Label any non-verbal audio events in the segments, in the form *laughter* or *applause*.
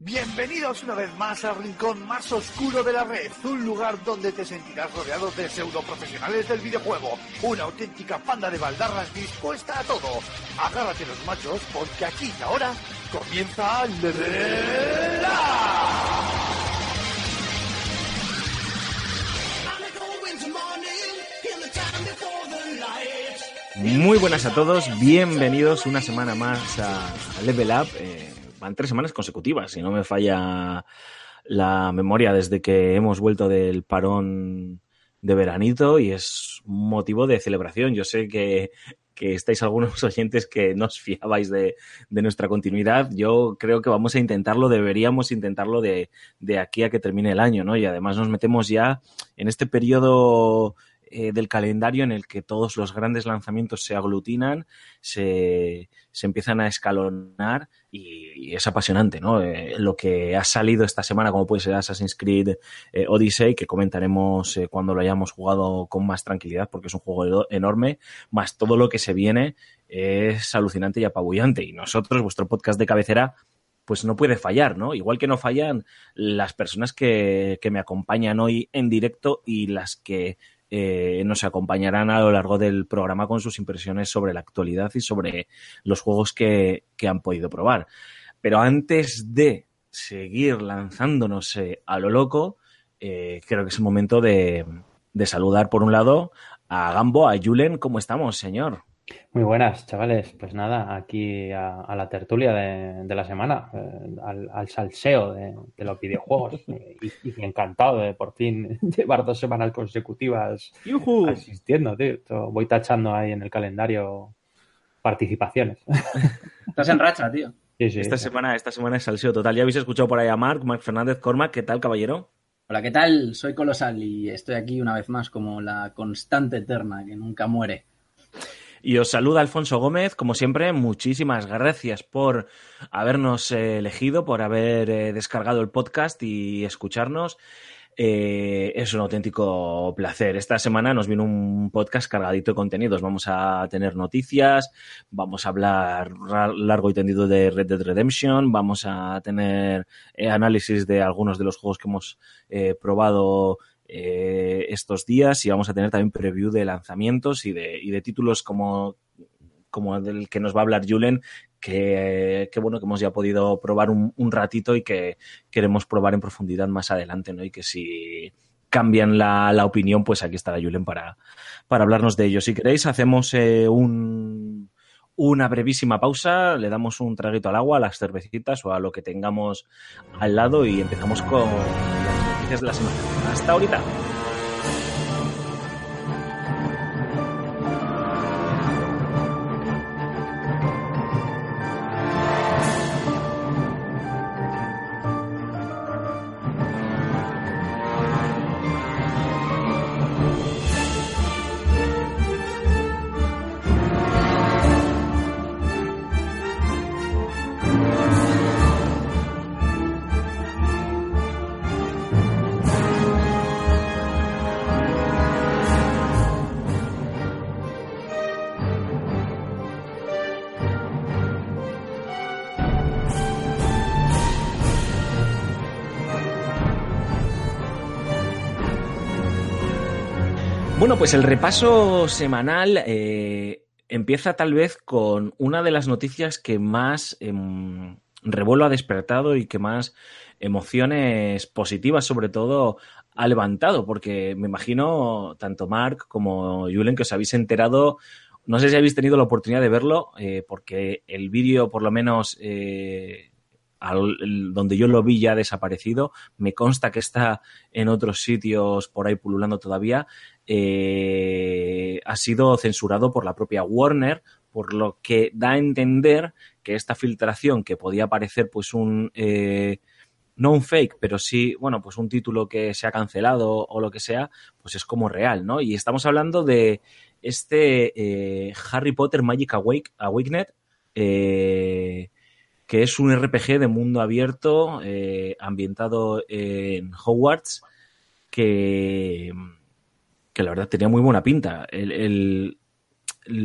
Bienvenidos una vez más al rincón más oscuro de la red, un lugar donde te sentirás rodeado de pseudo profesionales del videojuego, una auténtica panda de baldarras dispuesta a todo. Agárrate los machos porque aquí y ahora comienza Level Muy buenas a todos, bienvenidos una semana más a Level Up. Eh, van tres semanas consecutivas, si no me falla la memoria desde que hemos vuelto del parón de veranito y es motivo de celebración. Yo sé que, que estáis algunos *laughs* oyentes que no os fiabais de, de, nuestra continuidad. Yo creo que vamos a intentarlo, deberíamos intentarlo de, de aquí a que termine el año, ¿no? Y además nos metemos ya en este periodo eh, del calendario en el que todos los grandes lanzamientos se aglutinan, se, se empiezan a escalonar y, es apasionante, ¿no? Eh, lo que ha salido esta semana, como puede ser Assassin's Creed eh, Odyssey, que comentaremos eh, cuando lo hayamos jugado con más tranquilidad, porque es un juego enorme, más todo lo que se viene es alucinante y apabullante. Y nosotros, vuestro podcast de cabecera, pues no puede fallar, ¿no? Igual que no fallan las personas que, que me acompañan hoy en directo y las que eh, nos acompañarán a lo largo del programa con sus impresiones sobre la actualidad y sobre los juegos que, que han podido probar. Pero antes de seguir lanzándonos eh, a lo loco, eh, creo que es el momento de, de, saludar por un lado a Gambo, a Julen. ¿Cómo estamos, señor? Muy buenas, chavales. Pues nada, aquí a, a la tertulia de, de la semana, eh, al, al, salseo de, de los videojuegos. *laughs* y, y, encantado de por fin *laughs* llevar dos semanas consecutivas ¡Yuhu! asistiendo, tío. Voy tachando ahí en el calendario participaciones. *laughs* Estás en racha, tío. Sí, sí, esta, sí. Semana, esta semana es salseo total. Ya habéis escuchado por ahí a Marc, Marc Fernández Cormac. ¿Qué tal, caballero? Hola, ¿qué tal? Soy Colosal y estoy aquí una vez más como la constante eterna que nunca muere. Y os saluda Alfonso Gómez, como siempre, muchísimas gracias por habernos eh, elegido, por haber eh, descargado el podcast y escucharnos. Eh, es un auténtico placer. Esta semana nos viene un podcast cargadito de contenidos. Vamos a tener noticias, vamos a hablar largo y tendido de Red Dead Redemption, vamos a tener análisis de algunos de los juegos que hemos probado eh, estos días y vamos a tener también preview de lanzamientos y de, y de títulos como, como del que nos va a hablar Julen, que, que, bueno que hemos ya podido probar un, un, ratito y que queremos probar en profundidad más adelante, ¿no? Y que si cambian la, la opinión, pues aquí estará Julen para, para hablarnos de ello. Si queréis, hacemos eh, un, una brevísima pausa, le damos un traguito al agua, a las cervecitas o a lo que tengamos al lado y empezamos con noticias de la semana. Hasta ahorita. Pues el repaso semanal eh, empieza tal vez con una de las noticias que más eh, revuelo ha despertado y que más emociones positivas, sobre todo, ha levantado, porque me imagino tanto Mark como Julen que os habéis enterado. No sé si habéis tenido la oportunidad de verlo, eh, porque el vídeo, por lo menos eh, donde yo lo vi ya desaparecido. Me consta que está en otros sitios por ahí pululando todavía. Eh, ha sido censurado por la propia Warner, por lo que da a entender que esta filtración, que podía parecer pues un... Eh, no un fake, pero sí, bueno, pues un título que se ha cancelado o lo que sea, pues es como real, ¿no? Y estamos hablando de este eh, Harry Potter Magic Awake, Awakened, eh, que es un RPG de mundo abierto eh, ambientado en Hogwarts que, que, la verdad tenía muy buena pinta. El, el,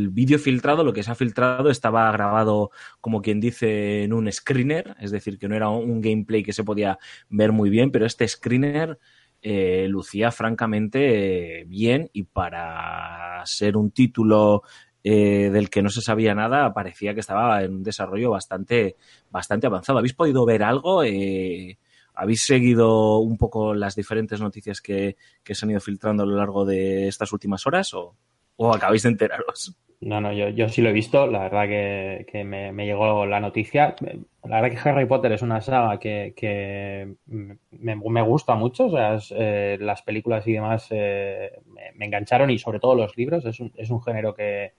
vídeo filtrado, lo que se ha filtrado, estaba grabado, como quien dice, en un screener, es decir, que no era un gameplay que se podía ver muy bien, pero este screener eh, lucía francamente bien y para ser un título eh, del que no se sabía nada, parecía que estaba en un desarrollo bastante, bastante avanzado. ¿Habéis podido ver algo? Eh, ¿Habéis seguido un poco las diferentes noticias que, que, se han ido filtrando a lo largo de estas últimas horas o, o acabáis de enteraros? No, no, yo, yo sí lo he visto, la verdad que, que me, me, llegó la noticia. La verdad que Harry Potter es una saga que, que me, me, gusta mucho, o sea, eh, las películas y demás eh, me, engancharon y sobre todo los libros, es un, es un género que,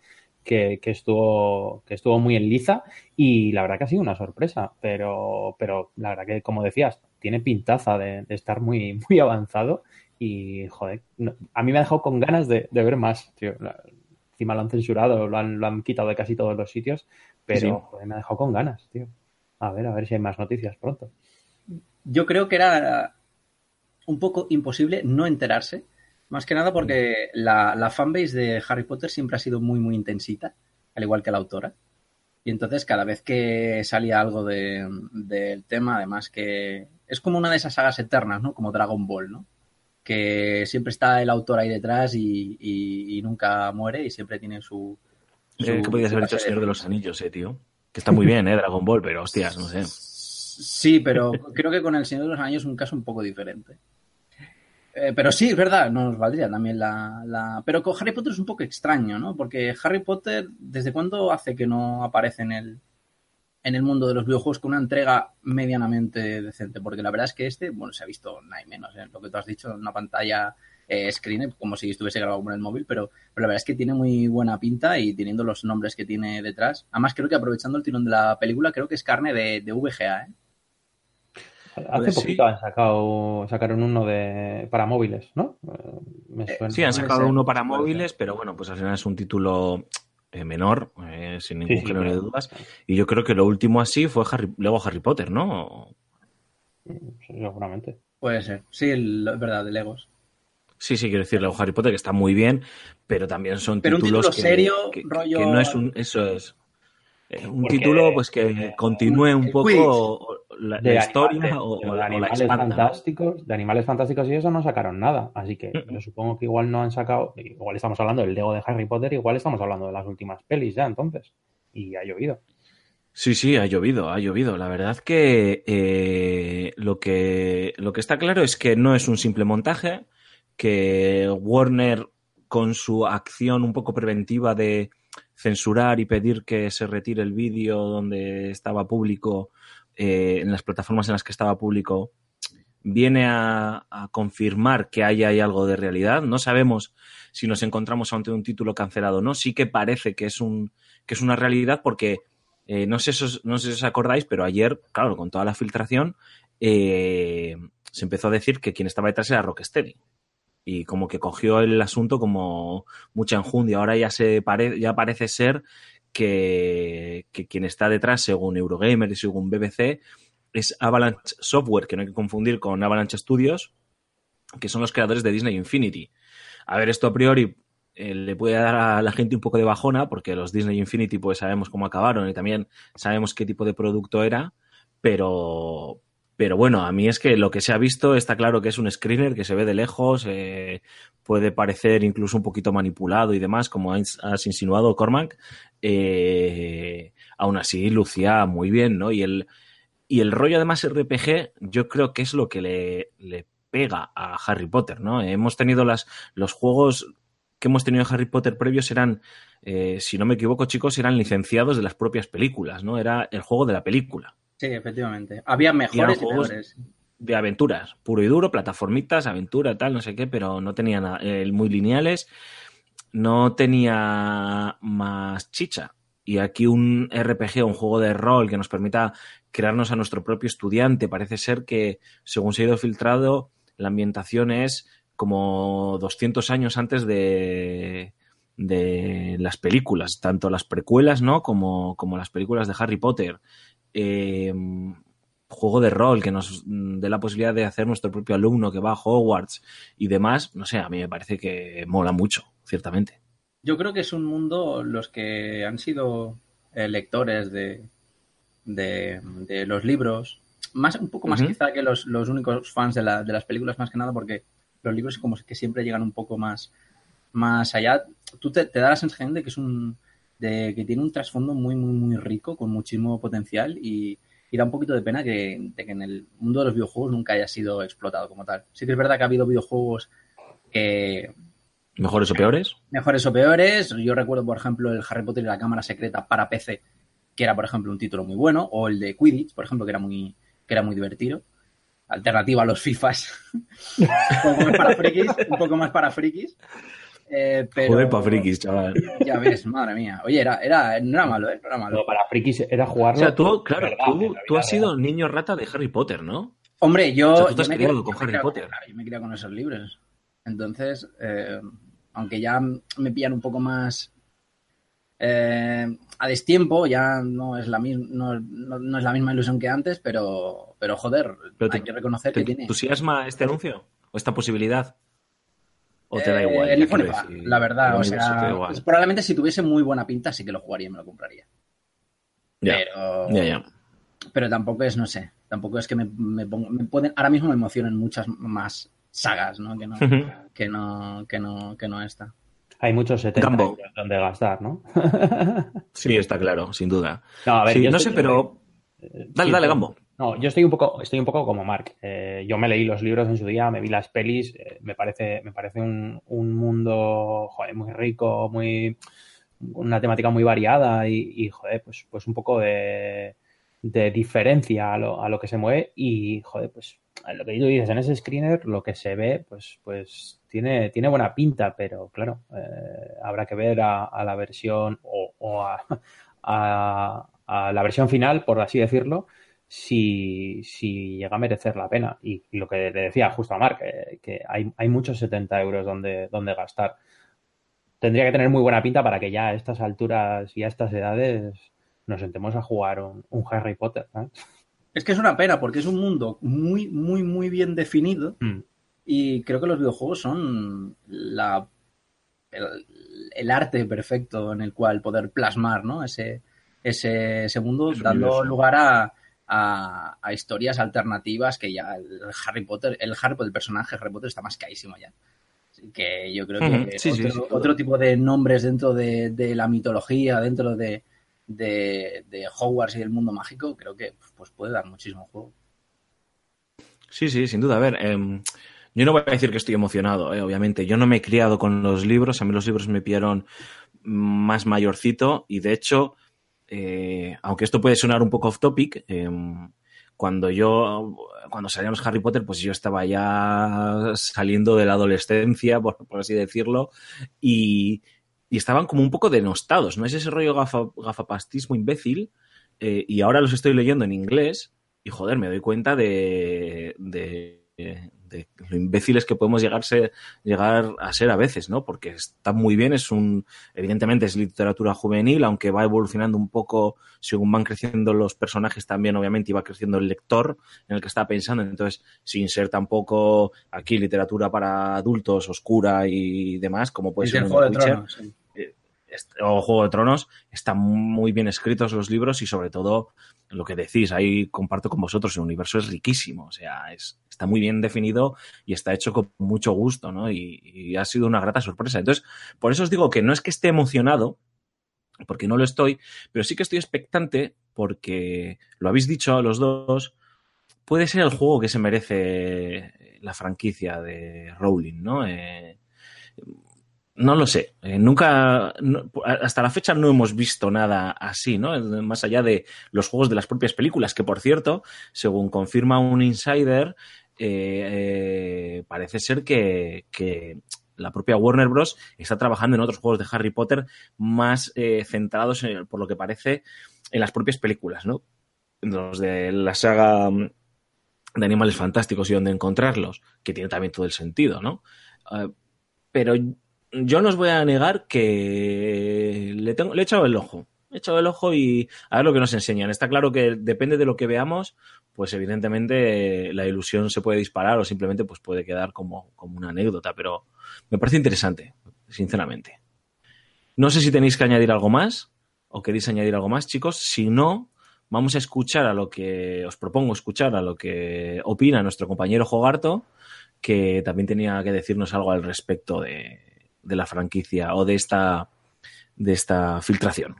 que, que, estuvo, que estuvo muy en liza y la verdad que ha sido una sorpresa, pero, pero la verdad que, como decías, tiene pintaza de, de estar muy, *laughs* muy avanzado y, joder, no, a mí me ha dejado con ganas de, de ver más, tío. La, encima lo han censurado, lo han, lo han quitado de casi todos los sitios, pero sí. joder, me ha dejado con ganas, tío. A ver, a ver si hay más noticias pronto. Yo creo que era un poco imposible no enterarse, más que nada porque la, la fanbase de Harry Potter siempre ha sido muy, muy intensita, al igual que la autora. Y entonces cada vez que salía algo del de, de tema, además que es como una de esas sagas eternas, ¿no? Como Dragon Ball, ¿no? que siempre está el autor ahí detrás y, y, y nunca muere y siempre tiene su... su que podías haber hecho el Señor de los Anillos, eh, tío. Que está muy bien, eh, Dragon Ball, pero hostias, no sé. Sí, pero creo que con el Señor de los Anillos es un caso un poco diferente. Eh, pero sí, es verdad, nos valdría también la, la, Pero con Harry Potter es un poco extraño, ¿no? Porque Harry Potter, ¿desde cuándo hace que no aparece en el, en el mundo de los videojuegos con una entrega medianamente decente, porque la verdad es que este, bueno, se ha visto nada y menos, ¿eh? lo que tú has dicho, una pantalla eh, screen, como si estuviese grabado con el móvil, pero, pero la verdad es que tiene muy buena pinta y teniendo los nombres que tiene detrás. Además, creo que aprovechando el tirón de la película, creo que es carne de, de VGA, ¿eh? Hace pues poquito sí. han sacado, sacaron uno de para móviles, ¿no? Me suena. Sí, han sacado uno para móviles, pero bueno, pues al final es un título eh, menor, eh, sin ningún sí, género sí, de dudas. Y yo creo que lo último así fue Harry, luego Harry Potter, ¿no? Seguramente. Puede ser. Sí, el, es verdad, de Legos. Sí, sí, quiero decir, luego Harry Potter, que está muy bien, pero también son pero títulos un título que, serio, que, rollo... que no es un... Eso es. Eh, un Porque, título pues que continúe un poco la, de la historia o, de o la animales fantásticos, de animales fantásticos y eso no sacaron nada. Así que yo supongo que igual no han sacado, igual estamos hablando del Lego de Harry Potter, igual estamos hablando de las últimas pelis ya entonces. Y ha llovido. Sí, sí, ha llovido, ha llovido. La verdad que eh, lo que lo que está claro es que no es un simple montaje, que Warner con su acción un poco preventiva de censurar y pedir que se retire el vídeo donde estaba público, eh, en las plataformas en las que estaba público, viene a, confirmar que hay, hay algo de realidad. No sabemos si nos encontramos ante un título cancelado o no. Sí que parece que es, un, que es una realidad porque eh, no, sé si os, no sé si os acordáis, pero ayer, claro, con toda la filtración, eh, se empezó a decir que quien estaba detrás era Rocksteady y como que cogió el asunto como mucha enjundia. Ahora ya se pare, ya parece ser que, que, quien está detrás, según Eurogamer y según BBC, es Avalanche Software, que no hay que confundir con Avalanche Studios, que son los creadores de Disney Infinity. A ver, esto a priori eh, le puede dar a la gente un poco de bajona, porque los Disney Infinity pues sabemos cómo acabaron y también sabemos qué tipo de producto era, pero, pero bueno, a mí es que lo que se ha visto está claro que es un screener que se ve de lejos, eh, puede parecer incluso un poquito manipulado y demás, como has insinuado, Cormac. Eh, aún así, lucía muy bien, ¿no? Y el, y el rollo además RPG, yo creo que es lo que le, le pega a Harry Potter, ¿no? Hemos tenido las, los juegos que hemos tenido de Harry Potter previos eran, eh, si no me equivoco, chicos, eran licenciados de las propias películas, ¿no? Era el juego de la película. Sí, efectivamente. Había mejores y. De aventuras, puro y duro, plataformitas, aventura, tal, no sé qué, pero no tenían eh, muy lineales, no tenía más chicha. Y aquí un RPG, un juego de rol que nos permita crearnos a nuestro propio estudiante, parece ser que, según se ha ido filtrado, la ambientación es como 200 años antes de, de las películas, tanto las precuelas, ¿no? Como, como las películas de Harry Potter. Eh, juego de rol que nos dé la posibilidad de hacer nuestro propio alumno que va a Hogwarts y demás, no sé, a mí me parece que mola mucho, ciertamente. Yo creo que es un mundo, los que han sido eh, lectores de, de, de los libros, más un poco más quizá que los, los únicos fans de, la- de las películas, más que nada, porque los libros como que siempre llegan un poco más, más allá. Tú te, te da la sensación de que es un de que tiene un trasfondo muy, muy, muy rico, con muchísimo potencial y, y da un poquito de pena que, de que en el mundo de los videojuegos nunca haya sido explotado como tal. Sí que es verdad que ha habido videojuegos que ¿Mejores o peores? mejores o peores. Yo recuerdo, por ejemplo, el Harry Potter y la Cámara Secreta para PC, que era, por ejemplo, un título muy bueno, o el de Quidditch, por ejemplo, que era muy, que era muy divertido. Alternativa a los FIFAs. *laughs* un poco más para frikis. Un poco más para frikis. Eh, pero, Joder, pa' frikis, chaval. Ya ves, madre mía. Oye, era, era, no era malo, ¿eh? No era malo. Pero para frikis era O jugarlo. sea, tú, claro, verdad, tú, has sido niño rata de Harry Potter, ¿no? Hombre, yo. O sea, tú te yo has me criado con Harry Potter. yo me he criado con esos libros. Entonces, eh, aunque ya me pillan un poco más eh, a destiempo, ya no es la misma, no, no- no es la misma ilusión que antes, pero, pero joder, Pero hay te- que reconocer ¿Te que tiene. entusiasma este anuncio? ¿O esta posibilidad? ¿O te da Eh, igual? quiero fa, decir, la verdad, el o sea, pues probablemente si tuviese muy buena pinta sí que lo jugaría y me lo compraría. Ya, Pero, ya, ya. pero tampoco es, no sé, tampoco es que me, me pongo- me pueden, ahora mismo me emocionan muchas más sagas, ¿no? Que no, que no, que no, que no esta. Hay muchos 70 Gambo. euros donde gastar, ¿no? Sí, está claro, sin duda. no, a ver, Sí, yo no estoy- sé, pero... eh, Dale, dale, Gambo. No, yo estoy un poco, estoy un poco como Mark. Eh, yo me leí los libros en su día, me vi las pelis, eh, me parece, me parece un, un mundo joder, muy rico, muy una temática muy variada y, y, joder, pues, pues un poco de, de diferencia a lo, a lo que se mueve y joder, pues lo que tú dices en ese screener, lo que se ve, pues, pues tiene, tiene buena pinta, pero claro, eh, habrá que ver a, a la versión o, o a, *laughs* a- a la versión final, por así decirlo, si, si llega a merecer la pena. Y, lo que le decía justo a Mark, que, que hay, hay muchos 70 euros donde, donde gastar. Tendría que tener muy buena pinta para que ya a estas alturas y a estas edades nos sentemos a jugar un, un Harry Potter. Es que es una pena porque es un mundo muy, muy, muy bien definido Mm. y creo que los videojuegos son la, el, el arte perfecto en el cual poder plasmar ¿no? ese, ese, ese mundo, dando lugar a, a, a historias alternativas que ya el Harry Potter, el Harry Potter, el personaje Harry Potter está más caísimo ya. Así que yo creo que sí, otro tipo de nombres dentro de, de la mitología, dentro de, de, de Hogwarts y del mundo mágico, creo que pues puede dar muchísimo juego. Sí, sí, sin duda. A ver, em, yo no voy a decir que estoy emocionado, eh, obviamente. Yo no me he criado con los libros. A mí los libros me pillaron más mayorcito y de hecho, eh, aunque esto puede sonar un poco off topic, em, cuando yo, cuando salían los Harry Potter, pues yo estaba ya saliendo de la adolescencia, *laughs* por, así decirlo, y, estaban como un poco denostados, ¿no? Es ese rollo gafa, gafapastismo imbécil, eh, y ahora los estoy leyendo en inglés, y joder, me doy cuenta de, de lo imbéciles que podemos llegarse, llegar a ser a veces, ¿no? Porque está muy bien, es un, evidentemente es literatura juvenil, aunque va evolucionando un poco según van creciendo los personajes también, obviamente, y va creciendo el lector en el que está pensando. Entonces, sin ser tampoco aquí literatura para adultos, oscura y demás, como puede Es ser el un Juego de Tronos. sí. O Juego de Tronos, están muy bien escritos los libros y sobre todo lo que decís, ahí comparto con vosotros, el universo es riquísimo, o sea, es, está muy bien definido y está hecho con mucho gusto, ¿no? Y, y ha sido una grata sorpresa. Entonces, por eso os digo que no es que esté emocionado, porque no lo estoy, pero sí que estoy expectante porque, lo habéis dicho los dos, puede ser el juego que se merece la franquicia de Rowling, ¿no? Eh, no lo sé. Eh, nunca, hasta la fecha no hemos visto nada así, ¿no? Más allá de los juegos de las propias películas, que por cierto, según confirma un insider, eh, eh, parece ser que, que la propia Warner Bros. está trabajando en otros juegos de Harry Potter más centrados, en- por lo que parece, en las propias películas, ¿no? Los de la saga mm, de animales fantásticos y dónde encontrarlos, que tiene también todo el sentido, ¿no? Pero yo no os voy a negar que le, tengo, he echado el ojo. He echado el ojo y a ver lo que nos enseñan. Está claro que depende de lo que veamos, pues evidentemente la ilusión se puede disparar o simplemente pues puede quedar como, como una anécdota, pero me parece interesante, sinceramente. No sé si tenéis que añadir algo más o queréis añadir algo más, chicos. Si no, vamos a escuchar a lo que os propongo escuchar a lo que opina nuestro compañero Jogarto, que también tenía que decirnos algo al respecto de, de la franquicia o de esta, de esta filtración.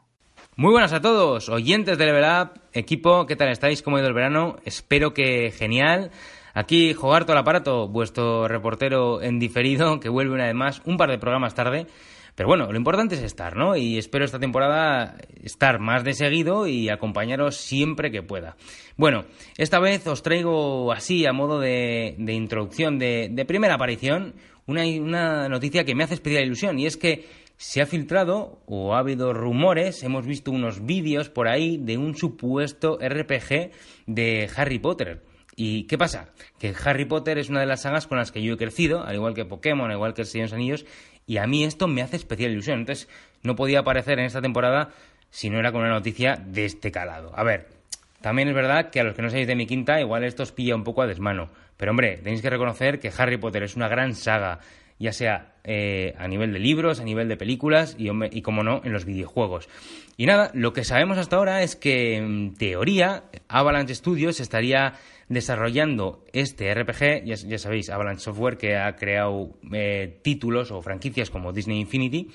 Muy buenas a todos, oyentes de Level Up, equipo, ¿qué tal estáis? ¿Cómo ha ido el verano? Espero que genial. Aquí Jogarto al aparato, vuestro reportero en diferido, que vuelve una vez más un par de programas tarde. Pero bueno, lo importante es estar, ¿no? Y espero esta temporada estar más de seguido y acompañaros siempre que pueda. Bueno, esta vez os traigo así, a modo de, introducción, de, de, primera aparición, una, una noticia que me hace especial ilusión y es que se ha filtrado o ha habido rumores, hemos visto unos vídeos por ahí de un supuesto RPG de Harry Potter. ¿Y qué pasa? Que Harry Potter es una de las sagas con las que yo he crecido, al igual que Pokémon, al igual que El Señor de los Anillos, y a mí esto me hace especial ilusión. Entonces, no podía aparecer en esta temporada si no era con una noticia de este calado. A ver, también es verdad que a los que no seáis de mi quinta, igual esto os pilla un poco a desmano. Pero hombre, tenéis que reconocer que Harry Potter es una gran saga, ya sea eh, a nivel de libros, a nivel de películas y, como no, en los videojuegos. Y nada, lo que sabemos hasta ahora es que, en teoría, Avalanche Studios estaría desarrollando este RPG, ya, sabéis, Avalanche Software, que ha creado eh, títulos o franquicias como Disney Infinity.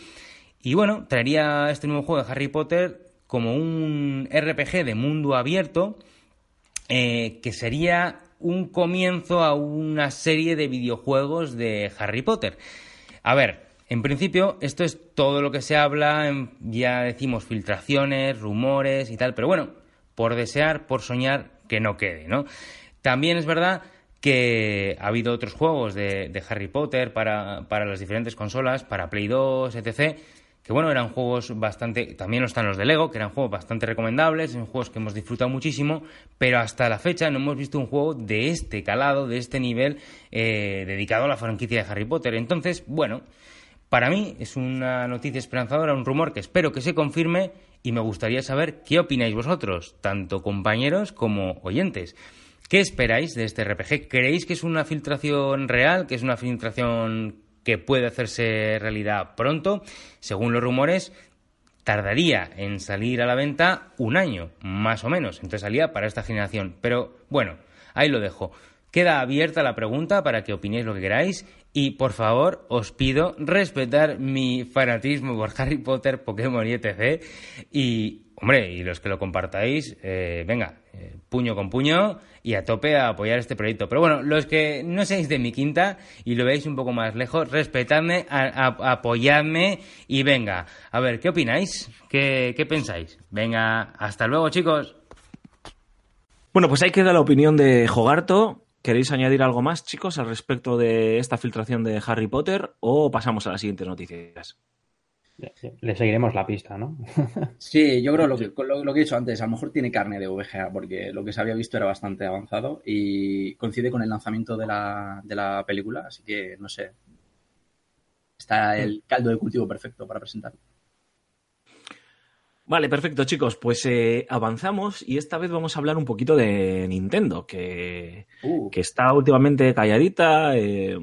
Y bueno, traería este nuevo juego de Harry Potter como un RPG de mundo abierto eh, que sería un comienzo a una serie de videojuegos de Harry Potter. A ver, en principio esto es todo lo que se habla, ya decimos filtraciones, rumores y tal, pero bueno, por desear, por soñar, que no quede, ¿no? También es verdad que ha habido otros juegos de, Harry Potter para, para, las diferentes consolas, para Play 2, etc., que bueno, eran juegos bastante, también están los de Lego, que eran juegos bastante recomendables, son juegos que hemos disfrutado muchísimo, pero hasta la fecha no hemos visto un juego de este calado, de este nivel, eh, dedicado a la franquicia de Harry Potter. Entonces, bueno, para mí es una noticia esperanzadora, un rumor que espero que se confirme y me gustaría saber qué opináis vosotros, tanto compañeros como oyentes. ¿Qué esperáis de este RPG? ¿Creéis que es una filtración real, que es una filtración que puede hacerse realidad pronto? Según los rumores, tardaría en salir a la venta un año, más o menos. Entonces salía para esta generación. Pero bueno, ahí lo dejo. Queda abierta la pregunta para que opinéis lo que queráis y por favor os pido respetar mi fanatismo por Harry Potter, Pokémon y etc. Y hombre, y los que lo compartáis, eh, venga, eh, puño con puño y a tope a apoyar este proyecto. Pero bueno, los que no seáis de mi quinta y lo veáis un poco más lejos, respetadme, apoyadme y venga, a ver, ¿qué opináis? ¿Qué, ¿Qué pensáis? Venga, hasta luego chicos. Bueno, pues ahí queda la opinión de Jogarto. ¿Queréis añadir algo más, chicos, al respecto de esta filtración de Harry Potter o pasamos a las siguientes noticias? Le seguiremos la pista, ¿no? *laughs* sí, yo creo lo que, lo, que he dicho antes, a lo mejor tiene carne de VGA, porque lo que se había visto era bastante avanzado y coincide con el lanzamiento de la, de la película, así que no sé. Está el caldo de cultivo perfecto para presentarlo. Vale, perfecto, chicos. Pues eh, avanzamos y esta vez vamos a hablar un poquito de Nintendo, que, uh. que está últimamente calladita. Eh,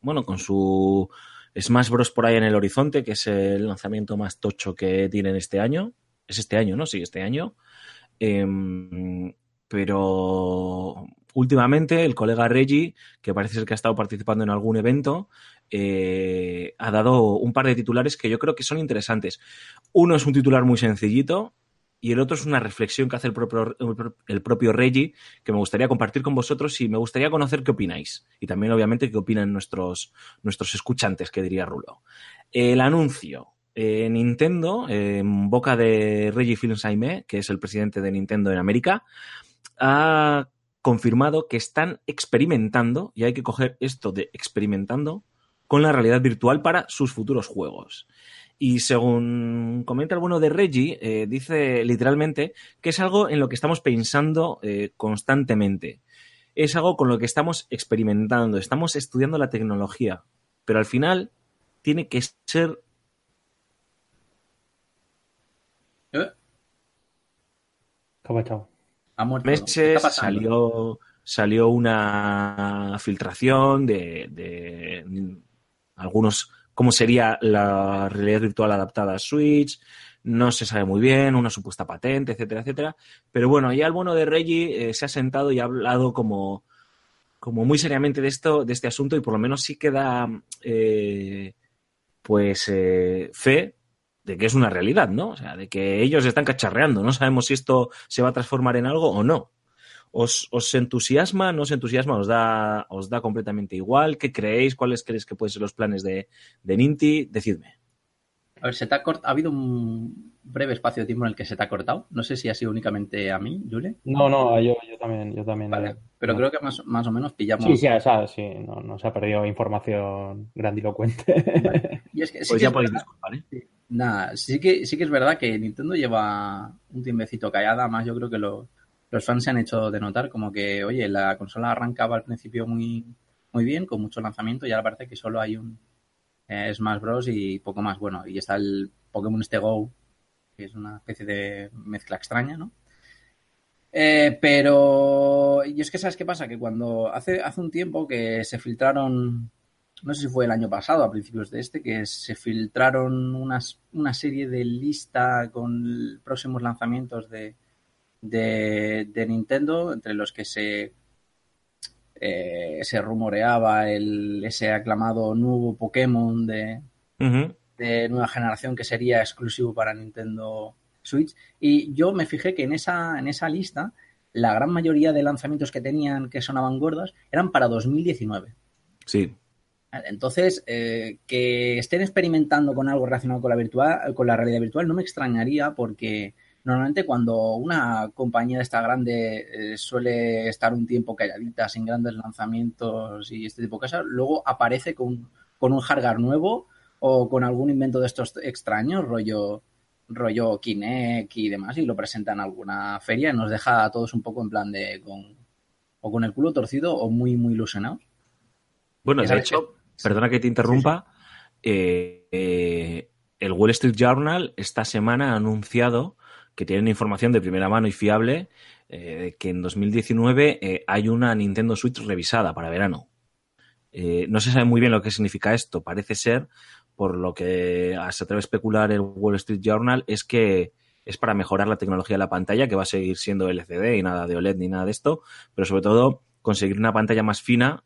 bueno, con su Smash Bros. por ahí en el horizonte, que es el lanzamiento más tocho que tienen este año. Es este año, ¿no? Sí, este año. Em, pero últimamente el colega Reggie, que parece ser que ha estado participando en algún evento, eh, ha dado un par de titulares que yo creo que son interesantes. Uno es un titular muy sencillito y el otro es una reflexión que hace el propio, el propio Reggie que me gustaría compartir con vosotros y me gustaría conocer qué opináis. Y también, obviamente, qué opinan nuestros, nuestros escuchantes, que diría Rulo. El anuncio. Eh, Nintendo, en boca de Reggie Fils-Aimé, que es el presidente de Nintendo en América, ha confirmado que están experimentando, y hay que coger esto de experimentando, con la realidad virtual para sus futuros juegos. Y según comenta el bueno de Reggie, eh, dice literalmente que es algo en lo que estamos pensando eh, constantemente. Es algo con lo que estamos experimentando, estamos estudiando la tecnología, pero al final tiene que ser... ¿Eh? Meses salió, salió una filtración de algunos cómo sería la realidad virtual adaptada a Switch, no se sabe muy bien, una supuesta patente, etcétera, etcétera. Pero bueno, ya el bueno de Reggie eh, se ha sentado y ha hablado como, como muy seriamente de esto, de este asunto, y por lo menos sí que da eh, pues eh, fe de que es una realidad, ¿no? O sea, de que ellos están cacharreando. No sabemos si esto se va a transformar en algo o no. ¿Os, os entusiasma? ¿No os entusiasma? ¿Os da, ¿Os da completamente igual? ¿Qué creéis? ¿Cuáles creéis que pueden ser los planes de, de Ninti? Decidme. A ver, se te ha, cort- ha habido un breve espacio de tiempo en el que se te ha cortado. No sé si ha sido únicamente a mí, Jule. No, no, yo, yo también, yo también. Vale, eh, pero no. creo que más, más o menos pillamos. Sí, sí, o sea, sí, no, no se ha perdido información grandilocuente. Y es que sí Pues que ya es podéis disculpar, ¿eh? Nada, sí que, sí que es verdad que Nintendo lleva un tiempecito callada, además yo creo que lo- los fans se han hecho de notar como que, oye, la consola arrancaba al principio muy, muy bien, con mucho lanzamiento, y ahora parece que solo hay un eh, Smash Bros. y poco más. Bueno, y está el Pokémon este Go, que es una especie de mezcla extraña, ¿no? Eh, pero, y es que sabes qué pasa, que cuando hace, hace un tiempo que se filtraron no sé si fue el año pasado, a principios de este, que se filtraron unas, una serie de lista con próximos lanzamientos de, de, de Nintendo, entre los que se, eh, se rumoreaba el, ese aclamado nuevo Pokémon de, de nueva generación que sería exclusivo para Nintendo Switch. Y yo me fijé que en esa, en esa lista la gran mayoría de lanzamientos que tenían que sonaban gordos eran para 2019. Sí. Entonces, eh, que estén experimentando con algo relacionado con la, virtual, con la realidad virtual no me extrañaría porque normalmente cuando una compañía de esta grande eh, suele estar un tiempo calladita, sin grandes lanzamientos y este tipo de cosas, luego aparece con, con un hardware nuevo o con algún invento de estos extraños, rollo rollo Kinect y demás, y lo presenta en alguna feria y nos deja a todos un poco en plan de con, o con el culo torcido o muy, muy ilusionados. Bueno, de hecho, perdona que te interrumpa, eh, eh, el Wall Street Journal esta semana ha anunciado que tienen información de primera mano y fiable eh, que en 2019 eh, hay una Nintendo Switch revisada para verano. Eh, no se sabe muy bien lo que significa esto. Parece ser, por lo que se atreve a especular el Wall Street Journal, es que es para mejorar la tecnología de la pantalla, que va a seguir siendo LCD y nada de OLED ni nada de esto, pero sobre todo conseguir una pantalla más fina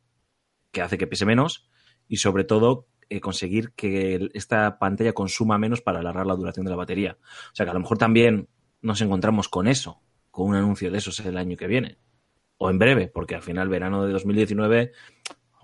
que hace que pese menos y sobre todo conseguir que esta pantalla consuma menos para alargar la duración de la batería. O sea que a lo mejor también nos encontramos con eso, con un anuncio de esos el año que viene. O en breve, porque al final verano de 2019,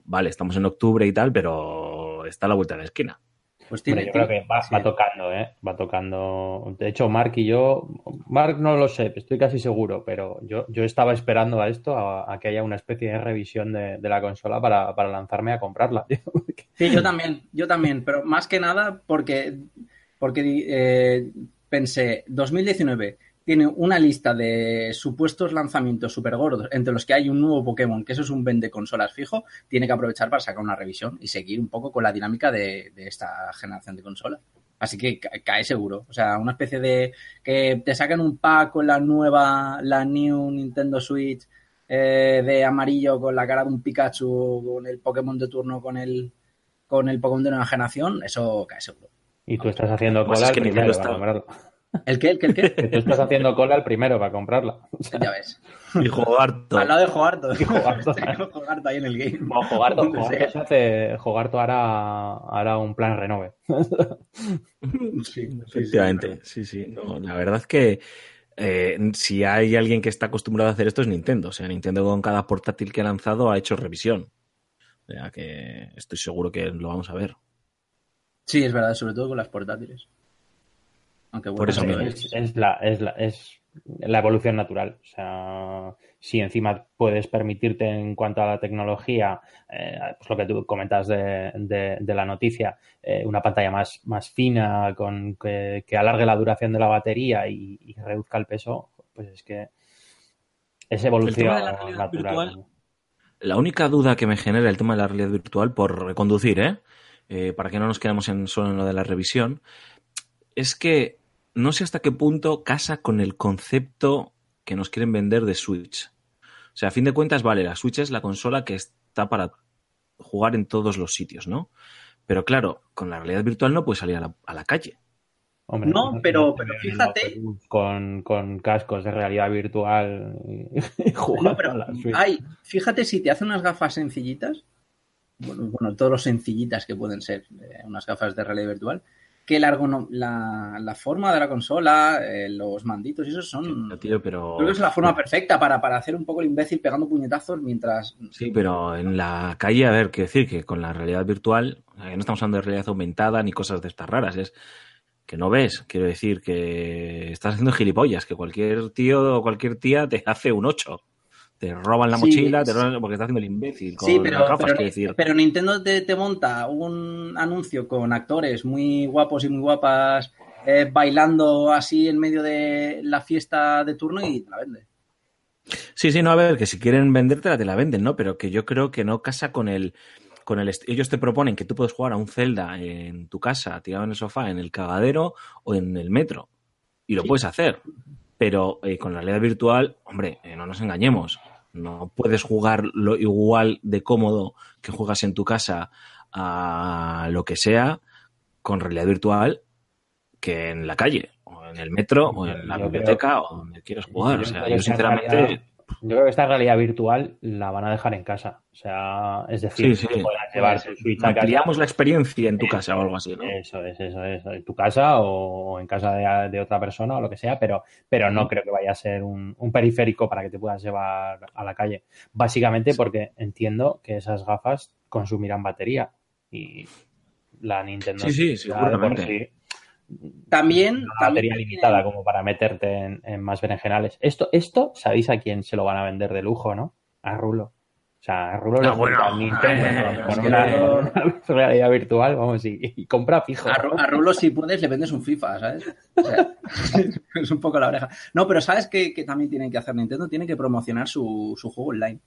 vale, estamos en octubre y tal, pero está a la vuelta de la esquina. Pues Hombre, tiene, yo creo que va, sí. va tocando, ¿eh? Va tocando. De hecho, Mark y yo, Mark no lo sé, estoy casi seguro, pero yo, yo estaba esperando a esto, a, a que haya una especie de revisión de, de la consola para, para lanzarme a comprarla. tío. Sí, yo también, yo también, pero más que nada porque, porque eh, pensé, 2019 tiene una lista de supuestos lanzamientos súper gordos, entre los que hay un nuevo Pokémon, que eso es un vende consolas fijo, tiene que aprovechar para sacar una revisión y seguir un poco con la dinámica de, esta generación de consolas. Así que ca- cae seguro. O sea, una especie de que te sacan un pack con la nueva, la New Nintendo Switch eh, de amarillo con la cara de un Pikachu, con el Pokémon de turno, con el, con el Pokémon de nueva generación, eso cae seguro. Y tú estás haciendo Pues cola es al que primero Nintendo para comprarla. ¿El qué? ¿El qué? ¿El qué? *laughs* Que tú estás haciendo cola al primero para comprarla. *laughs* ya ves. Y jugar todo. Al lado de Jogarto. Jogarto. Jogarto ahí en el game. Jogarto, Jogarto se hace, Jogarto hará, hará un plan renove. Sí, *laughs* sí, Efectivamente, sí, sí. No, la verdad es que eh, si hay alguien que está acostumbrado a hacer esto es Nintendo. O sea, Nintendo con cada portátil que ha lanzado ha hecho revisión. O sea que estoy seguro que lo vamos a ver. Sí, es verdad, sobre todo con las portátiles. Aunque bueno, Por eso es, es la, es, la, es la evolución natural. O sea, si encima puedes permitirte en cuanto a la tecnología, eh, pues lo que tú comentas de, de, de la noticia, eh, una pantalla más, más fina, con que, que alargue la duración de la batería y, y reduzca el peso, pues es que es evolución tema de la realidad natural. virtual, La única duda que me genera el tema de la realidad virtual por reconducir, ¿eh? Eh, para que no nos quedemos en, solo en lo de la revisión, es que no sé hasta qué punto casa con el concepto que nos quieren vender de Switch. O sea, a fin de cuentas, vale, la Switch es la consola que está para jugar en todos los sitios, ¿no? Pero claro, con la realidad virtual no puedes salir a la, a la calle. Hombre, No, pero- pero fíjate- Con, con cascos de realidad virtual y, *laughs* y jugando No, pero a la Switch. hay, fíjate si te hace unas gafas sencillitas, bueno, bueno, todos los sencillitas que pueden ser eh, unas gafas de realidad virtual, que la, la, la forma de la consola, eh, los manditos y eso son... Tío, pero... Creo que es la forma perfecta para, para hacer un poco el imbécil pegando puñetazos mientras... Sí, pero en la calle, a ver, quiero decir que con la realidad virtual, que no estamos hablando de realidad aumentada ni cosas de estas raras, es que no ves, quiero decir que estás haciendo gilipollas, que cualquier tío o cualquier tía te *laughs* hace un 8. Te roban la Sí, mochila, te roban porque está haciendo el imbécil con Sí, pero, las gafas, pero, decir. pero Nintendo te, te monta un anuncio con actores muy guapos y muy guapas eh, bailando así en medio de la fiesta de turno y te la vende. Sí, sí, no, a ver, que si quieren vendértela te la venden, ¿no? Pero que yo creo que no casa con el con el ellos te proponen que tú puedes jugar a un Zelda en tu casa, tirado en el sofá, en el cagadero o en el metro. Y lo Sí. puedes hacer. Pero eh, con la realidad virtual, hombre, eh, no nos engañemos. No puedes jugar lo igual de cómodo que juegas en tu casa a lo que sea con realidad virtual que en la calle, o en el metro, o en la Yo creo- biblioteca, o donde quieras jugar. O sea, yo sinceramente. realidad- yo creo que esta realidad virtual la van a dejar en casa. O sea, es decir, Sí, sí. llevar tu Switch a casa. La experiencia en tu casa o algo así, ¿no? Eso es, eso es. En tu casa o en casa de, de otra persona o lo que sea, pero, pero no creo que vaya a ser un, un periférico para que te puedas llevar a la calle. Básicamente porque entiendo que esas gafas consumirán batería y la Nintendo Sí, sí, por seguramente. sí También, una también batería tiene- limitada como para meterte en, en más berenjenales. Esto, esto, ¿sabéis a quién se lo van a vender de lujo, no? A Rulo. O sea, a Rulo Ah, le bueno. Nintendo Bueno, con, *laughs* una, realidad virtual, vamos, y, y compra fijo. A, Ru- a Rulo, si puedes, le vendes un FIFA, ¿sabes? O sea, *laughs* es un poco la oreja. No, pero ¿sabes qué, qué también tienen que hacer Nintendo? Tiene que promocionar su, su juego online.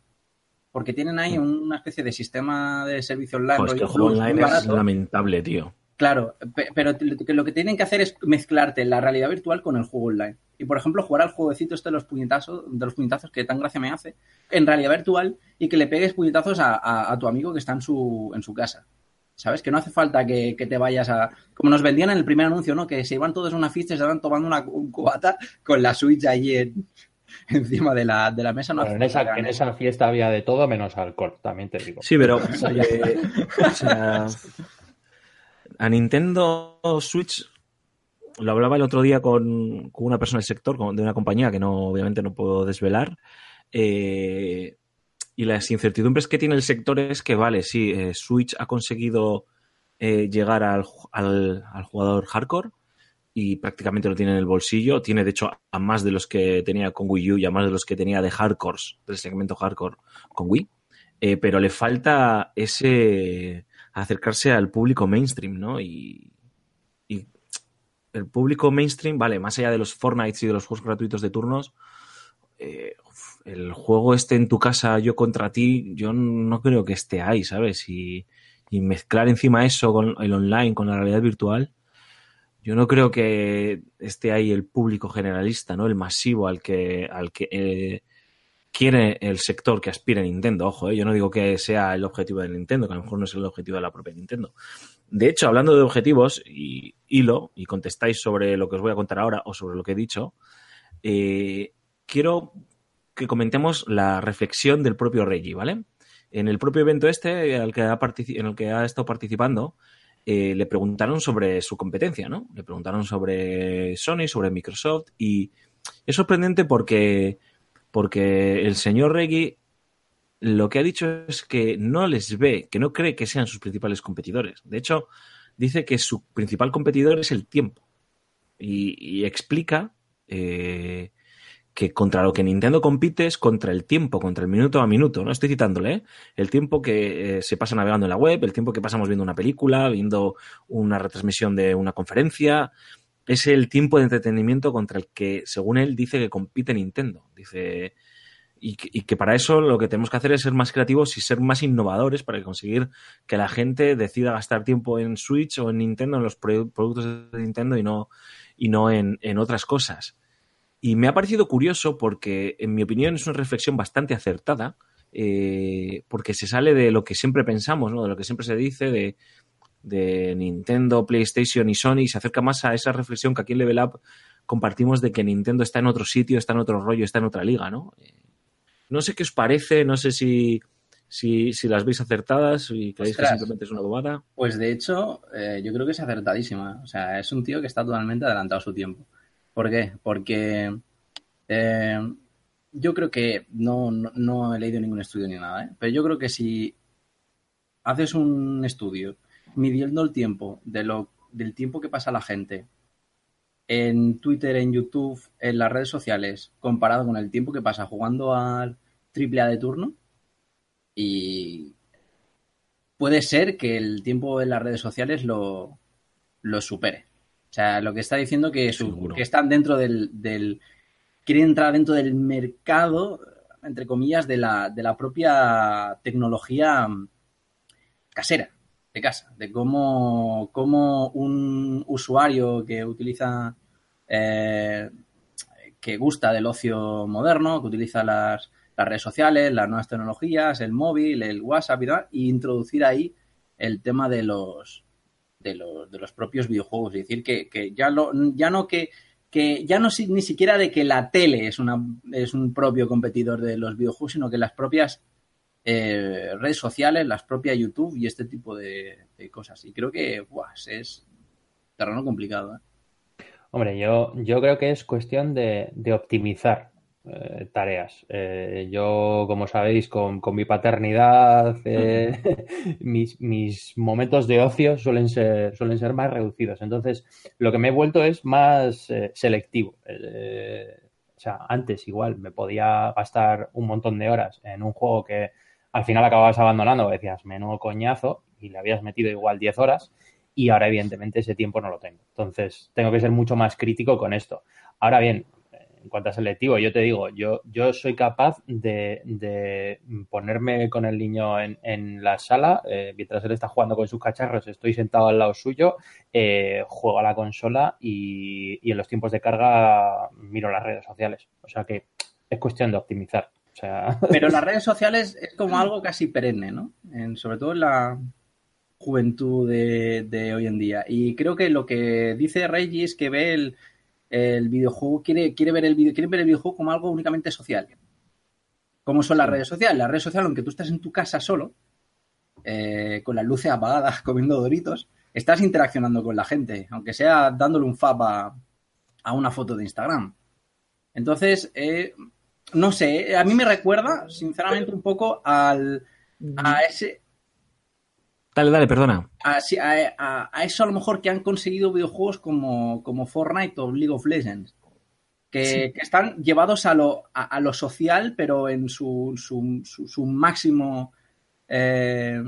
Porque tienen ahí una especie de sistema de servicio online. Pues que rollo el juego online es barato. lamentable, tío. Claro, pe- pero lo que- lo que tienen que hacer es mezclarte la realidad virtual con el juego online. Y por ejemplo, jugar al jueguecito este de los puñetazos, de los puñetazos que tan gracia me hace, en realidad virtual y que le pegues puñetazos a, a- a tu amigo que está en su, en su casa. ¿Sabes? Que no hace falta que, que te vayas a. Como nos vendían en el primer anuncio, ¿no? Que se iban todos a una fiesta y se estaban tomando una, un cubata con la Switch en- *laughs* encima de la, de la mesa. No Bueno, en, esa, en esa fiesta había de todo menos alcohol, también te digo. Sí, pero *laughs* o sea, a Nintendo Switch lo hablaba el otro día con, con una persona del sector, de una compañía que no, obviamente no puedo desvelar. eh, y las incertidumbres que tiene el sector es que, vale, sí, eh, Switch ha conseguido eh, llegar al, al- al jugador hardcore y prácticamente lo tiene en el bolsillo. Tiene, de hecho, a más de los que tenía con Wii U y a más de los que tenía de hardcores, del segmento hardcore con Wii. Pero le falta ese acercarse al público mainstream, ¿no? Y, el público mainstream, vale, más allá de los Fortnite y de los juegos gratuitos de turnos, eh, el juego este en tu casa, yo contra ti, yo no creo que esté ahí, ¿sabes? Y, y mezclar encima eso con el online, con la realidad virtual, yo no creo que esté ahí el público generalista, ¿no? El masivo al que, al que eh, quiere el sector que aspire Nintendo. Ojo, ¿eh? yo no digo que sea el objetivo de Nintendo, que a lo mejor no es el objetivo de la propia Nintendo. De hecho, hablando de objetivos, y hilo, y contestáis sobre lo que os voy a contar ahora o sobre lo que he dicho, eh, quiero que comentemos la reflexión del propio Reggie, ¿vale? En el propio evento este al que ha en el que ha estado participando, eh, le preguntaron sobre su competencia, ¿no? Le preguntaron sobre Sony, sobre Microsoft, y es sorprendente porque, porque el señor Reggie lo que ha dicho es que no les ve, que no cree que sean sus principales competidores. De hecho, dice que su principal competidor es el tiempo. Y, explica eh, que contra lo que Nintendo compite es contra el tiempo, contra el minuto a minuto. No estoy citándole, ¿eh? El tiempo que eh, se pasa navegando en la web, el tiempo que pasamos viendo una película, viendo una retransmisión de una conferencia. Es el tiempo de entretenimiento contra el que, según él, dice que compite Nintendo. Dice. Y que, para eso lo que tenemos que hacer es ser más creativos y ser más innovadores para conseguir que la gente decida gastar tiempo en Switch o en Nintendo, en los pro- productos de Nintendo y no, y no en, en otras cosas. Y me ha parecido curioso porque, en mi opinión, es una reflexión bastante acertada, eh, porque se sale de lo que siempre pensamos, ¿no? de lo que siempre se dice, de de Nintendo, PlayStation y Sony, se acerca más a esa reflexión que aquí en Level Up compartimos de que Nintendo está en otro sitio, está en otro rollo, está en otra liga, ¿no? Eh, no sé qué os parece, no sé si, si, si las veis acertadas y creéis que simplemente es una bobada. Pues de hecho, eh, yo creo que es acertadísima. O sea, es un tío que está totalmente adelantado a su tiempo. ¿Por qué? Porque eh, yo creo que no, no, no he leído ningún estudio ni nada, ¿eh? pero yo creo que si haces un estudio midiendo el tiempo de lo, del tiempo que pasa la gente en Twitter, en YouTube, en las redes sociales, comparado con el tiempo que pasa jugando al triple A de turno, y puede ser que el tiempo en las redes sociales lo, lo supere. O sea, lo que está diciendo que, su- que están dentro del, del- quieren entrar dentro del mercado, entre comillas, de la, de la propia tecnología casera, casa, de cómo, cómo un usuario que utiliza, eh, que gusta del ocio moderno, que utiliza las, las redes sociales, las nuevas tecnologías, el móvil, el WhatsApp y demás, e introducir ahí el tema de los de los, de los propios videojuegos. Es decir, que, que ya, lo, ya no que, que ya no ni siquiera de que la tele es, una, es un propio competidor de los videojuegos, sino que las propias eh, redes sociales, las propias YouTube y este tipo de, de cosas. Y creo que buah, es terreno complicado. ¿eh? Hombre, yo, yo creo que es cuestión de, de optimizar eh, tareas. Eh, yo, como sabéis, con, con mi paternidad, *laughs* mis, mis momentos de ocio suelen ser, suelen ser más reducidos. Entonces, lo que me he vuelto es más selectivo. O sea, antes igual me podía gastar un montón de horas en un juego que al final acababas abandonando, decías, menudo coñazo, y le habías metido igual 10 horas y ahora evidentemente ese tiempo no lo tengo. Entonces tengo que ser mucho más crítico con esto. Ahora bien, en cuanto a selectivo, yo te digo, yo, yo soy capaz de, de ponerme con el niño en, en la sala, eh, mientras él está jugando con sus cacharros, estoy sentado al lado suyo, eh, juego a la consola y, y en los tiempos de carga miro las redes sociales. O sea que es cuestión de optimizar. O sea, Pero las *laughs* redes sociales es como algo casi perenne, ¿no? En- sobre todo en la juventud de, de hoy en día. Y creo que lo que dice Reggie es que ve el, el videojuego, quiere, quiere, ver el video, quiere ver el videojuego como algo únicamente social. ¿Cómo son las redes sociales? Las redes sociales, aunque tú estás en tu casa solo, eh, con las luces apagadas, *laughs* comiendo doritos, estás interaccionando con la gente, aunque sea dándole un fab a, a una foto de Instagram. Entonces, eh, no sé, a mí me recuerda, sinceramente, un poco al, a ese, Dale, dale, perdona. a, eso a lo mejor que han conseguido videojuegos como, como Fortnite o League of Legends. Que, que están llevados a lo, a, a lo social, pero en su, su, su- su máximo eh,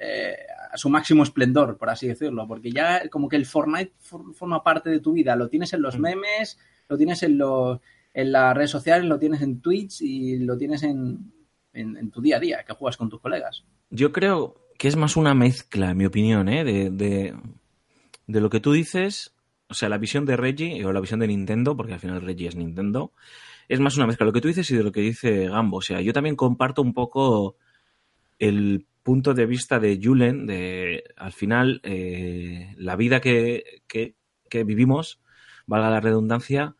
eh, a su máximo esplendor, por así decirlo. Porque ya como que el Fortnite for- forma parte de tu vida. Lo tienes en los Mm. memes, lo tienes en, los en las redes sociales, lo tienes en Twitch y lo tienes en, en, tu día a día, que juegas con tus colegas. Yo creo que es más una mezcla, en mi opinión, ¿eh? de, de, lo que tú dices, o sea, la visión de Reggie o la visión de Nintendo, porque al final Reggie es Nintendo, es más una mezcla de lo que tú dices y de lo que dice Gambo. O sea, yo también comparto un poco el punto de vista de Julen, de al final eh, la vida que, que vivimos, valga la redundancia,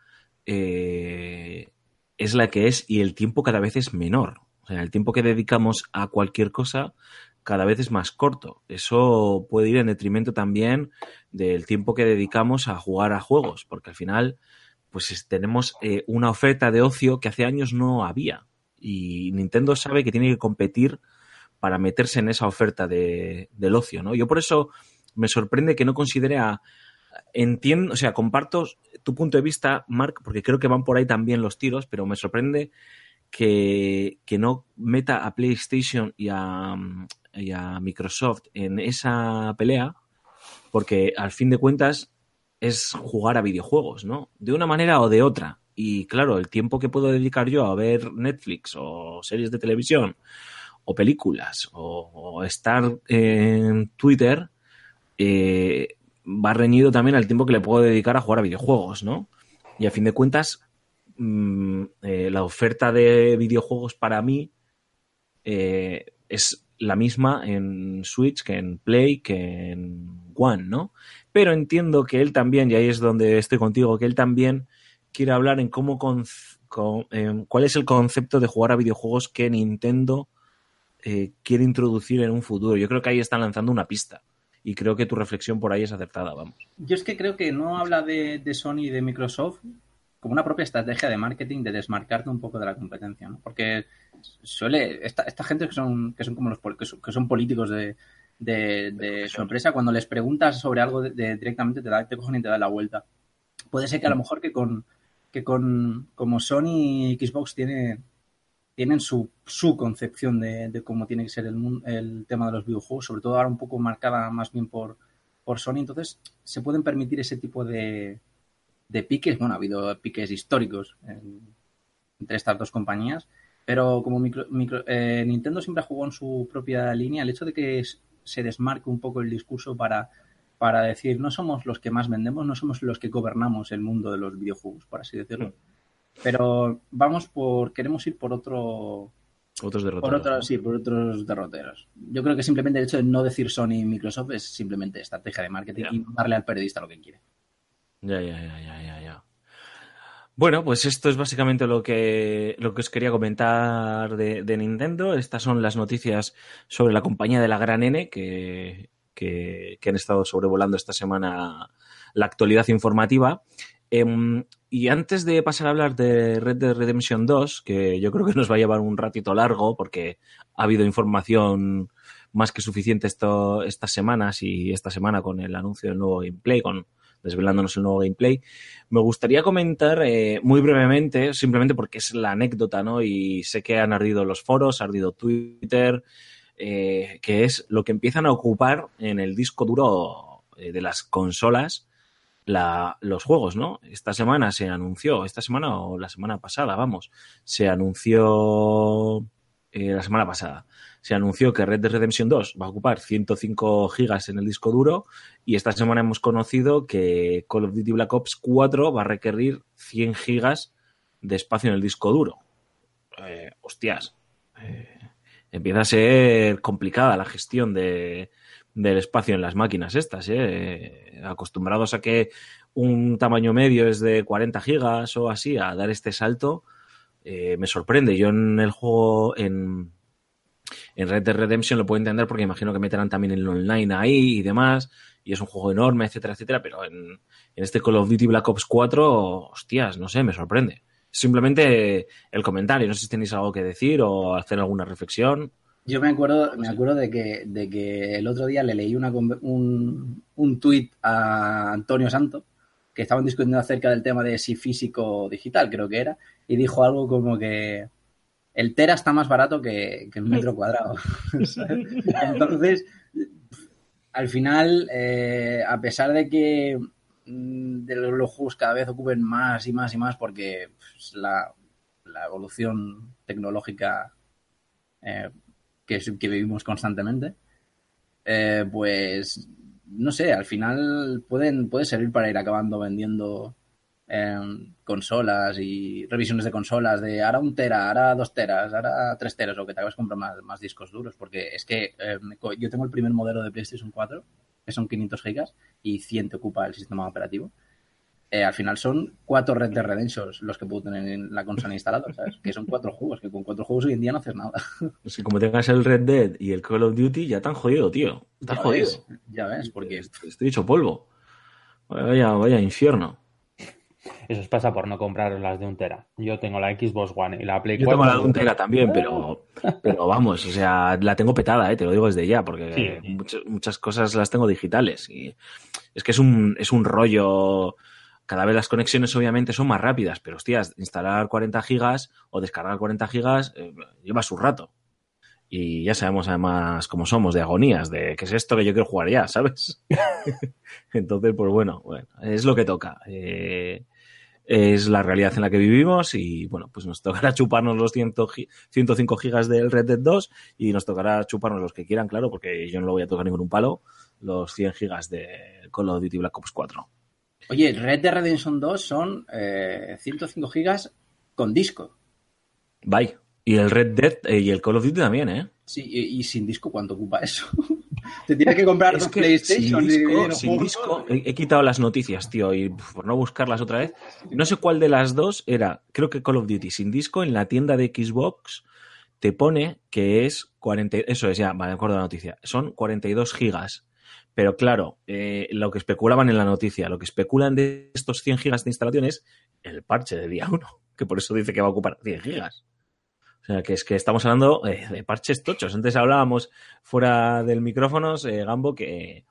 eh, es la que es y el tiempo cada vez es menor. O sea, el tiempo que dedicamos a cualquier cosa cada vez es más corto. Eso puede ir en detrimento también del tiempo que dedicamos a jugar a juegos, porque al final, pues es- tenemos eh, una oferta de ocio que hace años no había. Y Nintendo sabe que tiene que competir para meterse en esa oferta de, del ocio, ¿no? Yo por eso me sorprende que no considere a. Entiendo, o sea, comparto tu punto de vista, Mark, porque creo que van por ahí también los tiros, pero me sorprende que, que no meta a PlayStation y a, y a Microsoft en esa pelea, porque al fin de cuentas es jugar a videojuegos, ¿no? De una manera o de otra. Y claro, el tiempo que puedo dedicar yo a ver Netflix o series de televisión o películas o, o estar en Twitter eh, va reñido también al tiempo que le puedo dedicar a jugar a videojuegos, ¿no? Y a fin de cuentas, mm, eh, la oferta de videojuegos para mí eh, es la misma en Switch que en Play que en One, ¿no? Pero entiendo que él también, y ahí es donde estoy contigo, que él también quiere hablar en cómo con, cuál es el concepto de jugar a videojuegos que Nintendo eh, quiere introducir en un futuro. Yo creo que ahí están lanzando una pista. Y creo que tu reflexión por ahí es acertada, vamos. Yo es que creo que no habla de, de Sony y de Microsoft como una propia estrategia de marketing de desmarcarte un poco de la competencia, ¿no? Porque suele, esta, esta gente que son, que son como los que son, políticos de, de, su empresa, cuando les preguntas sobre algo de, directamente te, da, te cogen y te dan la vuelta. Puede ser que a lo mejor que con que con como Sony y Xbox tiene, tienen su, su concepción de, cómo tiene que ser el, el tema de los videojuegos, sobre todo ahora un poco marcada más bien por, por Sony, entonces se pueden permitir ese tipo de, de piques. Bueno, ha habido piques históricos entre estas dos compañías, pero como micro, eh, Nintendo siempre jugado en su propia línea, el hecho de que se desmarque un poco el discurso para, para decir no somos los que más vendemos, no somos los que gobernamos el mundo de los videojuegos, por así decirlo. Pero vamos por, queremos ir por otro, otros derroteros. Por otros, sí, por otros derroteros. Yo creo que simplemente el hecho de no decir Sony y Microsoft es simplemente estrategia de marketing y darle al periodista lo que quiere. Ya, ya, ya, ya, ya, ya. Bueno, pues esto es básicamente lo que, lo que os quería comentar de, Nintendo. Estas son las noticias sobre la compañía de la Gran N que, que, han estado sobrevolando esta semana la actualidad informativa. Em, y antes de pasar a hablar de Red Dead Redemption 2, que yo creo que nos va a llevar un ratito largo porque ha habido información más que suficiente esto, estas semanas y esta semana con el anuncio del nuevo gameplay, con desvelándonos el nuevo gameplay. Me gustaría comentar eh, muy brevemente, simplemente porque es la anécdota, ¿no? Y sé que han ardido los foros, ha ardido Twitter, eh, que es lo que empiezan a ocupar en el disco duro eh, de las consolas la, los juegos, ¿no? Esta semana se anunció, esta semana o la semana pasada, vamos, se anunció la semana pasada se anunció que Red Dead Redemption 2 va a ocupar 105 gigas en el disco duro y esta semana hemos conocido que Call of Duty Black Ops 4 va a requerir 100 gigas de espacio en el disco duro. Eh, hostias. Eh, empieza a ser complicada la gestión de, del espacio en las máquinas estas. Eh. Acostumbrados a que un tamaño medio es de 40 gigas o así, a dar este salto, me sorprende. Yo en el juego, en, en Red Dead Redemption lo puedo entender porque imagino que meterán también el online ahí y demás, y es un juego enorme, etcétera, etcétera, pero en, este Call of Duty Black Ops 4, hostias, no sé, me sorprende. Simplemente el comentario, no sé si tenéis algo que decir o hacer alguna reflexión. Yo me acuerdo, me acuerdo de que, de que el otro día le leí una, un, un tuit a Antonio Santo, que estaban discutiendo acerca del tema de si físico o digital, creo que era, y dijo algo como que el Tera está más barato que, el metro cuadrado. *laughs* Entonces, al final, eh, a pesar de que mm, de los juegos cada vez ocupen más y más y más porque pues, la, evolución tecnológica eh, que, vivimos constantemente, eh, pues no sé, al final pueden, puede servir para ir acabando vendiendo consolas y revisiones de consolas de ahora un tera, ahora dos teras, ahora tres teras o que te hagas comprar más, más discos duros porque es que eh, yo tengo el primer modelo de PlayStation 4 que son 500 gigas y 100 te ocupa el sistema operativo. Eh, al final son cuatro Red Dead Redemption los que puedo tener en la consola instalada, ¿sabes? Que son cuatro juegos, que con cuatro juegos hoy en día no haces nada. *laughs* Si como tengas el Red Dead y el Call of Duty, ya tan jodido, tío. Estás jodido. ya ves, porque... Estoy hecho polvo. Vaya, vaya infierno. Eso os pasa por no comprar las de un tera. Yo tengo la Xbox One y la Play 4. Yo tengo la de un tera también, pero, *laughs* pero vamos, o sea, la tengo petada, ¿eh? te lo digo desde ya, porque Muchas, cosas las tengo digitales. Y es que es un, es un rollo. Cada vez las conexiones obviamente son más rápidas, pero hostias, instalar 40 gigas o descargar 40 gigas eh, lleva su rato. Y ya sabemos además cómo somos, de agonías, de qué es esto que yo quiero jugar ya, ¿sabes? *laughs* Entonces, pues bueno, bueno, es lo que toca. Eh, es la realidad en la que vivimos y bueno, pues nos tocará chuparnos los 105 gigas del Red Dead 2 y nos tocará chuparnos los que quieran, claro, porque yo no lo voy a tocar ni con un palo, los 100 gigas de Call of Duty Black Ops 4. Oye, Red Dead Redemption 2 son 105 eh, gigas con disco. Bye. Y el Red Dead eh, y el Call of Duty también, ¿eh? Sí, y, y sin disco, ¿cuánto ocupa eso? *laughs* Te tienes que comprar dos PlayStation sin disco, y sin disco, he, he quitado las noticias, tío, y por no buscarlas otra vez, no sé cuál de las dos era, creo que Call of Duty sin disco en la tienda de Xbox te pone que es 40, eso es ya, vale, me acuerdo de la noticia, son 42 gigas. Pero claro, eh, lo que especulaban en la noticia, lo que especulan de estos 100 gigas de instalación es el parche de día 1, que por eso dice que va a ocupar 100 gigas. O sea, que es que estamos hablando eh, de parches tochos. Antes hablábamos fuera del micrófonos, eh, Gambo, que,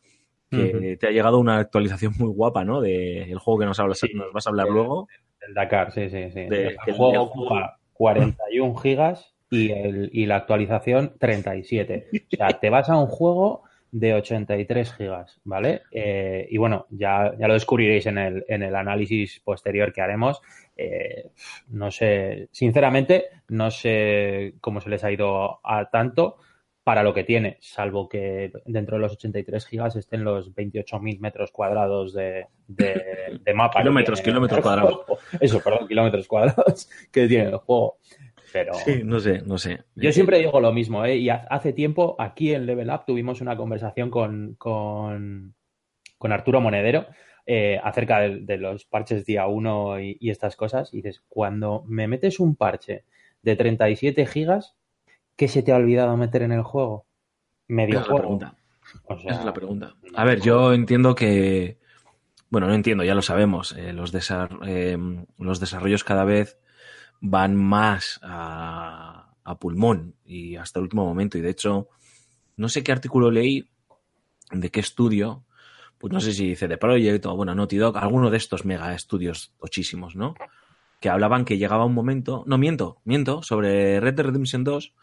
te ha llegado una actualización muy guapa, ¿no? Del juego que nos, hablas, Sí. nos vas a hablar luego. El Dakar, sí, sí, sí. De- el juego de- ocupa 41 gigas y, el, y la actualización 37. O sea, te vas a un juego de 83 gigas, ¿vale? Eh, y bueno, ya, ya lo descubriréis en el, en el análisis posterior que haremos. Eh, no sé, sinceramente, no sé cómo se les ha ido a tanto para lo que tiene, salvo que dentro de los 83 gigas estén los 28.000 metros cuadrados de, de, de mapa. Kilómetros, kilómetros cuadrados. *laughs* Eso, perdón, kilómetros cuadrados que tiene el juego. Pero Sí, no sé, no sé. yo siempre digo lo mismo, ¿eh? Y ha- hace tiempo aquí en Level Up tuvimos una conversación con, con, con Arturo Monedero eh, acerca de, de los parches día 1 y, y estas cosas. Y dices, cuando me metes un parche de 37 gigas, ¿qué se te ha olvidado meter en el juego? Medio esa es la pregunta. O sea, Esa es la pregunta. A ver, yo entiendo que. Bueno, no entiendo, ya lo sabemos. eh, los, desar- eh, los desarrollos cada vez van más a, pulmón y hasta el último momento. Y de hecho, no sé qué artículo leí, de qué estudio, pues no sé si CD Projekt o, bueno, Naughty Dog, alguno de estos mega estudios tochísimos, ¿no? Que hablaban que llegaba un momento, no miento, miento, sobre Red Dead Redemption 2,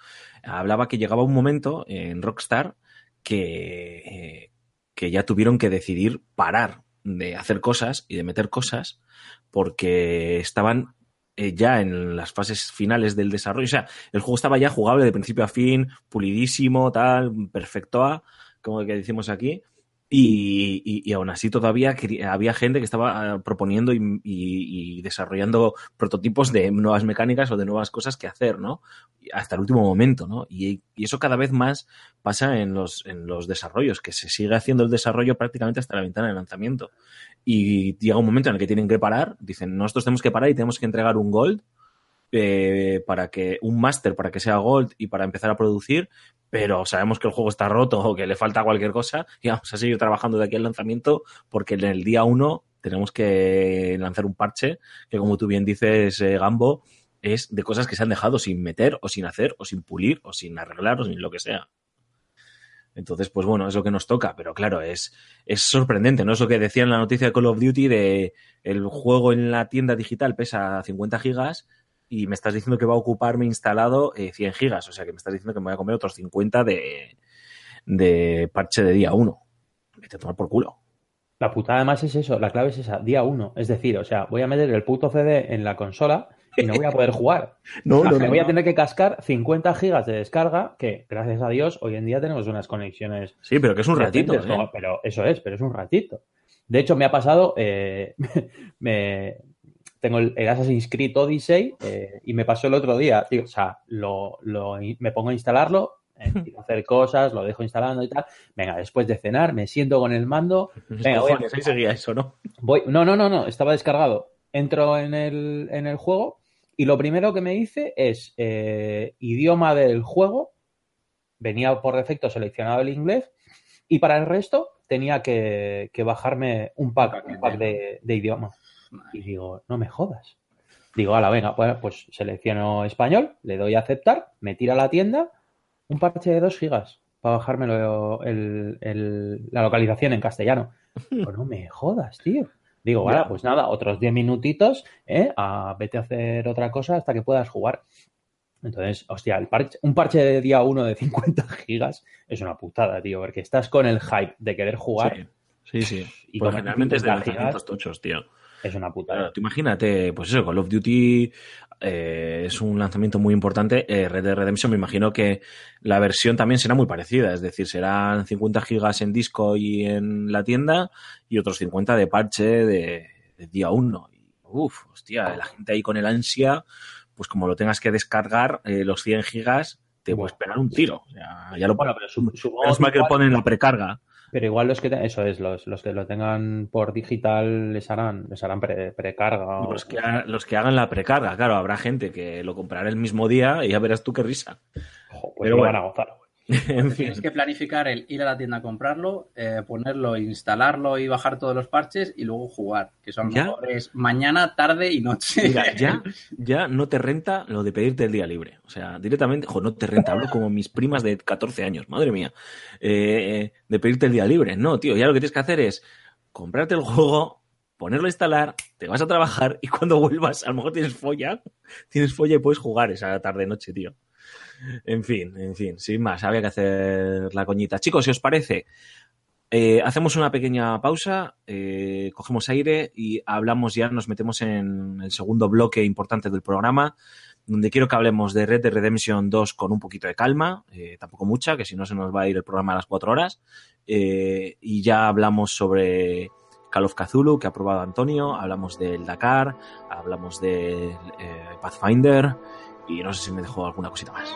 hablaba que llegaba un momento en Rockstar que, eh, que ya tuvieron que decidir parar de hacer cosas y de meter cosas porque estaban eh, ya en las fases finales del desarrollo. O sea, el juego estaba ya jugable de principio a fin, pulidísimo, tal, perfecto a, como decimos aquí. Y, y- y aún así todavía había gente que estaba ah, proponiendo y, y- desarrollando prototipos de nuevas mecánicas o de nuevas cosas que hacer, ¿no? Hasta el último momento, ¿no? Y eso cada vez más pasa en los, en los desarrollos, que se sigue haciendo el desarrollo prácticamente hasta la ventana de lanzamiento. Y llega un momento en el que tienen que parar, dicen, nosotros tenemos que parar y tenemos que entregar un gold eh, para que, un máster para que sea gold y para empezar a producir, pero sabemos que el juego está roto o *laughs* que le falta cualquier cosa y vamos a seguir trabajando de aquí al lanzamiento porque en el día uno tenemos que lanzar un parche que como tú bien dices, eh, Gambo, es de cosas que se han dejado sin meter o sin hacer o sin pulir o sin arreglar o sin lo que sea. Entonces, pues bueno, es lo que nos toca, pero claro, es, es sorprendente, ¿no? Es lo que decía en la noticia de Call of Duty de el juego en la tienda digital pesa 50 gigas y me estás diciendo que va a ocuparme instalado eh, 100 gigas, o sea que me estás diciendo que me voy a comer otros 50 de, de parche de día 1. Vete a tomar por culo. La putada además es eso, la clave es esa, día uno. Es decir, o sea, voy a meter el puto CD en la consola y no voy a poder jugar. *laughs* No, O sea, me voy a tener que cascar 50 gigas de descarga, que gracias a Dios hoy en día tenemos unas conexiones. Sí, pero que es un ratito. ¿eh? Pero eso es, pero es un ratito. De hecho, me ha pasado, eh, *laughs* me, tengo el, el Assassin's Creed Odyssey eh, y me pasó el otro día, o sea, lo, lo- me pongo a instalarlo, eh, *laughs* empiezo a hacer cosas, lo dejo instalando y tal. Venga, después de cenar, me siento con el mando, Venga, voy a- seguía eso, ¿no? Voy, no, no, no, no, estaba descargado. Entro en el, en el juego y lo primero que me dice es eh, idioma del juego. Venía por defecto seleccionado el inglés y para el resto tenía que, que bajarme un pack, un pack de, de idioma. Y digo, no me jodas. Digo, ala, venga, pues, pues selecciono español, le doy a aceptar, me tira a la tienda un parche de 2 gigas para bajármelo el- el- la localización en castellano. *laughs* No me jodas, tío. Digo, vale, pues nada, otros 10 minutitos, ¿eh? A, vete a hacer otra cosa hasta que puedas jugar. Entonces, hostia, el parche, un parche de día 1 de 50 *laughs* gigas es una putada, tío, porque estás con el hype de querer jugar Sí, sí. sí. Y Pues generalmente es de 50 gigas, lanzamientos tochos, tío. Es una putada. Claro, tú imagínate, pues eso, Call of Duty eh, es un lanzamiento muy importante. Eh, Red Dead Redemption, me imagino que la versión también será muy parecida, es decir, serán 50 gigas en disco y en la tienda y otros 50 de parche de, de día 1. Uf, hostia, la gente ahí con el ansia, pues como lo tengas que descargar, eh, los 100 gigas, te puedes pegar un tiro. Ya, ya lo Bueno, pero su- supongo Menos mal que igual- ponen la precarga. Pero igual los que te- eso es, los, los que lo tengan por digital les harán, les harán pre- precarga. o- Los que, ha- los que hagan la precarga, claro, habrá gente que lo comprará el mismo día y ya verás tú qué risa. Jo, pues pero lo bueno. van a gozar. *laughs* en fin, Tienes que planificar el ir a la tienda a comprarlo, eh, ponerlo, instalarlo y bajar todos los parches y luego jugar. Que eso a lo ¿Ya? mejor es mañana, tarde y noche. mira, ya, *laughs* ya no te renta lo de pedirte el día libre. O sea, directamente, jo, no te renta, hablo como mis primas de 14 años, madre mía, eh, de pedirte el día libre. No, tío, ya lo que tienes que hacer es comprarte el juego, ponerlo a instalar, te vas a trabajar y cuando *laughs* vuelvas, a lo mejor tienes folla, tienes folla y puedes jugar esa tarde-noche, tío. En fin, en fin, sin más, había que hacer la coñita. Chicos, si os parece, eh, hacemos una pequeña pausa, eh, cogemos aire y hablamos ya, nos metemos en el segundo bloque importante del programa, donde quiero que hablemos de Red Dead Redemption 2 con un poquito de calma, eh, tampoco mucha, que si no se nos va a ir el programa a las cuatro horas, y ya hablamos sobre Call of Cthulhu, que ha probado Antonio, hablamos del Dakar, hablamos del Pathfinder, y no sé si me dejó alguna cosita más.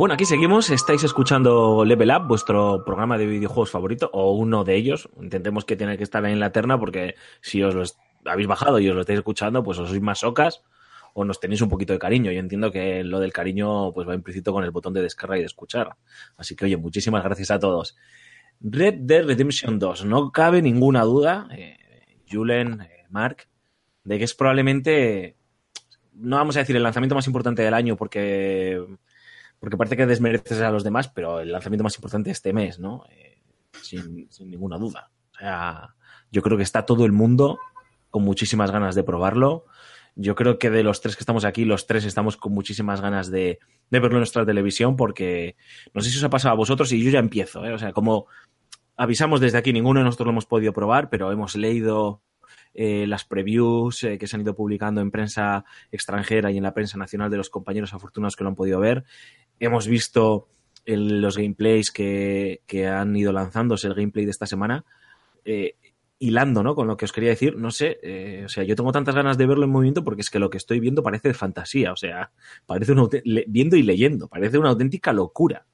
Bueno, aquí seguimos. Estáis escuchando Level Up, vuestro programa de videojuegos favorito, o uno de ellos. Intentemos que tiene que estar en la terna, porque si os lo habéis bajado y os lo estáis escuchando, pues os sois más socas o nos tenéis un poquito de cariño. Yo entiendo que lo del cariño pues va implícito con el botón de descarga y de escuchar. Así que, oye, muchísimas gracias a todos. Red Dead Redemption 2. No cabe ninguna duda, eh, Julen, eh, Mark, de que es probablemente, no vamos a decir el lanzamiento más importante del año, porque porque parece que desmereces a los demás, pero el lanzamiento más importante este mes, ¿no? Eh, sin, ninguna duda. O sea, yo creo que está todo el mundo con muchísimas ganas de probarlo. Yo creo que de los tres que estamos aquí, los tres estamos con muchísimas ganas de, verlo en nuestra televisión, porque no sé si os ha pasado a vosotros y yo ya empiezo, ¿eh? O sea, como avisamos desde aquí, ninguno de nosotros lo hemos podido probar, pero hemos leído eh, las previews que se han ido publicando en prensa extranjera y en la prensa nacional de los compañeros afortunados que lo han podido ver. Hemos visto el- los gameplays que, que han ido lanzándose, el gameplay de esta semana, eh, hilando ¿no? con lo que os quería decir. No sé, eh, o sea, yo tengo tantas ganas de verlo en movimiento porque es que lo que estoy viendo parece de fantasía, o sea, parece una, viendo y leyendo, parece una auténtica locura.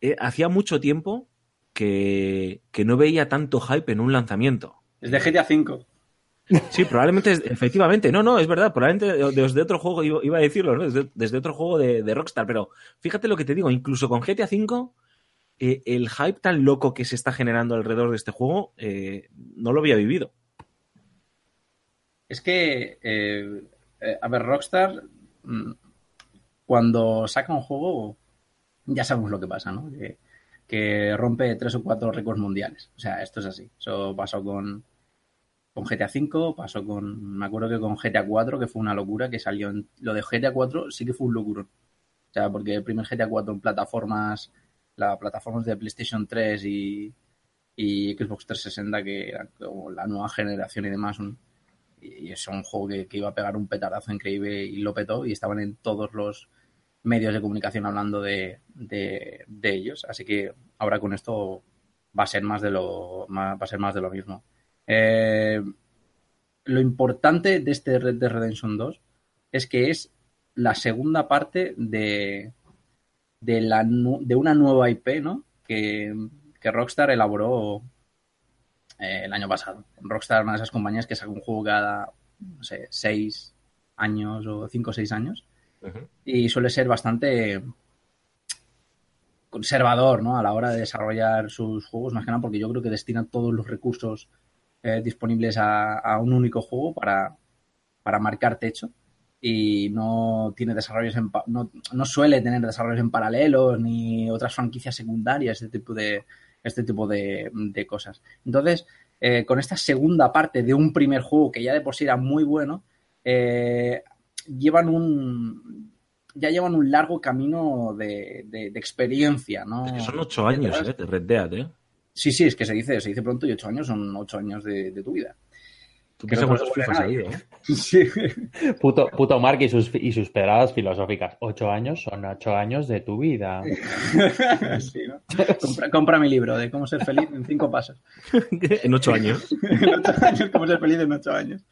Eh, hacía mucho tiempo que, que no veía tanto hype en un lanzamiento. Es de GTA V. Sí, probablemente, efectivamente, no, no, es verdad, probablemente de- desde otro juego, iba, a decirlo, ¿no? Desde, otro juego de, Rockstar, pero fíjate lo que te digo, incluso con GTA V, eh, el hype tan loco que se está generando alrededor de este juego, eh, no lo había vivido. Es que, eh, a ver, Rockstar, mm, cuando saca un juego, ya sabemos lo que pasa, ¿no? Que, que rompe tres o cuatro récords mundiales. O sea, esto es así. Eso pasó con, con GTA V, pasó con, me acuerdo que con GTA 4, que fue una locura, que salió en, lo de GTA 4 sí que fue un locuro. O sea, porque el primer GTA 4 en plataformas, las plataformas de PlayStation 3 y, y Xbox 360, que era como la nueva generación y demás, un, y es un juego que, que iba a pegar un petardazo increíble y lo petó y estaban en todos los medios de comunicación hablando de, de, de ellos. Así que ahora con esto va a ser más de lo, va a ser más de lo mismo. Eh, lo importante de este Red Dead Redemption 2 es que es la segunda parte de, de, la, nu- de una nueva IP, ¿no? Que, que Rockstar elaboró eh, el año pasado. Rockstar, una de esas compañías que saca un juego cada, no sé, seis años o cinco o seis años. y suele ser bastante conservador ¿no? a la hora de desarrollar sus juegos, más que nada porque yo creo que destina todos los recursos eh, disponibles a, un único juego para, para marcar techo y no tiene desarrollos en, no, no, suele tener desarrollos en paralelos ni otras franquicias secundarias este tipo de este tipo de, cosas entonces eh, con esta segunda parte de un primer juego que ya de por sí era muy bueno eh, llevan un ya llevan un largo camino de, experiencia, ¿no? son ocho años, ¿eh? De Red Dead, ¿eh? Sí, sí, es que se dice, se dice pronto y ocho años son ocho años de, tu vida. Tú FIFAs ha ido, ¿eh? *laughs* Sí. Puto, puto Mark y sus, y sus pedradas filosóficas. Ocho años son ocho años de tu vida. *laughs* sí, ¿no? compra, mi libro de cómo ser feliz en cinco pasos. *laughs* en ocho años. en ocho años, cómo ser feliz en ocho años.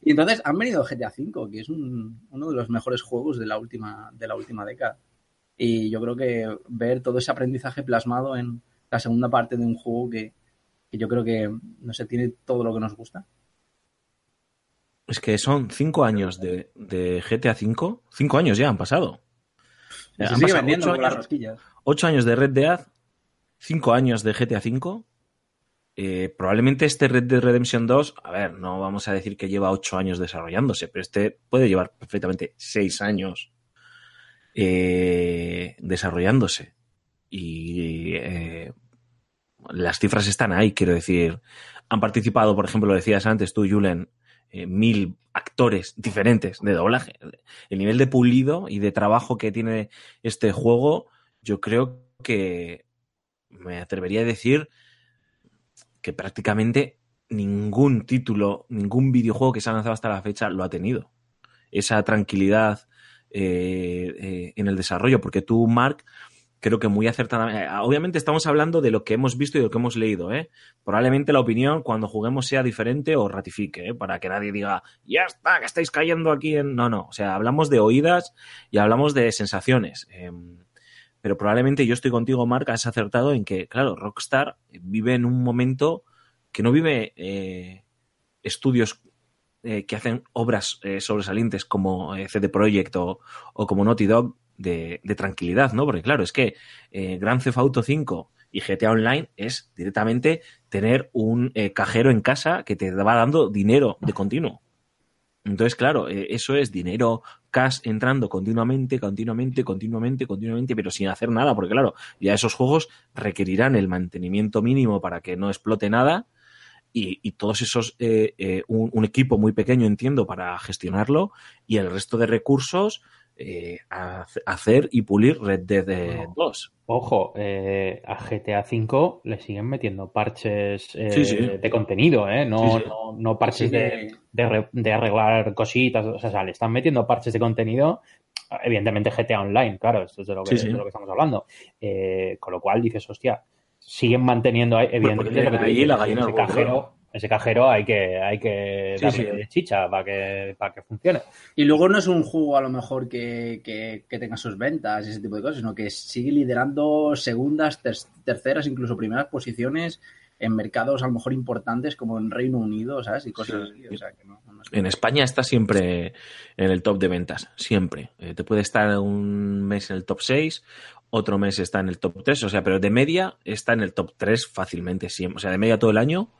Y entonces han venido GTA V, que es uno de los mejores juegos de la última, de la última década. Y yo creo que ver todo ese aprendizaje plasmado en la segunda parte de un juego que, yo creo que, no sé, tiene todo lo que nos gusta. Es que son cinco años de, GTA V. Cinco años ya han pasado. Se sigue vendiendo ocho años, las. Ocho años de Red Dead, cinco años de GTA V eh, probablemente este Red Dead Redemption 2, a ver, no vamos a decir que lleva ocho años desarrollándose, pero este puede llevar perfectamente seis años eh, desarrollándose. Y eh, las cifras están ahí, quiero decir. Han participado, por ejemplo, lo decías antes tú, Julen, mil actores diferentes de doblaje. El nivel de pulido y de trabajo que tiene este juego, yo creo que me atrevería a decir que prácticamente ningún título, ningún videojuego que se ha lanzado hasta la fecha lo ha tenido. Esa tranquilidad eh, eh, en el desarrollo, porque tú, Mark, creo que muy acertadamente. Eh, obviamente estamos hablando de lo que hemos visto y lo que hemos leído, ¿eh? Probablemente la opinión cuando juguemos sea diferente o ratifique, para que nadie diga, ya está, que estáis cayendo aquí en. No, no. O sea, hablamos de oídas y hablamos de sensaciones. Em, pero probablemente yo estoy contigo, Marc, has acertado en que, claro, Rockstar vive en un momento que no vive eh, estudios eh, que hacen obras eh, sobresalientes como CD Projekt o, como Naughty Dog de, tranquilidad, ¿no? Porque claro, es que Grand Theft Auto 5 y GTA Online es directamente tener un cajero en casa que te va dando dinero de continuo. Entonces, claro, eso es dinero cash entrando continuamente, continuamente, continuamente, continuamente, pero sin hacer nada, porque claro, ya esos juegos requerirán el mantenimiento mínimo para que no explote nada. Y, todos esos, eh, eh, un, equipo muy pequeño, entiendo, para gestionarlo, y el resto de recursos, eh, hacer y pulir Red Dead 2. Ojo, a GTA V le siguen metiendo parches de contenido, ¿eh? No, no, parches de, de, arreglar cositas, o sea, le están metiendo parches de contenido. Evidentemente GTA Online, claro, esto es de lo que, lo que estamos hablando. con lo cual dices, hostia, siguen manteniendo, evidentemente, ese cajero, ese cajero hay que, hay que darle chicha para que, para que funcione. Y luego no es un juego a lo mejor que, que, tenga sus ventas y ese tipo de cosas, sino que sigue liderando segundas, terceras, incluso primeras posiciones en mercados a lo mejor importantes como en Reino Unido, ¿sabes? Y cosas así. En España está siempre en el top de ventas, siempre. Eh, te puede estar un mes en el top 6, otro mes está en el top 3, o sea, pero de media está en el top 3 fácilmente, siempre. O sea, de media todo el año,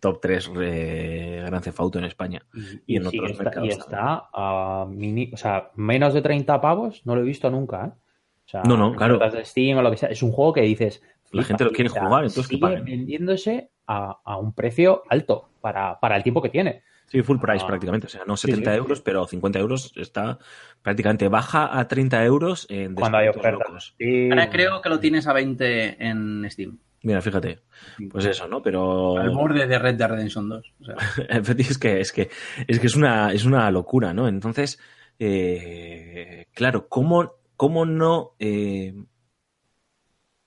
top 3 eh, Gran Cefauto en España. Y, en otros mercados. Y está a mini, o sea, menos de 30 pavos, no lo he visto nunca, ¿eh? O sea, no, no, claro. De Steam o lo que sea. Es un juego que dices. La gente lo quiere jugar, entonces sigue vendiéndose a, a, un precio alto para, para el tiempo que tiene. Sí, full price ah. prácticamente. O sea, no 70 euros, pero 50 euros está prácticamente baja a 30 euros en Cuando hay ofertas. Ahora creo que lo tienes a 20 en Steam. Mira, fíjate. Pues eso, ¿no? Pero. Al borde de Red Dead Redemption 2. O sea. *laughs* es que, es que, es que es una, es una locura, ¿no? Entonces, eh, claro, ¿cómo, cómo no eh,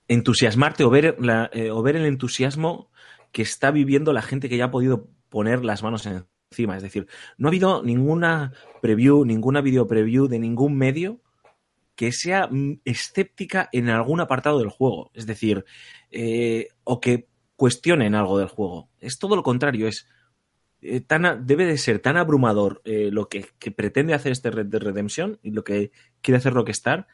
entusiasmarte o ver, la, eh, o ver el entusiasmo que está viviendo la gente que ya ha podido poner las manos en es decir, no ha habido ninguna preview, ninguna video preview de ningún medio que sea mm, escéptica en algún apartado del juego. Es decir, eh, o que cuestionen algo del juego. Es todo lo contrario, es eh, tan, debe de ser tan abrumador eh, lo que, pretende hacer este Red Dead Redemption y lo que quiere hacer Rockstar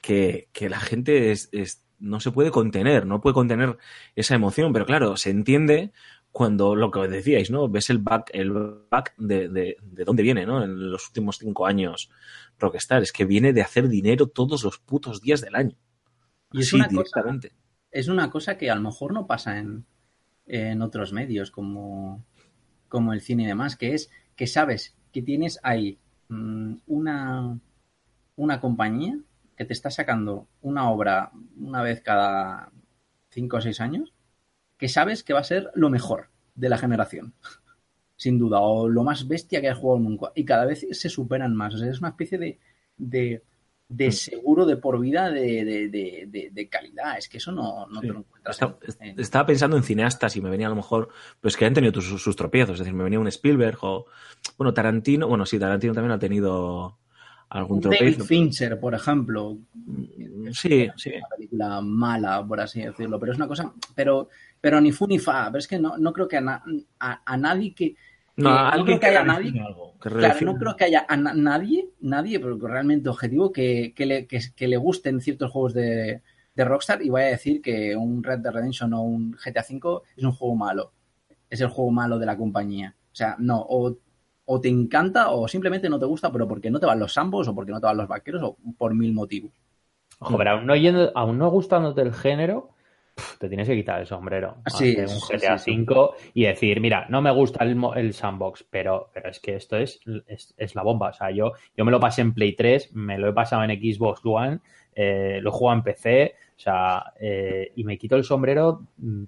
que, que la gente es, no se puede contener, no puede contener esa emoción, pero claro, se entiende cuando lo que decíais, ¿no? Ves el back, el back de, de, de dónde viene, ¿no? En los últimos cinco años Rockstar, es que viene de hacer dinero todos los putos días del año. Y es, Así, una cosa, es una cosa que a lo mejor no pasa en, en otros medios como, como el cine y demás, que es que sabes que tienes ahí mmm, una, una compañía que te está sacando una obra una vez cada cinco o seis años, que sabes que va a ser lo mejor de la generación. *laughs* Sin duda, o lo más bestia que has jugado nunca. Y cada vez se superan más. O sea, es una especie de, de, de seguro de por vida de, de, calidad. Es que eso no, no sí. te lo encuentras. Está, en... Estaba pensando en cineastas y me venía a lo mejor, pues que han tenido sus, sus tropiezos. Es decir, me venía un Spielberg o, bueno, Tarantino. Bueno, sí, Tarantino también ha tenido algún tropiezo. David Fincher, por ejemplo. Sí, sí. Una película mala, por así decirlo, pero es una cosa, pero, pero ni fu ni fa. Pero es que no, no creo que a, na, a, a nadie que, no, no creo que haya nadie, algo, que claro, no creo que haya a na nadie, nadie, pero realmente objetivo, que, que, le, que, que le gusten ciertos juegos de, de, Rockstar y vaya a decir que un Red Dead Redemption o un GTA V es un juego malo. Es el juego malo de la compañía. O sea, no, o, o te encanta o simplemente no te gusta, pero porque no te van los sambos o porque no te van los vaqueros o por mil motivos. Ojo, pero aún no, yendo, aún no gustándote el género, te tienes que quitar el sombrero sí, de un GTA sí, V sí. y decir, mira, no me gusta el, el sandbox, pero, pero, es que esto es, es, es, la bomba. O sea, yo, yo me lo pasé en Play 3, me lo he pasado en Xbox One, eh, lo he jugado en PC, o sea, eh, y me quito el sombrero,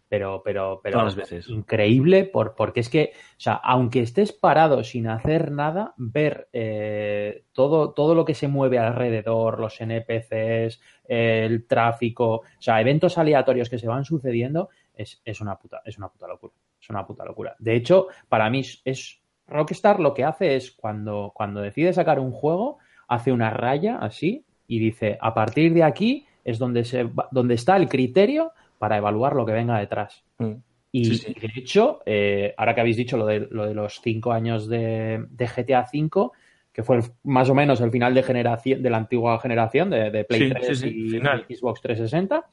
pero, pero, pero Todas las veces. increíble, por, porque es que, o sea, aunque estés parado sin hacer nada, ver eh, todo, todo lo que se mueve alrededor, los NPCs, el tráfico, o sea, eventos aleatorios que se van sucediendo, es, es, una puta, es una puta locura. Es una puta locura. De hecho, para mí es Rockstar lo que hace es cuando, cuando decide sacar un juego, hace una raya así y dice, a partir de aquí es donde, se, donde está el criterio para evaluar lo que venga detrás. Mm. Y, sí, sí. de hecho, eh, ahora que habéis dicho lo de, lo de los cinco años de, de, GTA V, que fue el, más o menos el final de generación de la antigua generación de, de Play sí, 3 y final. Xbox 360,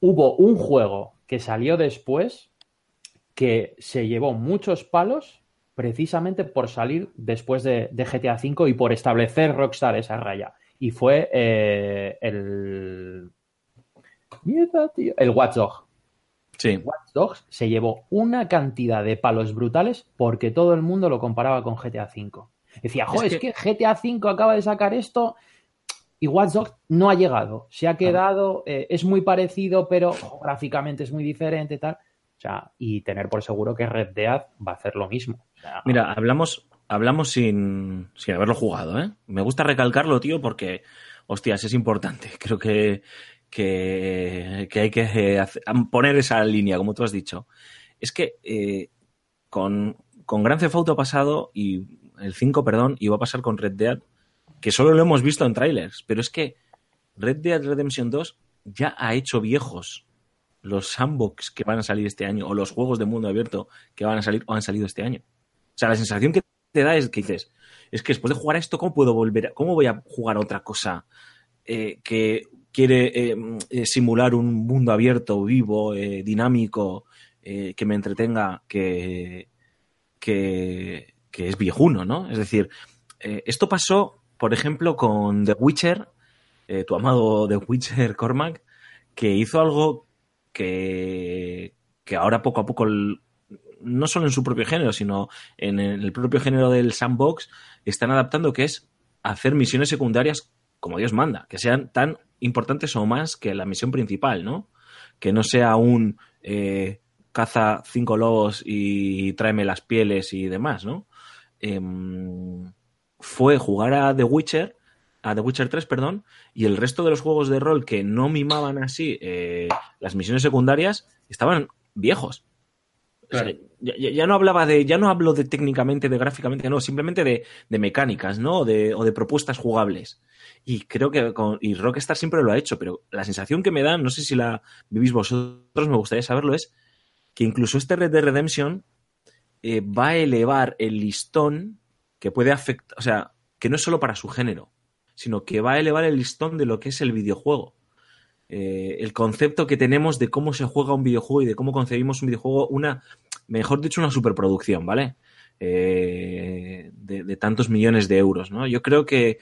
hubo un juego que salió después que se llevó muchos palos precisamente por salir después de, de GTA V y por establecer Rockstar esa raya y fue eh, el. Mierda, tío. El Watchdog. Sí. Watch Dogs se llevó una cantidad de palos brutales porque todo el mundo lo comparaba con GTA V. Decía, joder, es que... es que GTA V acaba de sacar esto y Watch Dogs no ha llegado. Se ha quedado, eh, es muy parecido, pero oh, gráficamente es muy diferente, tal. O sea, y tener por seguro que Red Dead va a hacer lo mismo. O sea, Mira, hablamos, hablamos sin, sin haberlo jugado, ¿eh? Me gusta recalcarlo, tío, porque, hostias, es importante. *laughs* Creo que, que, que hay que hacer, poner esa línea, como tú has dicho. Es que eh, con, con Gran Theft Auto ha pasado, y el 5, perdón, y va a pasar con Red Dead, que solo lo hemos visto en trailers, pero es que Red Dead Redemption 2 ya ha hecho viejos los sandbox que van a salir este año o los juegos de mundo abierto que van a salir o han salido este año. O sea, la sensación que te da es que dices, es que después de jugar esto, ¿cómo puedo volver? A, ¿Cómo voy a jugar a otra cosa eh, que quiere eh, eh, simular un mundo abierto, vivo, eh, dinámico, que me entretenga, que, que, que, es viejuno, ¿no? Es decir, esto pasó, por ejemplo, con The Witcher, tu amado The Witcher Cormac, que hizo algo que, que ahora poco a poco no solo en su propio género, sino en el propio género del sandbox, están adaptando que es hacer misiones secundarias como Dios manda, que sean tan importantes o más que la misión principal, ¿no? Que no sea un eh, caza cinco lobos y tráeme las pieles y demás, ¿no? Eh, fue jugar a The Witcher, a The Witcher 3, perdón, y el resto de los juegos de rol que no mimaban así eh, las misiones secundarias estaban viejos. O sea, ya, ya, no hablaba de, ya no hablo de técnicamente, de gráficamente, no, simplemente de, de mecánicas, ¿no? O de, o de, propuestas jugables. Y creo que con, y Rockstar siempre lo ha hecho, pero la sensación que me da, no sé si la vivís vosotros, me gustaría saberlo, es que incluso este Red Dead Redemption eh, va a elevar el listón que puede afectar, o sea, que no es solo para su género, sino que va a elevar el listón de lo que es el videojuego. Eh, el concepto que tenemos de cómo se juega un videojuego y de cómo concebimos un videojuego, una, mejor dicho, una superproducción, ¿vale? Eh, de, tantos millones de euros, ¿no? Yo creo que,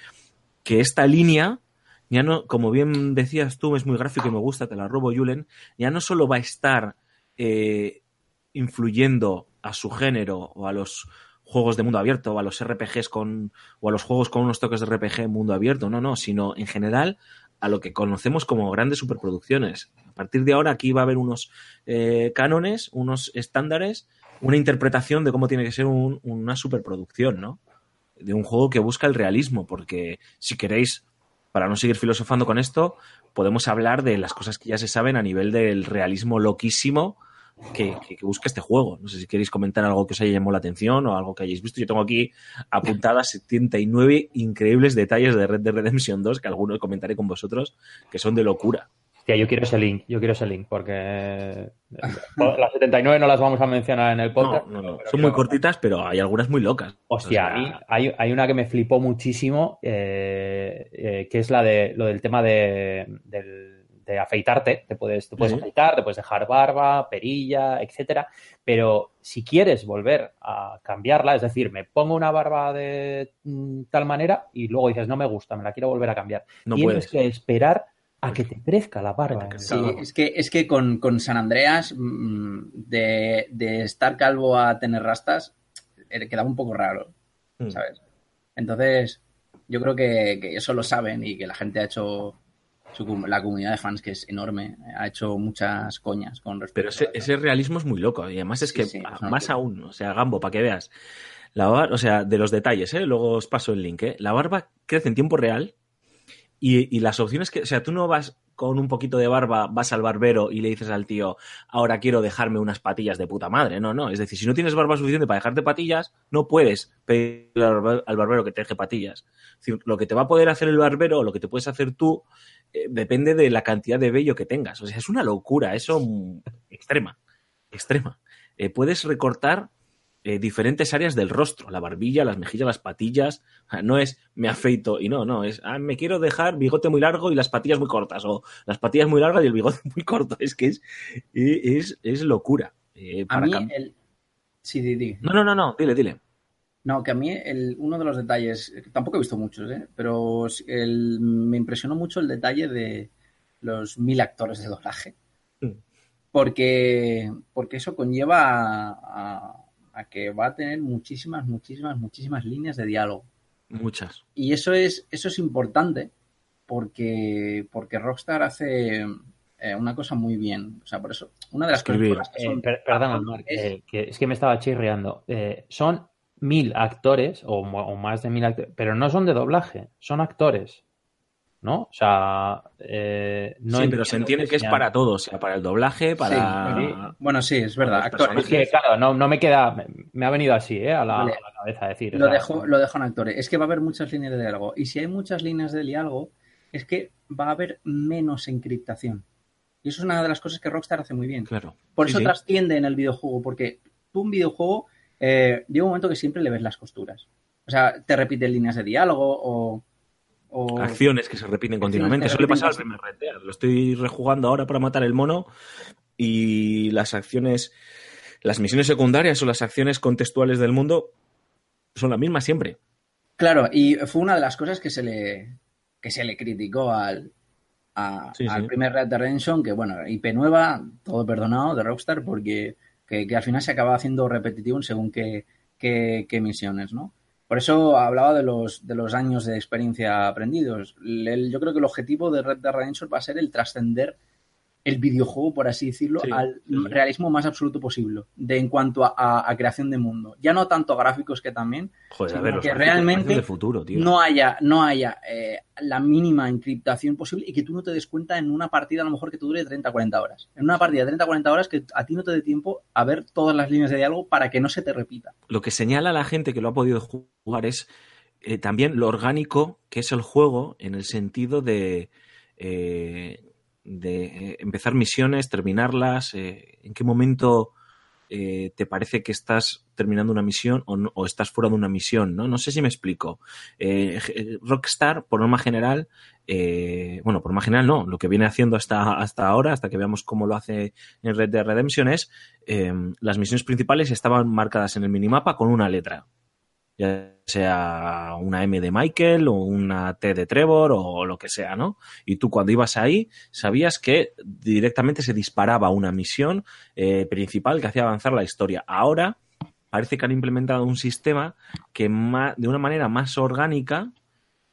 que esta línea, ya no, como bien decías tú, es muy gráfico y me gusta, te la robo, Julen, ya no solo va a estar eh, influyendo a su género o a los juegos de mundo abierto o a los RPGs con o a los juegos con unos toques de RPG mundo abierto, no, no, sino en general a lo que conocemos como grandes superproducciones. A partir de ahora aquí va a haber unos eh, cánones, unos estándares, una interpretación de cómo tiene que ser un, una superproducción, ¿no? De un juego que busca el realismo, porque si queréis, para no seguir filosofando con esto, podemos hablar de las cosas que ya se saben a nivel del realismo loquísimo que, que, que, busca este juego. No sé si queréis comentar algo que os haya llamado la atención o algo que hayáis visto. Yo tengo aquí apuntadas 79 increíbles detalles de Red Dead Redemption 2 que algunos comentaré con vosotros que son de locura. Hostia, yo quiero ese link, yo quiero ese link, porque las 79 no las vamos a mencionar en el podcast. No, no, no. Son muy cortitas, pero hay algunas muy locas. Hostia, o sea... hay, hay, una que me flipó muchísimo, eh, eh, que es la de lo del tema de, del de afeitarte, te puedes, te puedes uh -huh. afeitar, te puedes dejar barba, perilla, etcétera, pero si quieres volver a cambiarla, es decir, me pongo una barba de mm, tal manera y luego dices, no me gusta, me la quiero volver a cambiar. No Tienes puedes. que esperar a que te crezca la barba. Sí, es que, es que con, con San Andreas, mmm, de, de, estar calvo a tener rastas, eh, quedaba un poco raro, mm. ¿sabes? Entonces, yo creo que, que eso lo saben y que la gente ha hecho su, la comunidad de fans, que es enorme, ha hecho muchas coñas con respecto Pero ese, ese realismo es muy loco. Y además es que, sí, más aún, o sea, Gambo, para que veas. La barba, o sea, de los detalles, ¿eh? luego os paso el link. ¿eh? La barba crece en tiempo real y, y, las opciones que, o sea, tú no vas con un poquito de barba, vas al barbero y le dices al tío, ahora quiero dejarme unas patillas de puta madre. No, no. Es decir, si no tienes barba suficiente para dejarte patillas, no puedes pedir al barbero que te deje patillas. Es decir, lo que te va a poder hacer el barbero o lo que te puedes hacer tú eh, depende de la cantidad de vello que tengas. O sea, es una locura, eso extrema, extrema. Eh, puedes recortar eh, diferentes áreas del rostro, la barbilla, las mejillas, las patillas. No es me afeito y no, no, es ah, me quiero dejar bigote muy largo y las patillas muy cortas, o las patillas muy largas y el bigote *laughs* muy corto. Es que es, es, es locura. Eh, a mí el... Sí, di, di. No, no, no, no, dile, dile. No, que a mí el, uno de los detalles, tampoco he visto muchos, ¿eh? pero el, me impresionó mucho el detalle de los mil actores de doblaje. Mm. Porque, porque eso conlleva a, a a que va a tener muchísimas, muchísimas, muchísimas líneas de diálogo. Muchas. Y eso es, eso es importante porque, porque Rockstar hace eh, una cosa muy bien. O sea, por eso, una de las Escribir. cosas que son... Eh, perdón, Mark, es... Eh, que, es que me estaba chirriando. Eh, son mil actores, o, o, más de mil actores, pero no son de doblaje, son actores. ¿No? O sea, eh, no sí, pero se entiende que, que es para todo, o sea, para el doblaje, para... Sí, bueno, sí, es verdad. Actores. Es que, claro, no, no, me queda, me, me ha venido así, ¿eh? A la, vale. a la cabeza decir. Lo, dejo, lo dejo en actores. Es que va a haber muchas líneas de diálogo. Y si hay muchas líneas de diálogo, es que va a haber menos encriptación. Y eso es una de las cosas que Rockstar hace muy bien. Claro. Por eso sí, trasciende en el videojuego, porque tú un videojuego eh, llega un momento que siempre le ves las costuras. O sea, te repiten líneas de diálogo o o... acciones que se repiten continuamente. Eso le pasa al primer Red Dead. Lo estoy rejugando ahora para matar el mono y las acciones, las misiones secundarias o las acciones contextuales del mundo son las mismas siempre. Claro, y fue una de las cosas que se le, que se le criticó al, a, sí, al sí. primer Red Dead Redemption, que bueno, IP nueva, todo perdonado de Rockstar, porque que, que al final se acaba haciendo repetitivo según qué, qué, qué misiones, ¿no? Por eso hablaba de los, de los años de experiencia aprendidos. El, yo creo que el objetivo de Red Dead Redemption va a ser el trascender el videojuego, por así decirlo, sí, al sí. realismo más absoluto posible de, en cuanto a, a, a, creación de mundo. Ya no tanto gráficos que también, Joder, sino a ver, que realmente futuro, no haya, no haya eh, la mínima encriptación posible y que tú no te des cuenta en una partida a lo mejor que te dure 30 40 horas. En una partida de 30 40 horas que a ti no te dé tiempo a ver todas las líneas de diálogo para que no se te repita. Lo que señala la gente que lo ha podido jugar es eh, también lo orgánico que es el juego en el sentido de... Eh, de eh, empezar misiones, terminarlas, eh, en qué momento eh, te parece que estás terminando una misión o, no- o estás fuera de una misión, ¿no? No sé si me explico. Rockstar, por norma general, eh, bueno, por norma general no, lo que viene haciendo hasta, hasta ahora, hasta que veamos cómo lo hace en Red Dead Redemption es, las misiones principales estaban marcadas en el minimapa con una letra. Ya sea una M de Michael o una T de Trevor o lo que sea, ¿no? Y tú cuando ibas ahí sabías que directamente se disparaba una misión eh, principal que hacía avanzar la historia. Ahora parece que han implementado un sistema que de una manera más orgánica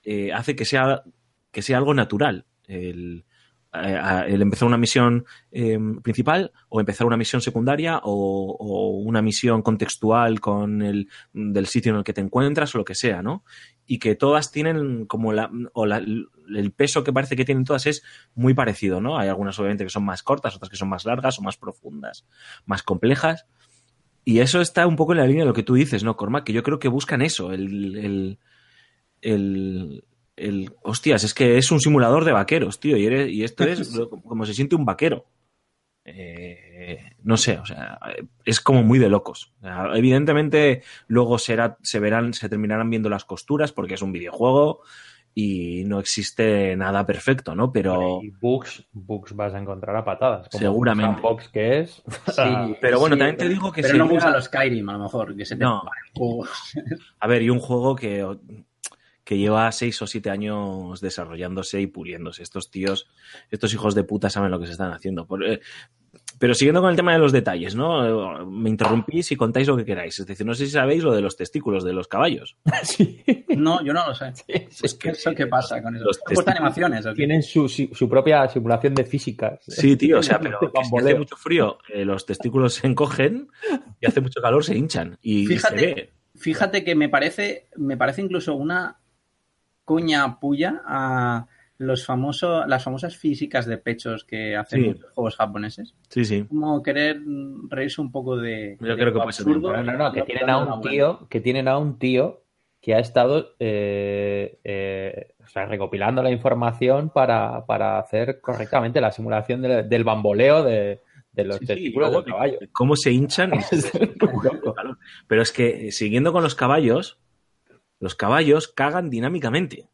eh, hace que sea, que sea algo natural. El, a- el empezar una misión eh, principal o empezar una misión secundaria o, una misión contextual con el del sitio en el que te encuentras o lo que sea, ¿no? Y que todas tienen como la, o el peso que parece que tienen todas es muy parecido, ¿no? Hay algunas obviamente que son más cortas, otras que son más largas o más profundas, más complejas. Y eso está un poco en la línea de lo que tú dices, ¿no, Cormac? Que yo creo que buscan eso, el, el, el- hostias, es que es un simulador de vaqueros, tío, y, eres- y esto es *laughs* como se siente un vaquero. Eh, no sé, o sea, es como muy de locos. O sea, evidentemente, luego será, se verán, se terminarán viendo las costuras porque es un videojuego y no existe nada perfecto, ¿no? Pero, Y bugs, bugs vas a encontrar a patadas. Como Seguramente. Box que es. *laughs* Sí, pero bueno, sí, también te digo que Pero se no usa- los Skyrim, a lo mejor, que se te No. A ver, y un juego que, que lleva seis o siete años desarrollándose y puliéndose. Estos tíos, estos hijos de puta saben lo que se están haciendo. Por- eh, pero siguiendo con el tema de los detalles, ¿no? Me interrumpís y contáis lo que queráis. Es decir, no sé si sabéis lo de los testículos de los caballos. *laughs* Sí. No, yo no lo sé. Pues que- ¿Eso qué pasa con eso? los ¿Han puesto testículos- animaciones? Tienen su, su propia simulación de físicas. Sí, tío, o sea, *laughs* pero si hace mucho frío, eh, los testículos se encogen y hace mucho calor, se hinchan. Y, se Fíjate, ve. fíjate que me parece, me parece incluso una coña puya a los famosos, las famosas físicas de pechos que hacen Sí. muchos juegos japoneses. Sí, sí. Como querer reírse un poco de. Yo de creo que puede ser absurdo. No, no, no, que No, tienen a un tío, que tienen a un tío que ha estado eh, eh, o sea, recopilando la información para, para hacer correctamente la simulación de- del bamboleo de, de los Sí, sí, testículos luego del caballo. Cómo se hinchan. se-. *laughs* Pero es que, eh, siguiendo con los caballos, los caballos cagan dinámicamente.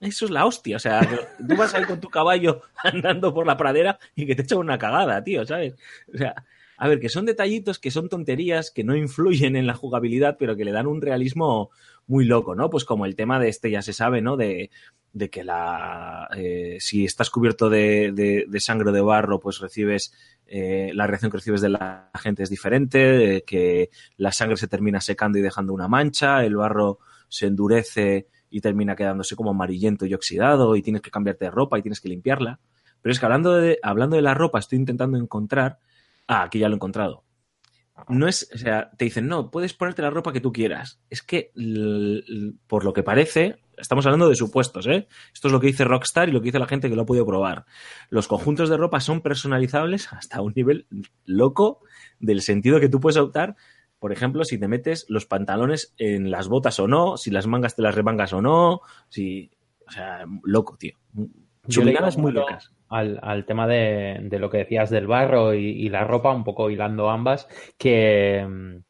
Eso es la hostia. O sea, *laughs* tú vas ahí con tu caballo *laughs* andando por la pradera y que te echa una cagada, tío, ¿sabes? O sea, a ver, que son detallitos, que son tonterías, que no influyen en la jugabilidad, pero que le dan un realismo muy loco, ¿no? Pues como el tema de este ya se sabe, ¿no? De, de que la eh, si estás cubierto de, de, sangre o de barro, pues recibes eh, la reacción que recibes de la gente es diferente, eh, que la sangre se termina secando y dejando una mancha, el barro se endurece y termina quedándose como amarillento y oxidado y tienes que cambiarte de ropa y tienes que limpiarla. Pero es que hablando de, hablando de la ropa, estoy intentando encontrar. Ah, aquí ya lo he encontrado. No es, o sea, te dicen, no, puedes ponerte la ropa que tú quieras. Es que, por lo que parece, estamos hablando de supuestos, ¿eh? Esto es lo que dice Rockstar y lo que dice la gente que lo ha podido probar. Los conjuntos de ropa son personalizables hasta un nivel loco del sentido que tú puedes optar. Por ejemplo, si te metes los pantalones en las botas o no, si las mangas te las remangas o no, si. O sea, loco, tío. Iba muy locas. Al, al tema de, de lo que decías del barro y, y la ropa, un poco hilando ambas, que,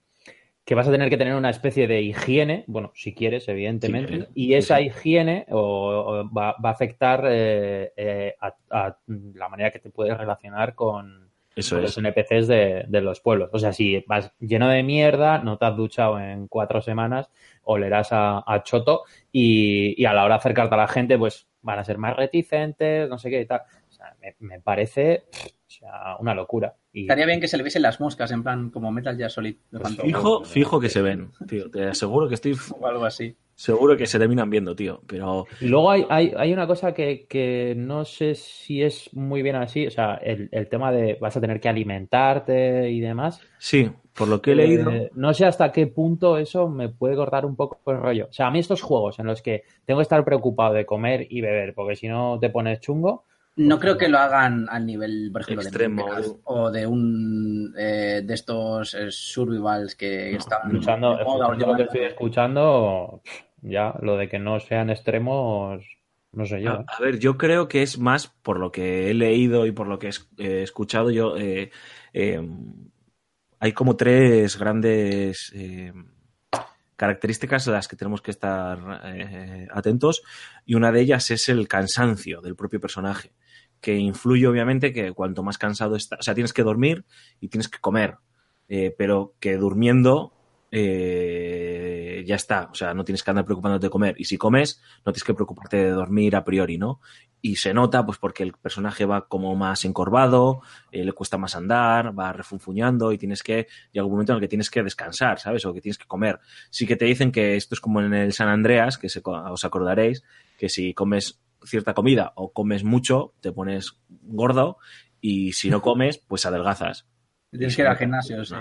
que vas a tener que tener una especie de higiene, bueno, si quieres, evidentemente, Sí, y esa sí. higiene o, o va, va a afectar eh, eh, a, a la manera que te puedes relacionar con, Eso es. los NPCs de, de los pueblos. O sea, si vas lleno de mierda, no te has duchado en cuatro semanas, olerás a, a choto y, y a la hora de acercarte a la gente, pues van a ser más reticentes, no sé qué y tal. O sea, me, me parece o sea, una locura. Y, Estaría bien que se le viesen las moscas, en plan, como Metal Gear Solid. de cuando- Fijo, fijo que se ven, tío. Te aseguro que estoy O algo así. Seguro que se terminan viendo, tío. Pero Y luego hay, hay, hay una cosa que, que no sé si es muy bien así, o sea, el, el tema de vas a tener que alimentarte y demás. sí, por lo que he leído. Eh, no sé hasta qué punto eso me puede cortar un poco el rollo. O sea, a mí estos juegos en los que tengo que estar preocupado de comer y beber, porque si no te pones chungo, No creo que lo hagan al nivel, por ejemplo, Extremo, de Minecraft o de un eh, de estos eh, survivals que están moda escuchando lo que estoy escuchando, ya, lo de que no sean extremos, no sé yo. A, a ver, yo creo que es más por lo que he leído y por lo que he he escuchado yo. eh, eh, hay como tres grandes eh, características a las que tenemos que estar eh, atentos y una de ellas es el cansancio del propio personaje, que influye obviamente que cuanto más cansado está, o sea, tienes que dormir y tienes que comer, eh, pero que durmiendo eh, ya está, o sea, no tienes que andar preocupándote de comer y si comes no tienes que preocuparte de dormir a priori, ¿no? Y se nota pues porque el personaje va como más encorvado, eh, le cuesta más andar, va refunfuñando y tienes que, llega un momento en el que tienes que descansar, ¿sabes? O que tienes que comer. Sí que te dicen que esto es como en el San Andreas, que se, os acordaréis, que si comes cierta comida o comes mucho, te pones gordo y si no comes, pues adelgazas. Tienes que ir al gimnasio, sí,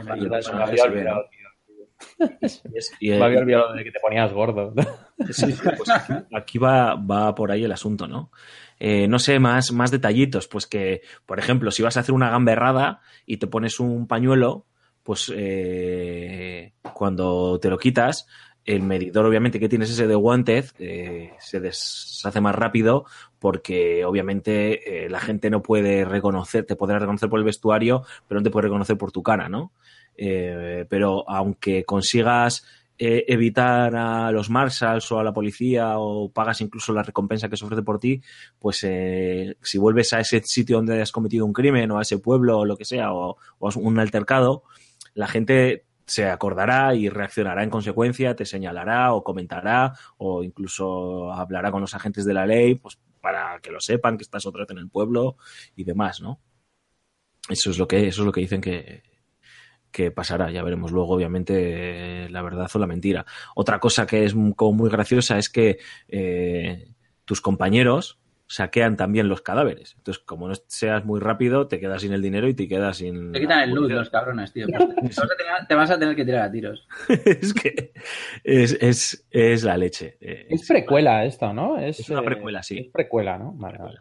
Y el *laughs* Me había olvidado, de que te ponías gordo. *laughs* Sí, pues aquí, aquí va, va por ahí el asunto, ¿no? Eh, no sé, más, más detallitos, pues que, por ejemplo, si vas a hacer una gamberrada y te pones un pañuelo, pues eh, cuando te lo quitas, el medidor obviamente que tienes ese de Wanted eh, se deshace más rápido porque obviamente eh, la gente no puede reconocer, te podrá reconocer por el vestuario, pero no te puede reconocer por tu cara, ¿no? Eh, pero aunque consigas eh, evitar a los marshals o a la policía o pagas incluso la recompensa que se ofrece por ti, pues eh, si vuelves a ese sitio donde has cometido un crimen o a ese pueblo o lo que sea o, o un altercado, la gente se acordará y reaccionará en consecuencia, te señalará o comentará o incluso hablará con los agentes de la ley, pues para que lo sepan que estás otra vez en el pueblo y demás, ¿no? Eso es lo que, eso es lo que dicen que, que pasará. Ya veremos luego, obviamente, eh, la verdad o la mentira. Otra cosa que es como muy graciosa es que eh, tus compañeros saquean también los cadáveres. Entonces, como no seas muy rápido, te quedas sin el dinero y te quedas sin... Te quitan el loot munición. los cabrones, tío. Pues *laughs* te, vas a tener- te vas a tener que tirar a tiros. *laughs* es que es, es, es la leche. Eh, Es precuela esto, ¿no? Es, Es una precuela, sí. Es precuela, ¿no? Vale, vale.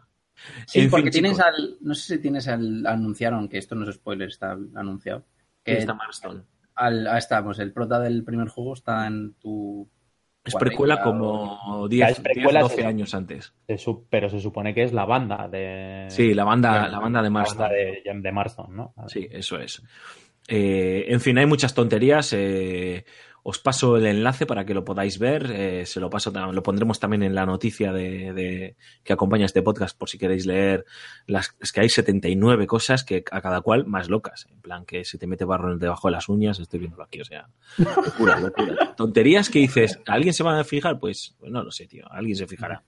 Sí, En porque fin, tienes chicos, al. No sé si tienes al. Anunciaron, que esto no es spoiler, está anunciado. Que está Marston. al, ah, estamos, el prota del primer juego está en tu. Es precuela como Ya, 10, es precuela, 10 12 sí. años antes. Se pero se supone que es la banda de. Sí, la banda, Bueno, la banda de Marston. banda de, de Marston, ¿no? Sí, eso es. Eh, en fin, hay muchas tonterías. eh, os paso el enlace para que lo podáis ver. eh, se lo paso, lo pondremos también en la noticia de, de- que acompaña este podcast por si queréis leer. Las, es que hay 79 cosas que a cada cual más locas. En plan, que se te mete barro debajo de las uñas. Estoy viéndolo aquí, o sea, locura, locura. *laughs* Tonterías que dices, ¿alguien se va a fijar? Pues, pues no lo sé, tío. Alguien se fijará.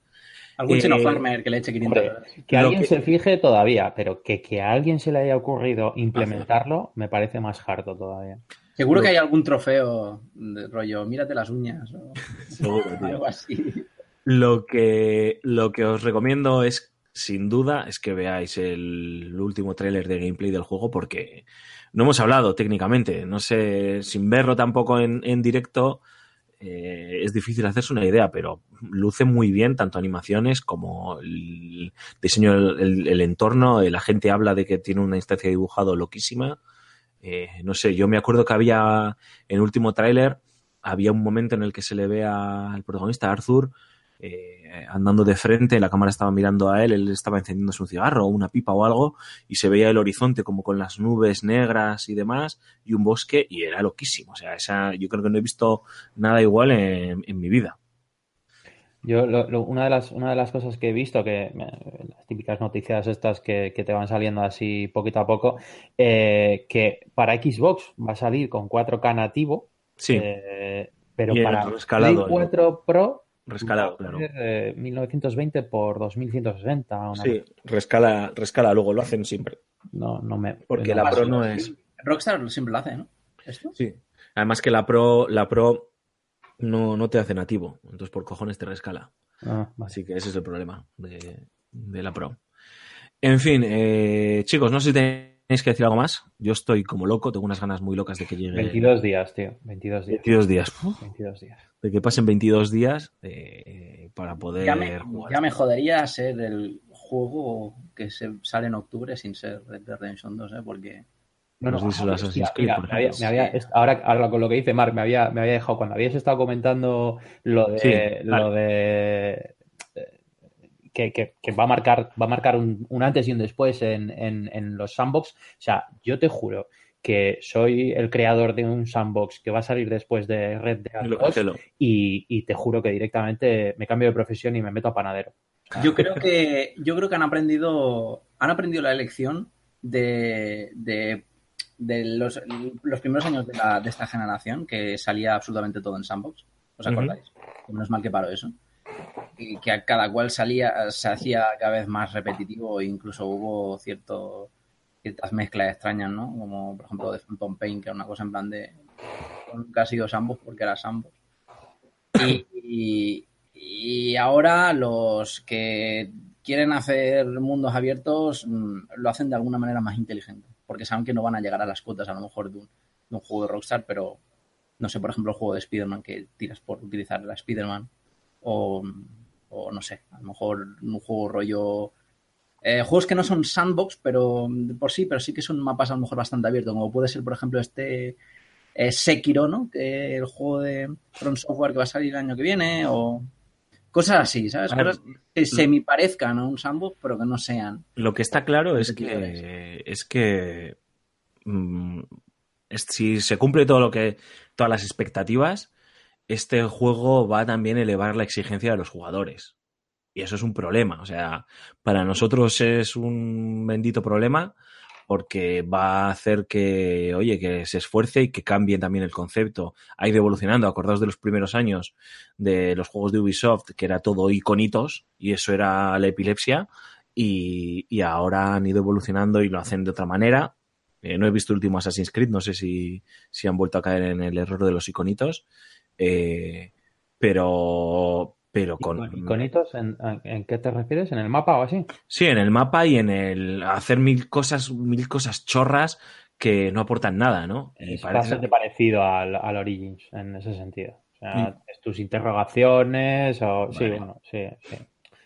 Algún Eh, chino farmer que le eche 500 Hombre, dólares. que alguien que- se fije todavía, pero que, que a alguien se le haya ocurrido implementarlo me parece más harto todavía. Seguro que hay algún trofeo de rollo, mírate las uñas o *laughs* Seguro, tío. algo así. Lo que, lo que os recomiendo es, sin duda, es que veáis el último tráiler de gameplay del juego porque no hemos hablado técnicamente. No sé, sin verlo tampoco en, en directo, eh, es difícil hacerse una idea, pero luce muy bien tanto animaciones como el diseño del el, el entorno. La gente habla de que tiene una instancia de dibujado loquísima. Eh, no sé, yo me acuerdo que había en el último tráiler había un momento en el que se le ve al protagonista Arthur eh, andando de frente, la cámara estaba mirando a él, él estaba encendiéndose un cigarro o una pipa o algo, y se veía el horizonte como con las nubes negras y demás, y un bosque, y era loquísimo. O sea, esa, yo creo que no he visto nada igual en, en mi vida. Yo, lo- lo- una, de las, una de las cosas que he visto, que las típicas noticias estas que, que te van saliendo así poquito a poco, eh, que para Xbox va a salir con 4K nativo, Sí, eh, pero Y para rescalado, Play 4 Pro rescalado, va a claro. ser, eh, 1920 por 2160. Una Sí, rescala, rescala, luego lo hacen siempre. No, no me. Porque no la Pro no es. Rockstar siempre lo hace, ¿no? ¿Esto? Sí. Además que la Pro, la Pro no, no te hace nativo, entonces por cojones te rescala. Ah, vale. Así que ese es el problema de, de la Pro. En fin, eh, chicos, no sé si tenéis que decir algo más. Yo estoy como loco, tengo unas ganas muy locas de que llegue 22 días, tío. 22 días. 22 días. Uf, 22 días. De que pasen 22 días eh, para poder Ya me, jugar. ya me jodería ser el juego que se sale en octubre sin ser Red Dead Redemption 2, ¿eh? Porque No, no, Nos dice el Assassin's hostia, Creed, mira, por me había- ejemplo. me había- est- ahora, ahora con lo que dice Mark, me había, me había dejado cuando habías estado comentando lo de, Sí, lo de eh, que, que- que va a marcar, va a marcar un, un antes y un después en, en- en los sandbox. O sea, yo te juro que soy el creador de un sandbox que va a salir después de Red Dead Lo 2 cancelo. y, y te juro que directamente me cambio de profesión y me meto a panadero. Yo creo que, yo creo que han aprendido, han aprendido la elección de, de, de los, los primeros años de, la- de esta generación, que salía absolutamente todo en sandbox. ¿Os acordáis? Menos mal que paró eso. Y que a cada cual salía, se hacía cada vez más repetitivo e incluso hubo cierto, ciertas mezclas extrañas, ¿no? Como por ejemplo de Phantom Pain, que era una cosa en plan de nunca ha sido sandbox porque era sandbox. Y, y- y ahora los que quieren hacer mundos abiertos mm, lo hacen de alguna manera más inteligente, porque saben que no van a llegar a las cuotas a lo mejor de un, de un juego de Rockstar, pero no sé, por ejemplo, el juego de Spider-Man que tiras por utilizar la Spider-Man o, o no sé, a lo mejor un juego rollo... eh, juegos que no son sandbox, pero por sí, pero sí que son mapas a lo mejor bastante abiertos, como puede ser, por ejemplo, este eh, Sekiro, ¿no? Que el juego de From Software que va a salir el año que viene, o cosas así, ¿sabes? A ver, Cosas que se me parezcan a un sandbox, pero que no sean. Lo que está claro es que es que mm, es- si se cumple todo lo que todas las expectativas, este juego va a también elevar la exigencia de los jugadores. Y eso es un problema. O sea, para nosotros es un bendito problema porque va a hacer que, oye, que se esfuerce y que cambie también el concepto. Ha ido evolucionando. Acordaos de los primeros años de los juegos de Ubisoft, que era todo iconitos y eso era la epilepsia. Y, y ahora han ido evolucionando y lo hacen de otra manera. Eh, no he visto el último Assassin's Creed, no sé si, si han vuelto a caer en el error de los iconitos. Eh, pero, pero con. Icon- ¿Iconitos? ¿En, en- qué te refieres? ¿En el mapa o así? Sí, en el mapa y en el hacer mil cosas, mil cosas chorras que no aportan nada, ¿no? Y Es parece bastante parecido al, al Origins en ese sentido. O sea, Mm. es tus interrogaciones o... Sí, bueno, sí, sí.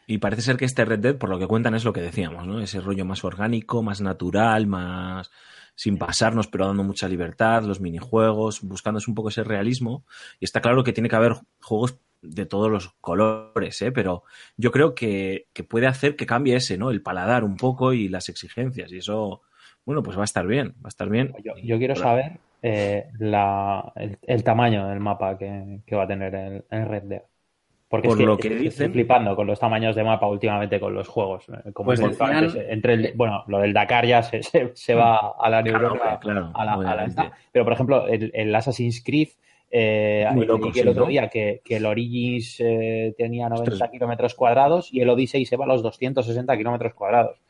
Y parece ser que este Red Dead, por lo que cuentan, es lo que decíamos, ¿no? Ese rollo más orgánico, más natural, más sin pasarnos, pero dando mucha libertad, los minijuegos, buscándose un poco ese realismo. Y está claro que tiene que haber juegos de todos los colores, ¿eh? Pero yo creo que, que puede hacer que cambie ese, ¿no? El paladar un poco y las exigencias. Y eso, bueno, pues va a estar bien, va a estar bien. Yo, yo quiero saber eh, la, el, el tamaño del mapa que, que va a tener el, el Red Dead. Porque Por es que, lo que estoy dicen- flipando con los tamaños de mapa últimamente con los juegos. eh, Como Pues decían- antes, entre el, bueno, lo del Dakar ya se, se, se va a la neurona, claro, a la, a la esta. Pero, por ejemplo, el, el Assassin's Creed, eh, Muy loco, el otro ¿no? día que, que el Origins eh, tenía 90 Ostras. kilómetros cuadrados y el Odyssey se va a los 260 kilómetros cuadrados.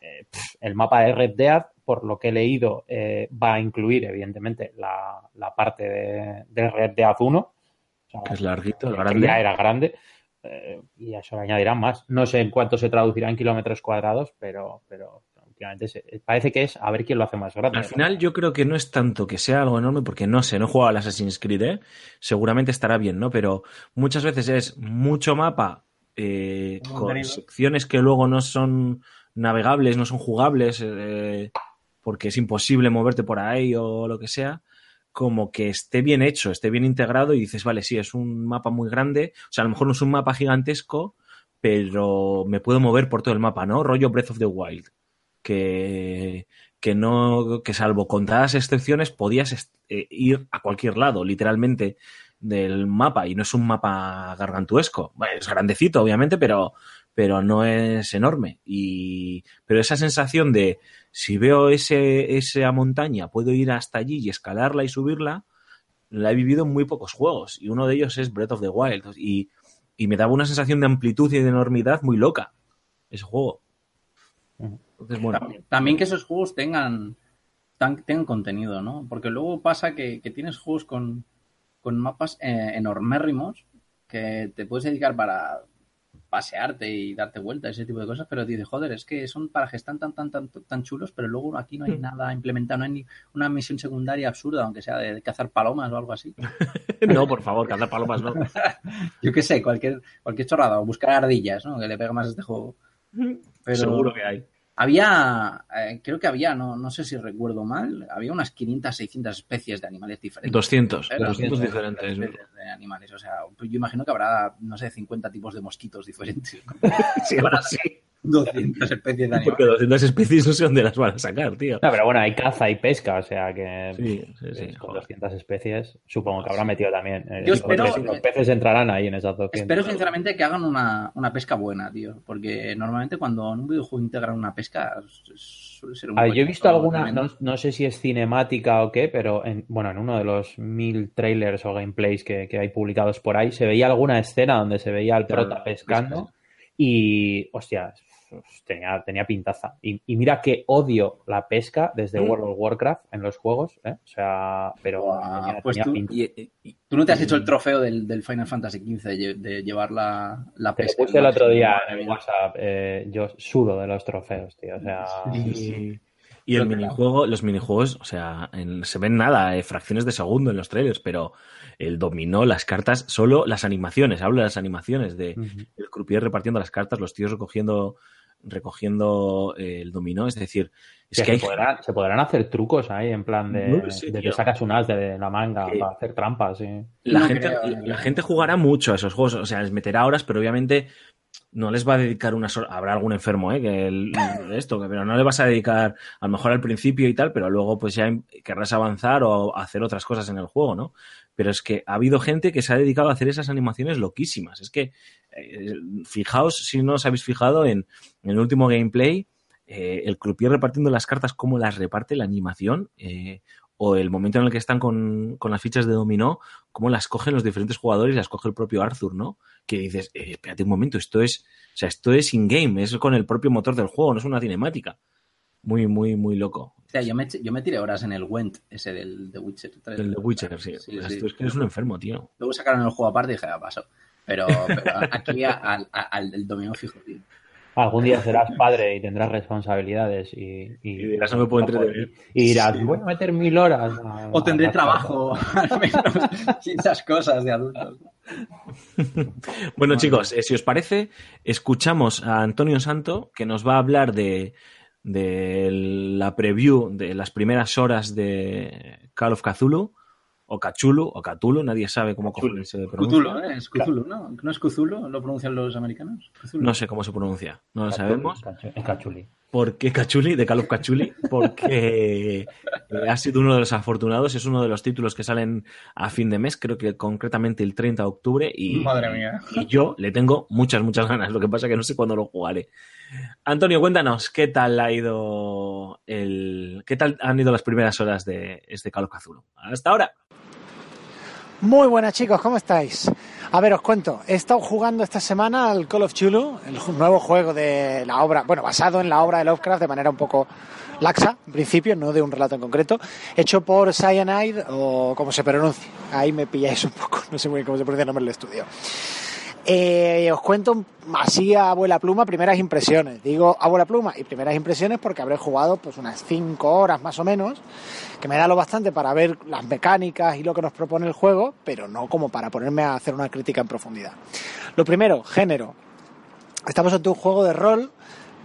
Eh, pff, el mapa de Red Dead, por lo que he leído, eh, va a incluir, evidentemente, la, la parte de, de Red Dead 1. O sea, Que es larguito, que grande. ya era grande. y a eso le añadirán más. No sé en cuánto se traducirá en kilómetros cuadrados, pero, pero se- parece que es a ver quién lo hace más grande. Al final yo creo que no es tanto que sea algo enorme, porque no sé, no he jugado al Assassin's Creed, ¿eh? seguramente estará bien, ¿no? Pero muchas veces es mucho mapa eh, con secciones que luego no son navegables, no son jugables, eh, porque es imposible moverte por ahí o lo que sea, como que esté bien hecho, esté bien integrado y dices, vale, sí, es un mapa muy grande, o sea, a lo mejor no es un mapa gigantesco, pero me puedo mover por todo el mapa, ¿no? Rollo Breath of the Wild, que, que no, que salvo contadas excepciones podías eh, ir a cualquier lado, literalmente, del mapa, y no es un mapa gargantuesco. Bueno, es grandecito, obviamente, pero, pero no es enorme. Y, pero esa sensación de si veo ese, esa montaña, puedo ir hasta allí y escalarla y subirla, la he vivido en muy pocos juegos. Y uno de ellos es Breath of the Wild. Y, y me daba una sensación de amplitud y de enormidad muy loca, ese juego. Ujú. Entonces, bueno. También, también que esos juegos tengan, tan- tengan contenido, ¿no? Porque luego pasa que, que tienes juegos con, con mapas eh, enormérrimos que te puedes dedicar para pasearte y darte vueltas, ese tipo de cosas, pero dices, joder, es que son parajes tan, tan, tan, tan, tan chulos, pero luego aquí no hay nada implementado, no hay ni una misión secundaria absurda, aunque sea de, cazar palomas o algo así. *laughs* No, por favor, cazar palomas no. *laughs* Yo qué sé, cualquier, cualquier chorrada, o buscar ardillas, ¿no? Que le pega más a este juego. Pero Seguro que hay. Había, eh, creo que había, no, no sé si recuerdo mal, había unas 500, 600 especies de animales diferentes. 200, ¿Eh? 200 de- diferentes. de- de animales. O sea, yo imagino que habrá, no sé, 50 tipos de mosquitos diferentes. *laughs* Sí, ahora sí. 200 *laughs* especies de Porque animales. 200 especies no sé dónde las van a sacar, tío. No, pero bueno, hay caza y pesca, o sea que Sí, sí, sí, eh, con joder. 200 especies supongo que habrá metido también. eh, Yo los espero- peces- los peces entrarán ahí en esas 200. Espero sinceramente que hagan una, una pesca buena, tío. Porque normalmente cuando en un videojuego integran una pesca suele ser un yo he visto alguna, no, no sé si es cinemática o qué, pero en, bueno, en uno de los mil trailers o gameplays que, que hay publicados por ahí, se veía alguna escena donde se veía al prota pescando y, hostia, tenía, tenía pintaza. Y, y mira que odio la pesca desde Mm. World of Warcraft en los juegos, ¿eh? O sea, pero Buah, tenía, pues tenía tú- pinta. Y- y- ¿Tú no te has hecho el trofeo del, del Final Fantasy XV de, lle- de llevar la, la Te pesca? puse el otro día en el. WhatsApp, eh, yo sudo de los trofeos, tío. O sea, Y, y el minijuego, los minijuegos, o sea, en- se ven nada, eh, fracciones de segundo en los trailers, pero el dominó, las cartas, solo las animaciones, hablo de las animaciones de el croupier repartiendo las cartas, los tíos recogiendo recogiendo eh, el dominó, es decir, es Que que hay se, podrán, se podrán hacer trucos ahí en plan de, No lo sé, de que sacas un as de la manga Que- para hacer trampas. Sí. la, No gente, creo, la, no la creo. gente jugará mucho a esos juegos, o sea, les meterá horas, pero obviamente no les va a dedicar unas horas. Habrá algún enfermo, ¿eh? Que el- esto, que- pero no le vas a dedicar a lo mejor al principio y tal, pero luego pues ya querrás avanzar o hacer otras cosas en el juego, ¿no? Pero es que ha habido gente que se ha dedicado a hacer esas animaciones loquísimas. Es que, eh, fijaos, si no os habéis fijado en, el último gameplay, eh, el croupier repartiendo las cartas, cómo las reparte la animación, eh, o el momento en el que están con, con las fichas de dominó, cómo las cogen los diferentes jugadores y las coge el propio Arthur, ¿no? Que dices, eh, espérate un momento, esto es, o sea, esto es in-game, es con el propio motor del juego, no es una cinemática. Muy, muy, muy loco. O sea, yo me, yo me tiré horas en el Went, ese del The Witcher 3. El de Witcher, sí. Sí, O sea, sí. Esto es que eres un enfermo, tío. Luego sacaron el juego aparte y dije, ah, paso. Pero, pero aquí a- al, al del dominó fijo, tío. Algún día serás padre y tendrás responsabilidades y, y, Y dirás, no me puedo entretener. Y dirás, voy a meter mil horas. a- O tendré a- trabajo, *laughs* al menos, *laughs* sin esas cosas de adultos. *laughs* Bueno, chicos, eh, si os parece, escuchamos a Antonio Santo, que nos va a hablar de, de la preview de las primeras horas de Call of Cthulhu, o Cthulhu, o Cthulhu, nadie sabe cómo cojones se pronuncia. Cthulhu, ¿eh? Es Cthulhu, ¿no? ¿No es Cthulhu? ¿Lo pronuncian los americanos? Cthulhu. No sé cómo se pronuncia, no lo sabemos. es cachuli. ¿Por qué Cachuli? De Call of Cachuli. Porque *laughs* eh, ha sido uno de los afortunados. Es uno de los títulos que salen a fin de mes, creo que concretamente el 30 de octubre. Y, Madre mía. y yo le tengo muchas, muchas ganas. Lo que pasa que no sé cuándo lo jugaré. Antonio, cuéntanos, ¿qué tal ha ido el. ¿Qué tal han ido las primeras horas de este Call of Cthulhu? Hasta ahora. Muy buenas chicos, ¿cómo estáis? A ver, os cuento, he estado jugando esta semana al Call of Chulu, el nuevo juego de la obra, bueno, basado en la obra de Lovecraft de manera un poco laxa, en principio, no de un relato en concreto, hecho por Cyanide o como se pronuncia. Ahí me pilláis un poco, *laughs* no sé muy bien cómo se pronuncia el nombre del estudio. Eh, os cuento así a abuela pluma primeras impresiones. Digo abuela pluma y primeras impresiones porque habré jugado pues unas 5 horas más o menos, que me da lo bastante para ver las mecánicas y lo que nos propone el juego, pero no como para ponerme a hacer una crítica en profundidad. Lo primero, género. Estamos ante un juego de rol,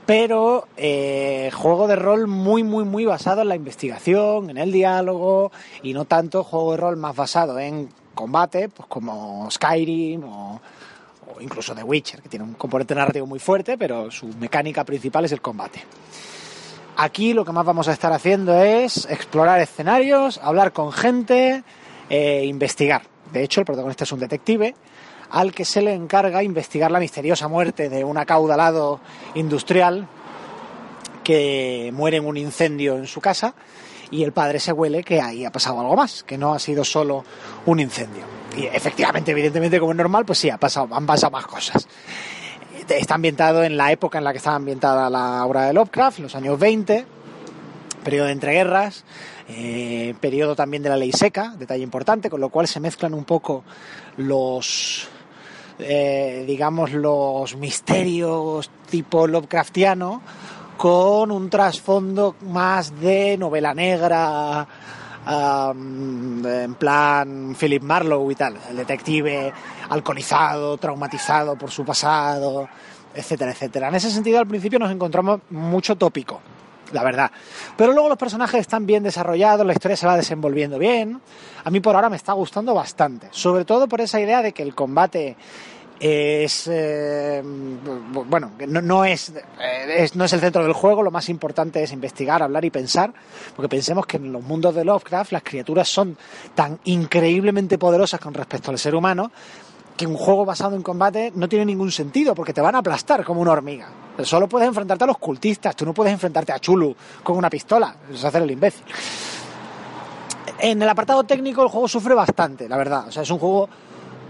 pero eh, juego de rol muy, muy, muy basado en la investigación, en el diálogo y no tanto juego de rol más basado en combate, pues como Skyrim o, incluso The Witcher, que tiene un componente narrativo muy fuerte, pero su mecánica principal es el combate. Aquí lo que más vamos a estar haciendo es explorar escenarios, hablar con gente, e investigar. De hecho, el protagonista es un detective al que se le encarga investigar la misteriosa muerte de un acaudalado industrial que muere en un incendio en su casa y el padre se huele que ahí ha pasado algo más, que no ha sido solo un incendio. Y efectivamente, evidentemente, como es normal, pues sí, ha pasado, han pasado más cosas. Está ambientado en la época en la que estaba ambientada la obra de Lovecraft, los años 20, periodo de entreguerras, eh, periodo también de la ley seca, detalle importante, con lo cual se mezclan un poco los, eh, digamos, los misterios tipo Lovecraftiano con un trasfondo más de novela negra, um, en plan Philip Marlowe y tal, el detective alcoholizado, traumatizado por su pasado, etcétera, etcétera. En ese sentido, al principio nos encontramos mucho tópico, la verdad. Pero luego los personajes están bien desarrollados, la historia se va desenvolviendo bien. A mí por ahora me está gustando bastante, sobre todo por esa idea de que el combate es eh, bueno no, no es, eh, es, no es el centro del juego lo más importante es investigar hablar y pensar porque pensemos que en los mundos de Lovecraft las criaturas son tan increíblemente poderosas con respecto al ser humano que un juego basado en combate no tiene ningún sentido porque te van a aplastar como una hormiga. Solo puedes enfrentarte a los cultistas tú no puedes enfrentarte a Chulu con una pistola es hacer el imbécil. En el apartado técnico el juego sufre bastante la verdad o sea es un juego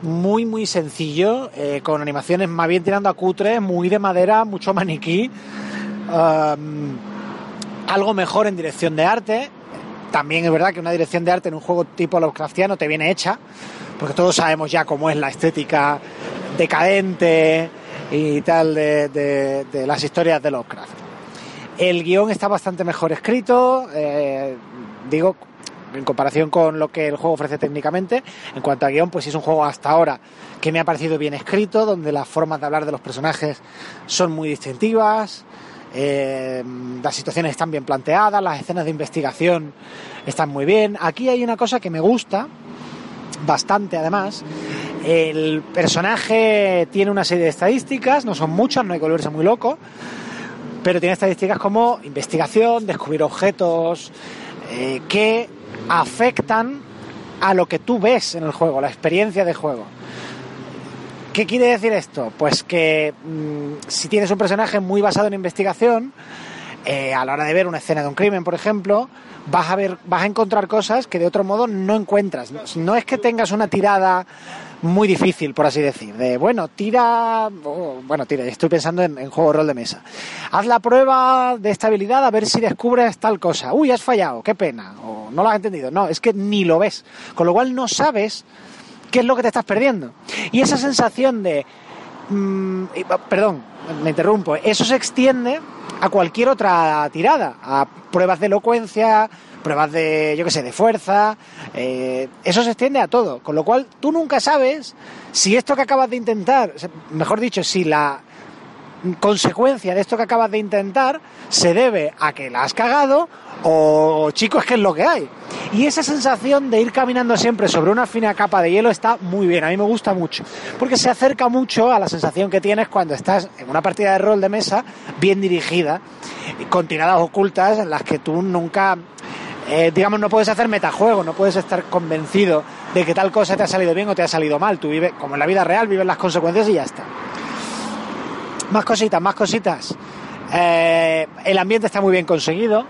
muy, muy sencillo, eh, con animaciones más bien tirando a cutre, muy de madera, mucho maniquí. Um, algo mejor en dirección de arte. También es verdad que una dirección de arte en un juego tipo Lovecraftiano te viene hecha, porque todos sabemos ya cómo es la estética decadente y tal de, de, las historias de Lovecraft. El guion está bastante mejor escrito, eh, digo, en comparación con lo que el juego ofrece técnicamente. En cuanto a guion, pues es un juego hasta ahora que me ha parecido bien escrito, donde las formas de hablar de los personajes son muy distintivas, eh, las situaciones están bien planteadas, las escenas de investigación están muy bien. Aquí hay una cosa que me gusta bastante además. El personaje tiene una serie de estadísticas, no son muchas, no hay que volverse muy loco, pero tiene estadísticas como investigación, descubrir objetos, eh, que afectan a lo que tú ves en el juego, la experiencia de juego. ¿Qué quiere decir esto? Pues que mmm, si tienes un personaje muy basado en investigación, eh, a la hora de ver una escena de un crimen, por ejemplo, vas a ver, vas a encontrar cosas que de otro modo no encuentras. No es que tengas una tirada muy difícil, por así decir. De, bueno, tira, bueno, tira, estoy pensando en, juego de rol de mesa. Haz la prueba de estabilidad a ver si descubres tal cosa. Uy, has fallado, qué pena. O no lo has entendido. No, es que ni lo ves. Con lo cual no sabes qué es lo que te estás perdiendo. Y esa sensación de, mmm, perdón, me interrumpo, eso se extiende a cualquier otra tirada, a pruebas de elocuencia, pruebas de, yo qué sé, de fuerza, eh, eso se extiende a todo, con lo cual tú nunca sabes si esto que acabas de intentar, mejor dicho, si la consecuencia de esto que acabas de intentar se debe a que la has cagado o chicos que es lo que hay. Y esa sensación de ir caminando siempre sobre una fina capa de hielo está muy bien, a mí me gusta mucho, porque se acerca mucho a la sensación que tienes cuando estás en una partida de rol de mesa bien dirigida, con tiradas ocultas en las que tú nunca, eh, digamos, no puedes hacer metajuego, no puedes estar convencido de que tal cosa te ha salido bien o te ha salido mal. Tú vives, como en la vida real, vives las consecuencias y ya está. Más cositas, más cositas. Eh, el ambiente está muy bien conseguido.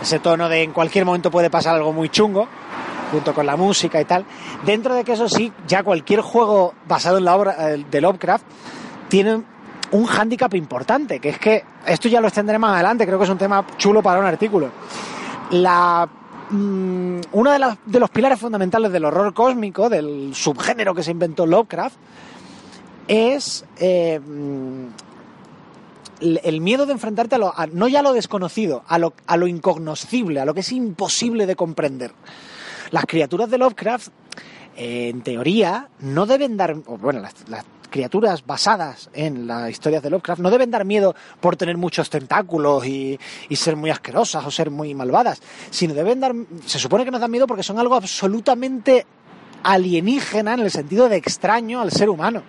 Ese tono de en cualquier momento puede pasar algo muy chungo, junto con la música y tal. Dentro de que eso sí, ya cualquier juego basado en la obra eh, de Lovecraft tiene un hándicap importante, que es que esto ya lo extenderé más adelante, creo que es un tema chulo para un artículo. La mmm, uno de, de los pilares fundamentales del horror cósmico, del subgénero que se inventó Lovecraft, es eh, el miedo de enfrentarte a, lo, no ya a lo desconocido, a lo, a lo incognoscible, a lo que es imposible de comprender. Las criaturas de Lovecraft, eh, en teoría, no deben dar, bueno, las criaturas basadas en las historias de Lovecraft no deben dar miedo por tener muchos tentáculos y, y, ser muy asquerosas o ser muy malvadas, sino deben dar, se supone que nos dan miedo porque son algo absolutamente alienígena en el sentido de extraño al ser humano.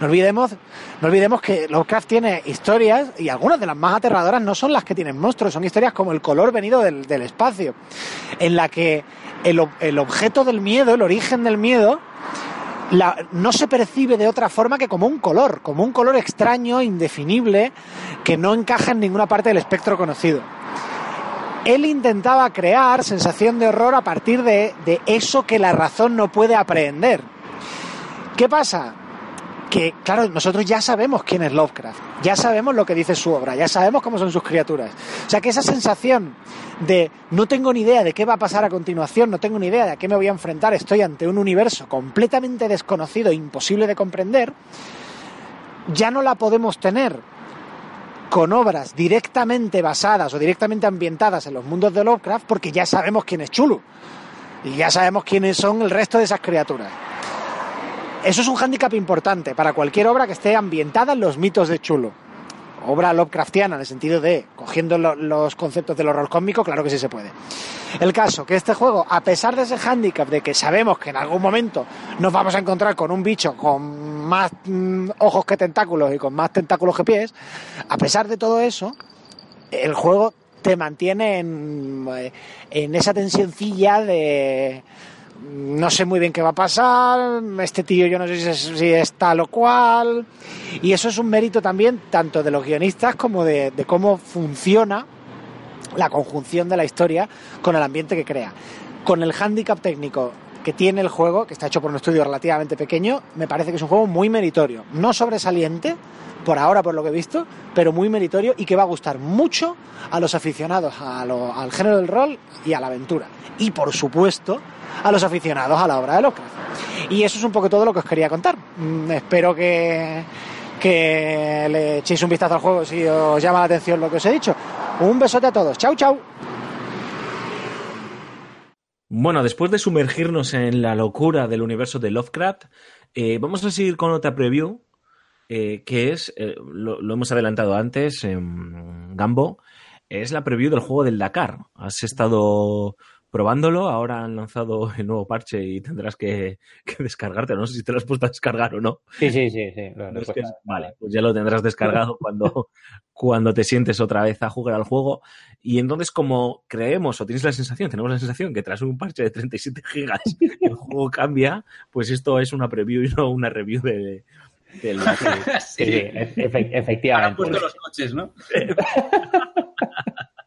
No olvidemos, no olvidemos que Lovecraft tiene historias y algunas de las más aterradoras no son las que tienen monstruos, son historias como el color venido del, espacio, en la que el, el, objeto del miedo, el origen del miedo, no se percibe de otra forma que como un color, como un color extraño, indefinible, que no encaja en ninguna parte del espectro conocido él intentaba crear sensación de horror a partir de, de, eso que la razón no puede aprehender. ¿Qué pasa? Que, claro, nosotros ya sabemos quién es Lovecraft, ya sabemos lo que dice su obra, ya sabemos cómo son sus criaturas. O sea que esa sensación de no tengo ni idea de qué va a pasar a continuación, no tengo ni idea de a qué me voy a enfrentar, estoy ante un universo completamente desconocido, imposible de comprender, ya no la podemos tener con obras directamente basadas o directamente ambientadas en los mundos de Lovecraft porque ya sabemos quién es Chulu y ya sabemos quiénes son el resto de esas criaturas. Eso es un hándicap importante para cualquier obra que esté ambientada en los mitos de Chulu. Obra Lovecraftiana, en el sentido de cogiendo lo, los conceptos del horror cósmico, claro que sí se puede. El caso, que este juego, a pesar de ese hándicap de que sabemos que en algún momento nos vamos a encontrar con un bicho con más mm, ojos que tentáculos y con más tentáculos que pies, a pesar de todo eso, el juego te mantiene en, eh, en esa tensioncilla de no sé muy bien qué va a pasar, este tío yo no sé si es, si es tal o cual, y eso es un mérito también tanto de los guionistas como de, de cómo funciona la conjunción de la historia con el ambiente que crea. Con el hándicap técnico que tiene el juego, que está hecho por un estudio relativamente pequeño, me parece que es un juego muy meritorio. No sobresaliente, por ahora por lo que he visto, pero muy meritorio y que va a gustar mucho a los aficionados a lo- al género del rol y a la aventura. Y por supuesto, a los aficionados a la obra de Lovecraft. Y eso es un poco todo lo que os quería contar. Mm, espero que, que le echéis un vistazo al juego si os llama la atención lo que os he dicho. Un besote a todos. Chau, chau. Bueno, después de sumergirnos en la locura del universo de Lovecraft, eh, vamos a seguir con otra preview, eh, que es, eh, lo, lo hemos adelantado antes, en Gambo, es la preview del juego del Dakar. Has estado probándolo, ahora han lanzado el nuevo parche y tendrás que, que descargarte. No sé si te lo has puesto a descargar o no. Sí, sí, sí, sí. No es que- vale, pues ya lo tendrás descargado cuando, *laughs* cuando te sientes otra vez a jugar al juego. Y entonces, como creemos o tienes la sensación, tenemos la sensación que tras un parche de 37 gigas *laughs* el juego cambia, pues esto es una preview y no una review de, del Dakar. *laughs* Sí, sí, efe- Ahora han efectivamente. puesto los coches, ¿no? *laughs*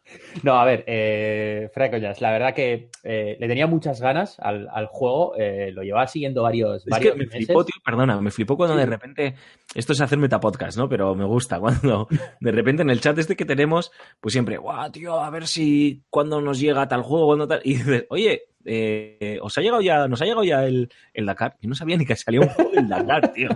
No, a ver, eh, fuera de coñas, la verdad que eh, le tenía muchas ganas al, al juego, eh, lo llevaba siguiendo varios, Es que me meses. flipó, tío, perdona, me flipó cuando de repente, esto es hacer metapodcast, ¿no? Pero me gusta cuando de repente en el chat este que tenemos, pues siempre, guau, tío, a ver si cuando nos llega tal juego, cuando tal, y dices, oye, eh, os ha llegado ya, nos ha llegado ya el, el Dakar, y no sabía ni que salía un juego del Dakar, *laughs* tío.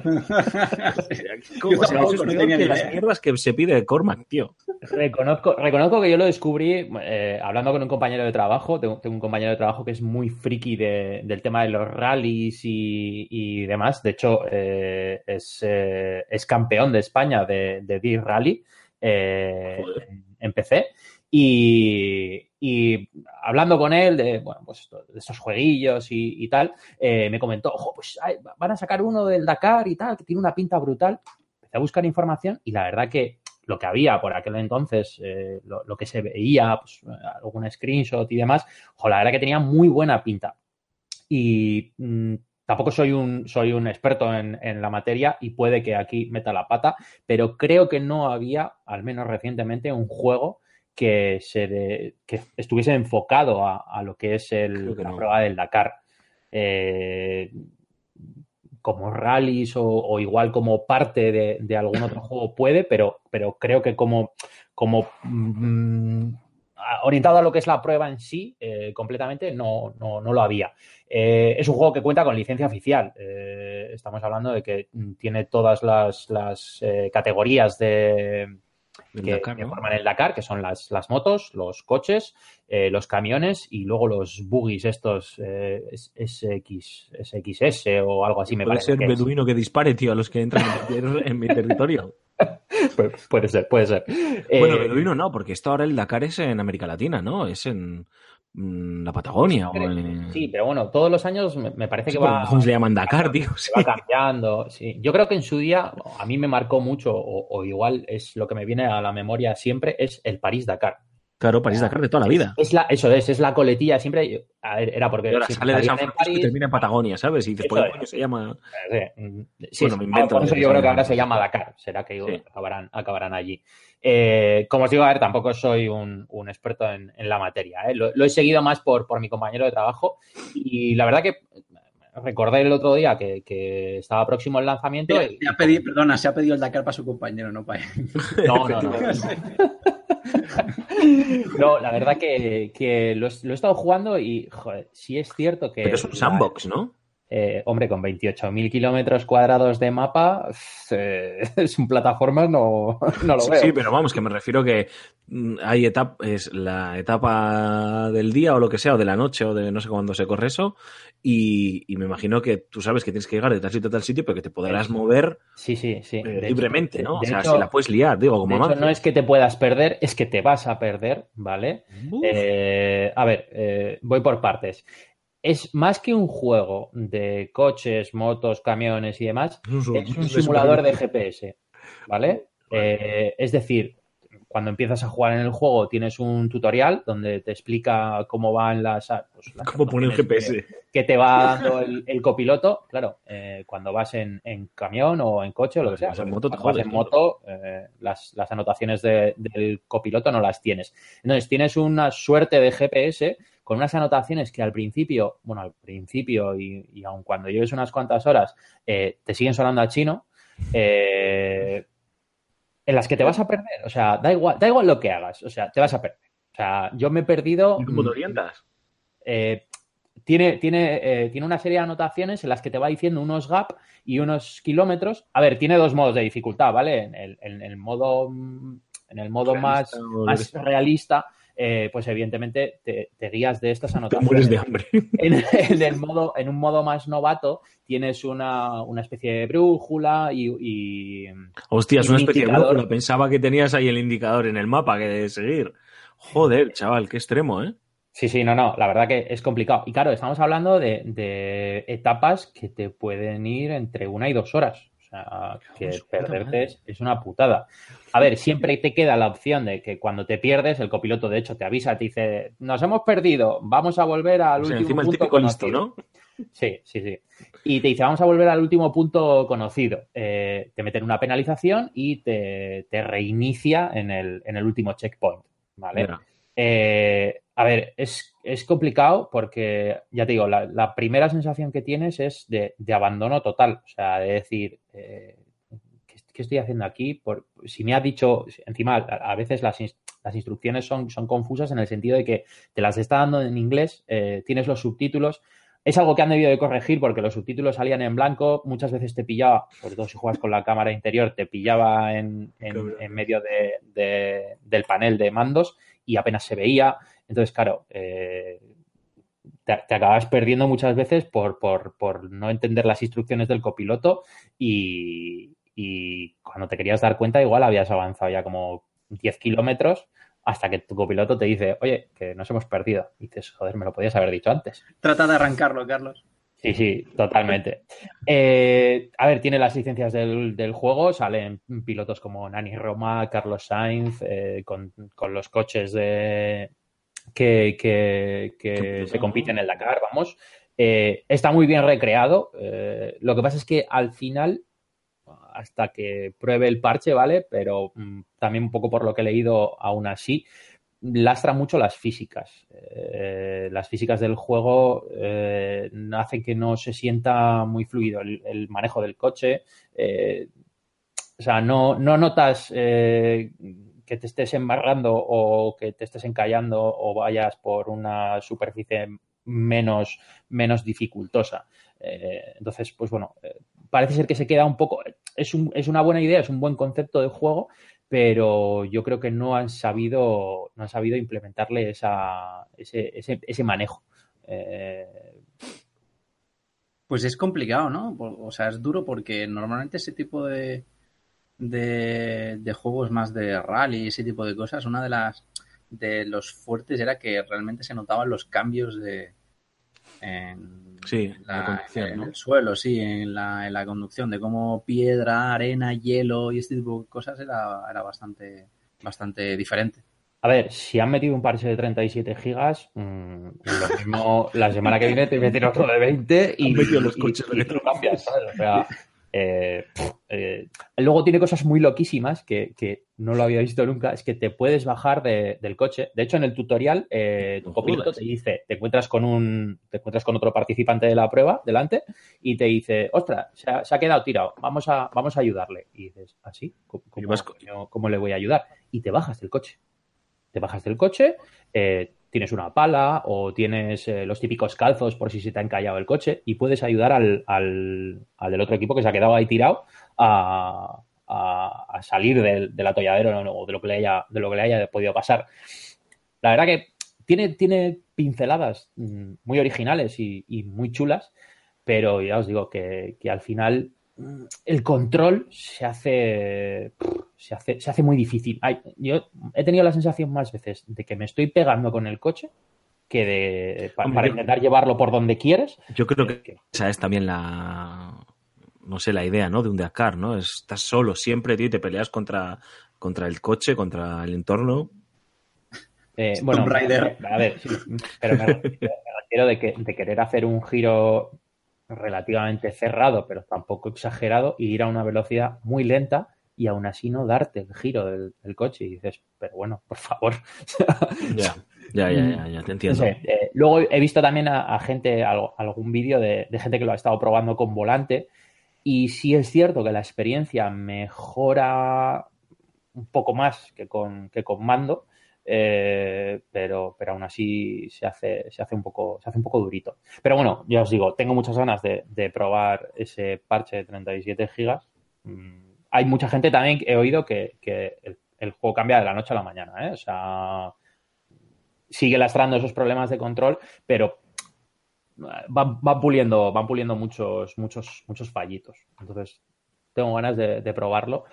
¿Cómo? Yo O sea, tampoco, eso es no tenía las idea. mierdas que se pide Cormac, tío. Reconozco, reconozco que yo lo descubrí eh, hablando con un compañero de trabajo. Tengo, tengo un compañero de trabajo que es muy friki de- del tema de los rallies y, y demás. De hecho, eh, es, eh, es campeón de España de, de Dirt Rally eh, Joder. en, en PC. Y, y hablando con él de, bueno, pues de estos jueguillos y, tal, eh, me comentó, ojo, pues van a sacar uno del Dakar y tal, que tiene una pinta brutal. Empecé a buscar información y la verdad que lo que había por aquel entonces, eh, lo, lo que se veía, pues, algún screenshot y demás, ojo, la verdad que tenía muy buena pinta. Y mm, tampoco soy un, soy un experto en, en la materia y puede que aquí meta la pata, pero creo que no había, al menos recientemente, un juego que, se de- que estuviese enfocado a, a lo que es el- Creo que la no. prueba del Dakar. Eh, como rallies o, o igual como parte de, de algún otro *laughs* juego puede, pero, pero creo que como, como mm, orientado a lo que es la prueba en sí, eh, completamente no, no, no lo había. Eh, es un juego que cuenta con licencia oficial. Eh, estamos hablando de que mm, tiene todas las, las categorías de, que, Dakar, que ¿no? forman el Dakar, que son las, las motos, los coches, eh, los camiones y luego los buggies estos eh, SX, SXS o algo así me Puede parece ser que es. beduino que dispare, tío, a los que entran en mi, territorio. *laughs* Pu- Puede ser, puede ser. Bueno, Eh, beduino no, porque esto ahora el Dakar es en América Latina, ¿no? Es en la Patagonia. o. Sí, pero bueno, todos los años me, me parece Sí, que va, ¿Cómo se le llaman Dakar, *laughs* tío? Sí. que va cambiando. Sí. Yo creo que en su día, a mí me marcó mucho, o, o igual es lo que me viene a la memoria siempre, es el París-Dakar. Claro, París-Dakar de toda la vida. Es la, eso es, es la coletilla siempre. A ver, era porque Y ahora si sale de San Francisco y París, termina en Patagonia, ¿sabes? Y después Eso ¿por es. qué coño se llama? Eh, mm, sí, Bueno, me invento por eso de yo creo que ahora se llama Dakar. Será que acabarán, acabarán allí. Eh, como os digo, a ver, tampoco soy un, un experto en, en la materia. ¿eh? Lo, lo he seguido más por, por mi compañero de trabajo y la verdad que recordé el otro día que, que estaba próximo el lanzamiento. Se, y- se ha pedido, perdona, se ha pedido el Dakar para su compañero, no para él. No, no, no. *laughs* No, la verdad que, que lo, he- lo he estado jugando y, joder, sí es cierto que... Pero es un sandbox, ¿no? Eh, hombre, con 28.000 kilómetros cuadrados de mapa, *laughs* eh, es un plataforma, no, *laughs* no lo Sí, veo. sí, pero vamos, que me refiero que mm, hay etapa, es la etapa del día o lo que sea, o de la noche, o de no sé cuándo se corre eso, y, y me imagino que tú sabes que tienes que llegar de tal sitio a tal sitio, pero que te podrás mover Sí, sí, sí. eh, De hecho- libremente, ¿no? O de sea, hecho- si la puedes liar, digo, de como hecho, avance. no es que te puedas perder, es que te vas a perder, ¿vale? Eh, a ver, eh, voy por partes. Es más que un juego de coches, motos, camiones y demás, Es un- es un es simulador de. GPS, ¿vale? Eh, es decir, cuando empiezas a jugar en el juego tienes un tutorial donde te explica cómo van las... pues, las ¿Cómo un anotaciones GPS? que- que te va dando el, el copiloto, claro, eh, cuando vas en, en camión o en coche o lo que sea. vas en moto, te Cuando vas jodes, en moto, eh, las, las anotaciones de- del copiloto no las tienes. Entonces, tienes una suerte de GPS con unas anotaciones que al principio, bueno, al principio y, y aun cuando lleves unas cuantas horas, eh, te siguen sonando a chino, eh, en las que te vas a perder. O sea, da igual, da igual lo que hagas, o sea, te vas a perder. O sea, yo me he perdido. ¿Y cómo te orientas? eh, tiene, tiene, eh, tiene una serie de anotaciones en las que te va diciendo unos gap y unos kilómetros. A ver, tiene dos modos de dificultad, ¿vale? En el, en el modo, en el modo más, Realista más realista, eh, pues evidentemente te, te guías de estas Te anotaciones. mueres de hambre. *laughs* En, en el modo, en un modo más novato tienes una, una especie de brújula y, y- Hostia, es Y un una especie de brújula. Pensaba que tenías ahí el indicador en el mapa que de seguir. Joder, chaval, qué extremo, ¿eh? Sí, sí, no, no, la verdad que es complicado. Y claro, estamos hablando de, de etapas que te pueden ir entre una y dos horas. O sea, que perderte es una putada. A ver, siempre te queda la opción de que cuando te pierdes, el copiloto de hecho te avisa, te dice, nos hemos perdido, vamos a volver al O sea, último encima el punto listo, conocido". ¿no? Sí, sí, sí. Y te dice, vamos a volver al último punto conocido. Eh, te meten una penalización y te, te reinicia en el, en el último checkpoint. ¿Vale? Eh, a ver, es, es complicado porque, ya te digo, la, la primera sensación que tienes es de, de abandono total. O sea, de decir, eh, ¿qué, estoy haciendo aquí? Por, si me has dicho, encima, a, a veces las, las instrucciones son, son confusas en el sentido de que te las está dando en inglés, eh, tienes los subtítulos. Es algo que han debido de corregir porque los subtítulos salían en blanco, muchas veces te pillaba, sobre todo si juegas con la cámara interior, te pillaba en, en- medio de- de- del panel de mandos y apenas se veía. Entonces, claro, eh, te, te acabas perdiendo muchas veces por, por- por no entender las instrucciones del copiloto y, y cuando te querías dar cuenta igual habías avanzado ya como 10 kilómetros hasta que tu copiloto te dice, oye, que nos hemos perdido. Y dices, joder, me lo podías haber dicho antes. Trata de arrancarlo, Carlos. Sí, sí, totalmente. Eh, a ver, tiene las licencias del, del juego, salen pilotos como Nani Roma, Carlos Sainz, eh, con, con los coches de, que, que- se compiten en el Dakar, vamos. Eh, está muy bien recreado. eh, lo que pasa es que al final, hasta que pruebe el parche, ¿vale? Pero mm, también un poco por lo que he leído, aún así, lastra mucho las físicas. Eh, las físicas del juego eh, hacen que no se sienta muy fluido el, manejo del coche. Eh, o sea, no, no notas que te estés embarrando o que te estés encallando o vayas por una superficie menos, menos dificultosa. Eh, entonces, pues bueno, eh, parece ser que se queda un poco. Es, un- es una buena idea, es un buen concepto de juego, pero yo creo que no han sabido, no han sabido implementarle ese, ese, ese manejo. Eh, Pues es complicado, ¿no? O sea, es duro porque normalmente ese tipo de, de, de juegos más de rally, ese tipo de cosas, una de las de los fuertes era que realmente se notaban los cambios de en, Sí, la conducción, en ¿no? el suelo, sí, en la, en la conducción, de cómo piedra, arena, hielo y este tipo de cosas era, era bastante, bastante diferente. A ver, si han metido un parche de 37 gigas, mm, lo mismo la semana que viene te meten otro de 20 y, Han metido los y- coches y lo cambias, ¿sabes? O sea, *laughs* eh, eh, luego tiene cosas muy loquísimas que, que no lo había visto nunca. Es que te puedes bajar de- del coche. De hecho, en el tutorial, eh, tu copiloto te dice, te encuentras con un, te encuentras con otro participante de la prueba delante y te dice, ostras, se ha, se ha quedado tirado, vamos a, vamos a ayudarle. Y dices, ¿así? ¿Cómo, Y cómo- cómo le voy a ayudar? Y te bajas del coche te bajas del coche, eh, tienes una pala o tienes eh, los típicos calzos por si se te ha encallado el coche y puedes ayudar al, al- al del otro equipo que se ha quedado ahí tirado a, a- salir del, del atolladero o de lo, que le haya, de lo que le haya podido pasar. La verdad que tiene, tiene pinceladas mm, muy originales y, y muy chulas, pero ya os digo que, que al final mm, el control se hace, se hace, se hace muy difícil. Ay, yo he tenido la sensación más veces de que me estoy pegando con el coche que de, pa- Hombre, para yo- intentar llevarlo por donde quieres. Yo creo que que- esa es también la, no sé, la idea, ¿no? De un Dakar, ¿no? Estás solo siempre, tío, y te peleas contra, contra el coche, contra el entorno. Eh, bueno, Raider. a ver, sí, pero me refiero, me refiero de, que, de querer hacer un giro relativamente cerrado, pero tampoco exagerado, y ir a una velocidad muy lenta y aún así no darte el giro del, del coche. Y dices, pero bueno, por favor. Ya, ya, ya, ya, ya, te No entiendo. sé, eh, luego he visto también a, a gente, algún vídeo de, de gente que lo ha estado probando con volante. Y sí es cierto que la experiencia mejora un poco más que con, que con mando, eh, pero, pero aún así se hace, se, hace un poco, se hace un poco durito. Pero bueno, ya os digo, tengo muchas ganas de, de probar ese parche de 37 gigas. Mm, Hay mucha gente también que he oído que, que el, el juego cambia de la noche a la mañana, ¿eh? O sea, sigue lastrando esos problemas de control, pero van, van puliendo, van puliendo muchos, muchos, muchos fallitos. Entonces, tengo ganas de, de probarlo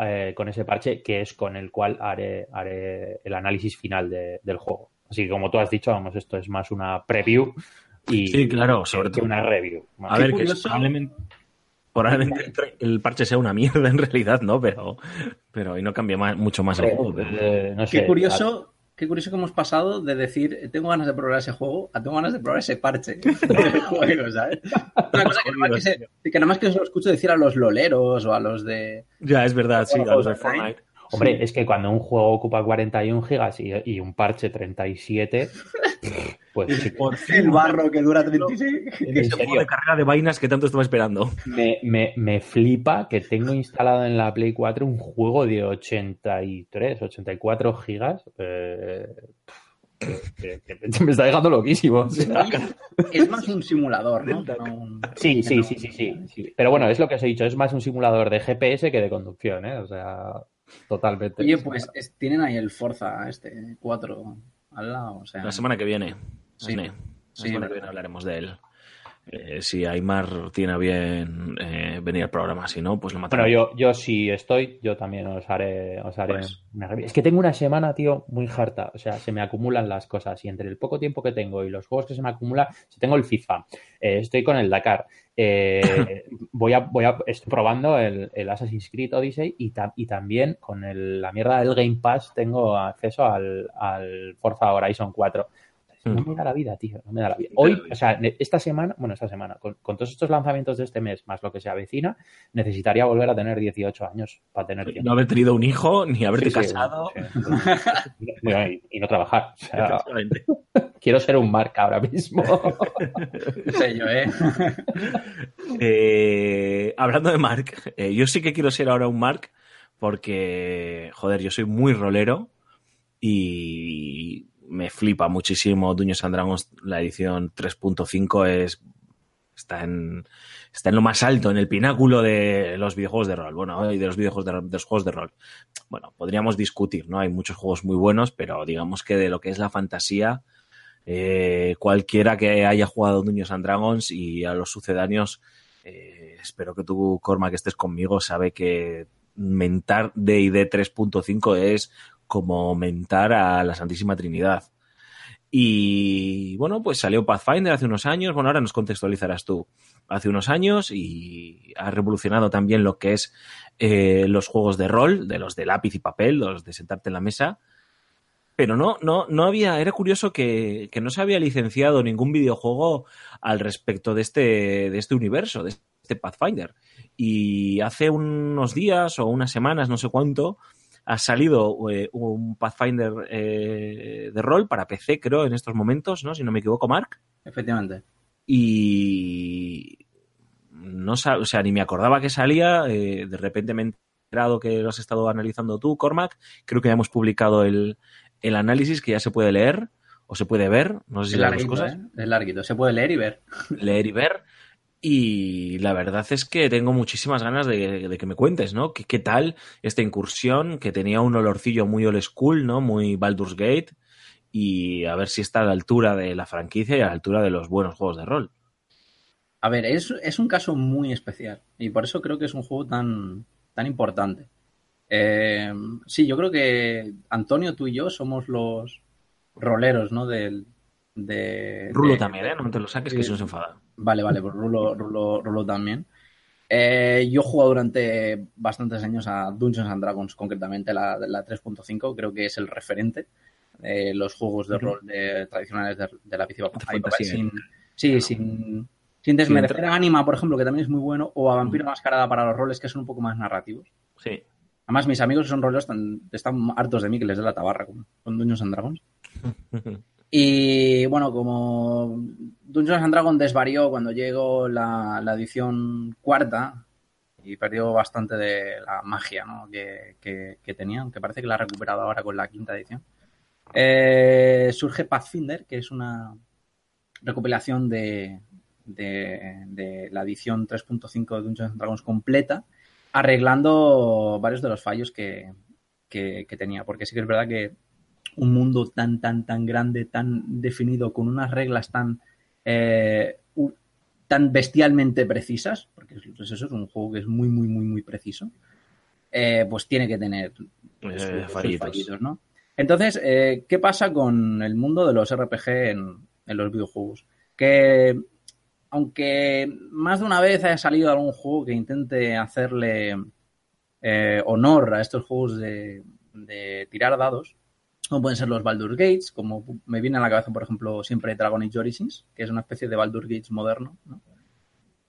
eh, con ese parche, que es con el cual haré, haré el análisis final de- del juego. Así que, como tú has dicho, vamos, esto es más una preview y Sí, claro, que- sobre que todo. una review. A ver, que probablemente, probablemente el parche sea una mierda en realidad, ¿no? Pero, pero y no cambia más- mucho más el juego. Eh, no sé, Qué curioso, qué curioso que hemos pasado de decir tengo ganas de probar ese juego a tengo ganas de probar ese parche *laughs* juego, ¿sabes? Una cosa que nada, más que, se- que nada más que os lo escucho decir a los loleros o a los de... Ya, es verdad, sí, a los de. Fortnite. Hombre, es que cuando un juego ocupa 41 gigas y, y un parche 37, pues sí, Por El barro que dura 36. en juego serio, de carrera de vainas que tanto estaba esperando. me, me, me flipa que tengo instalado en la Play 4 un juego de 83, 84 gigas. eh, que, que- que me está dejando loquísimo. o sea. Es más un simulador, ¿no? Que no un- Sí, sí, sí, sí, sí, sí. Pero bueno, es lo que os he dicho, es más un simulador de GPS que de conducción, ¿eh? O sea, totalmente. Oye, pues es- tienen ahí el Forza este 4 al lado, o sea... La semana que viene. Sí. Asne. La Sí, semana verdad. que viene hablaremos de él. Eh, si Aymar tiene a bien eh, venir al programa, si no, pues lo matamos. Bueno, yo, yo si estoy, yo también os haré, os haré Pues. una. Es que tengo una semana, tío, muy harta. O sea, se me acumulan las cosas. Y entre el poco tiempo que tengo y los juegos que se me acumulan, si tengo el FIFA, eh, estoy con el Dakar, eh, voy a, voy a, estoy probando el, el Assassin's Creed Odyssey y, ta- y también con el- la mierda del Game Pass tengo acceso al, al Forza Horizon 4. No Mm. me da la vida, tío, no me da la vida. Hoy, o sea, esta semana, bueno, esta semana, con, con todos estos lanzamientos de este mes, más lo que se avecina, necesitaría volver a tener 18 años para tener tiempo. No haber tenido un hijo, ni haberte Sí, casado. sí. *laughs* Bueno, y, y no trabajar. O sea, Efectivamente. *laughs* quiero ser un Mark ahora mismo. *laughs* Sé yo, ¿eh? Eh, hablando de Mark, eh, yo sí que quiero ser ahora un Mark porque, joder, yo soy muy rolero y me flipa muchísimo Dungeons and Dragons, la edición 3.5 es está en está en lo más alto, en el pináculo de los videojuegos de rol, bueno, y de los videojuegos de, de los juegos de rol. Bueno, podríamos discutir, ¿no? Hay muchos juegos muy buenos, pero digamos que de lo que es la fantasía, eh, cualquiera que haya jugado Dungeons and Dragons y a los sucedáneos, eh, espero que tú, Corma, que estés conmigo, sabe que mentar D&D 3.5 es como mentar a la Santísima Trinidad. Y bueno, pues salió Pathfinder hace unos años, bueno, ahora nos contextualizarás tú, hace unos años y ha revolucionado también lo que es eh, los juegos de rol, de los de lápiz y papel, los de sentarte en la mesa. Pero no, no, no había, era curioso que, que no se había licenciado ningún videojuego al respecto de este, de este universo, de este Pathfinder. Y hace unos días o unas semanas, no sé cuánto, ha salido eh, un Pathfinder eh, de rol para PC, creo, en estos momentos, ¿no? Si no me equivoco, Mark. Efectivamente. Y no o sea, ni me acordaba que salía, eh, de repente me he enterado que lo has estado analizando tú, Cormac. Creo que ya hemos publicado el, el análisis que ya se puede leer o se puede ver, no sé si Es las larguito, cosas, ¿eh? Es larguito. Se puede leer y ver. leer y ver. Y la verdad es que tengo muchísimas ganas de, que me cuentes, ¿no? ¿Qué, ¿Qué tal esta incursión que tenía un olorcillo muy old school, ¿no? Muy Baldur's Gate. Y a ver si está a la altura de la franquicia y a la altura de los buenos juegos de rol. A ver, es, es un caso muy especial y por eso creo que es un juego tan, tan importante. Eh, sí, yo creo que Antonio, tú y yo somos los roleros ¿no? del, de Rulo de- también, ¿eh? No te lo saques que si no se enfada. Vale, vale, pues Rulo, Rulo, Rulo también. Eh, yo he jugado durante bastantes años a Dungeons and Dragons, concretamente la, la 3.5, creo que es el referente de los juegos de rol de- tradicionales de, de la PC sin, sí, sin, sin desmerecer a Anima, por ejemplo, que también es muy bueno, o a Vampiro Mascarada para los roles que son un poco más narrativos. Sí. Además, mis amigos que son roleros están, están hartos de mí que les dé la tabarra con, con Dungeons and Dragons. *laughs* Y bueno, como Dungeons and Dragons desvarió cuando llegó la, la edición cuarta y perdió bastante de la magia ¿no? que, que, tenía, aunque parece que la ha recuperado ahora con la quinta edición. eh, surge Pathfinder, que es una recopilación de, de, de la edición 3.5 de Dungeons and Dragons completa, arreglando varios de los fallos que, que, que tenía. Porque sí que es verdad que un mundo tan, tan, tan grande, tan definido, con unas reglas tan, eh, tan bestialmente precisas, porque es- pues eso es un juego que es muy, muy, muy, muy preciso, eh, pues tiene que tener Eh, sus- sus fallitos. fallitos, ¿no? Entonces, ¿qué pasa con el mundo de los RPG en, en los videojuegos? Que aunque más de una vez haya salido algún juego que intente hacerle eh, honor a estos juegos de, de tirar dados, como pueden ser los Baldur's Gates, como me viene a la cabeza, por ejemplo, siempre Dragon Age Origins, que es una especie de Baldur's Gates moderno, ¿no?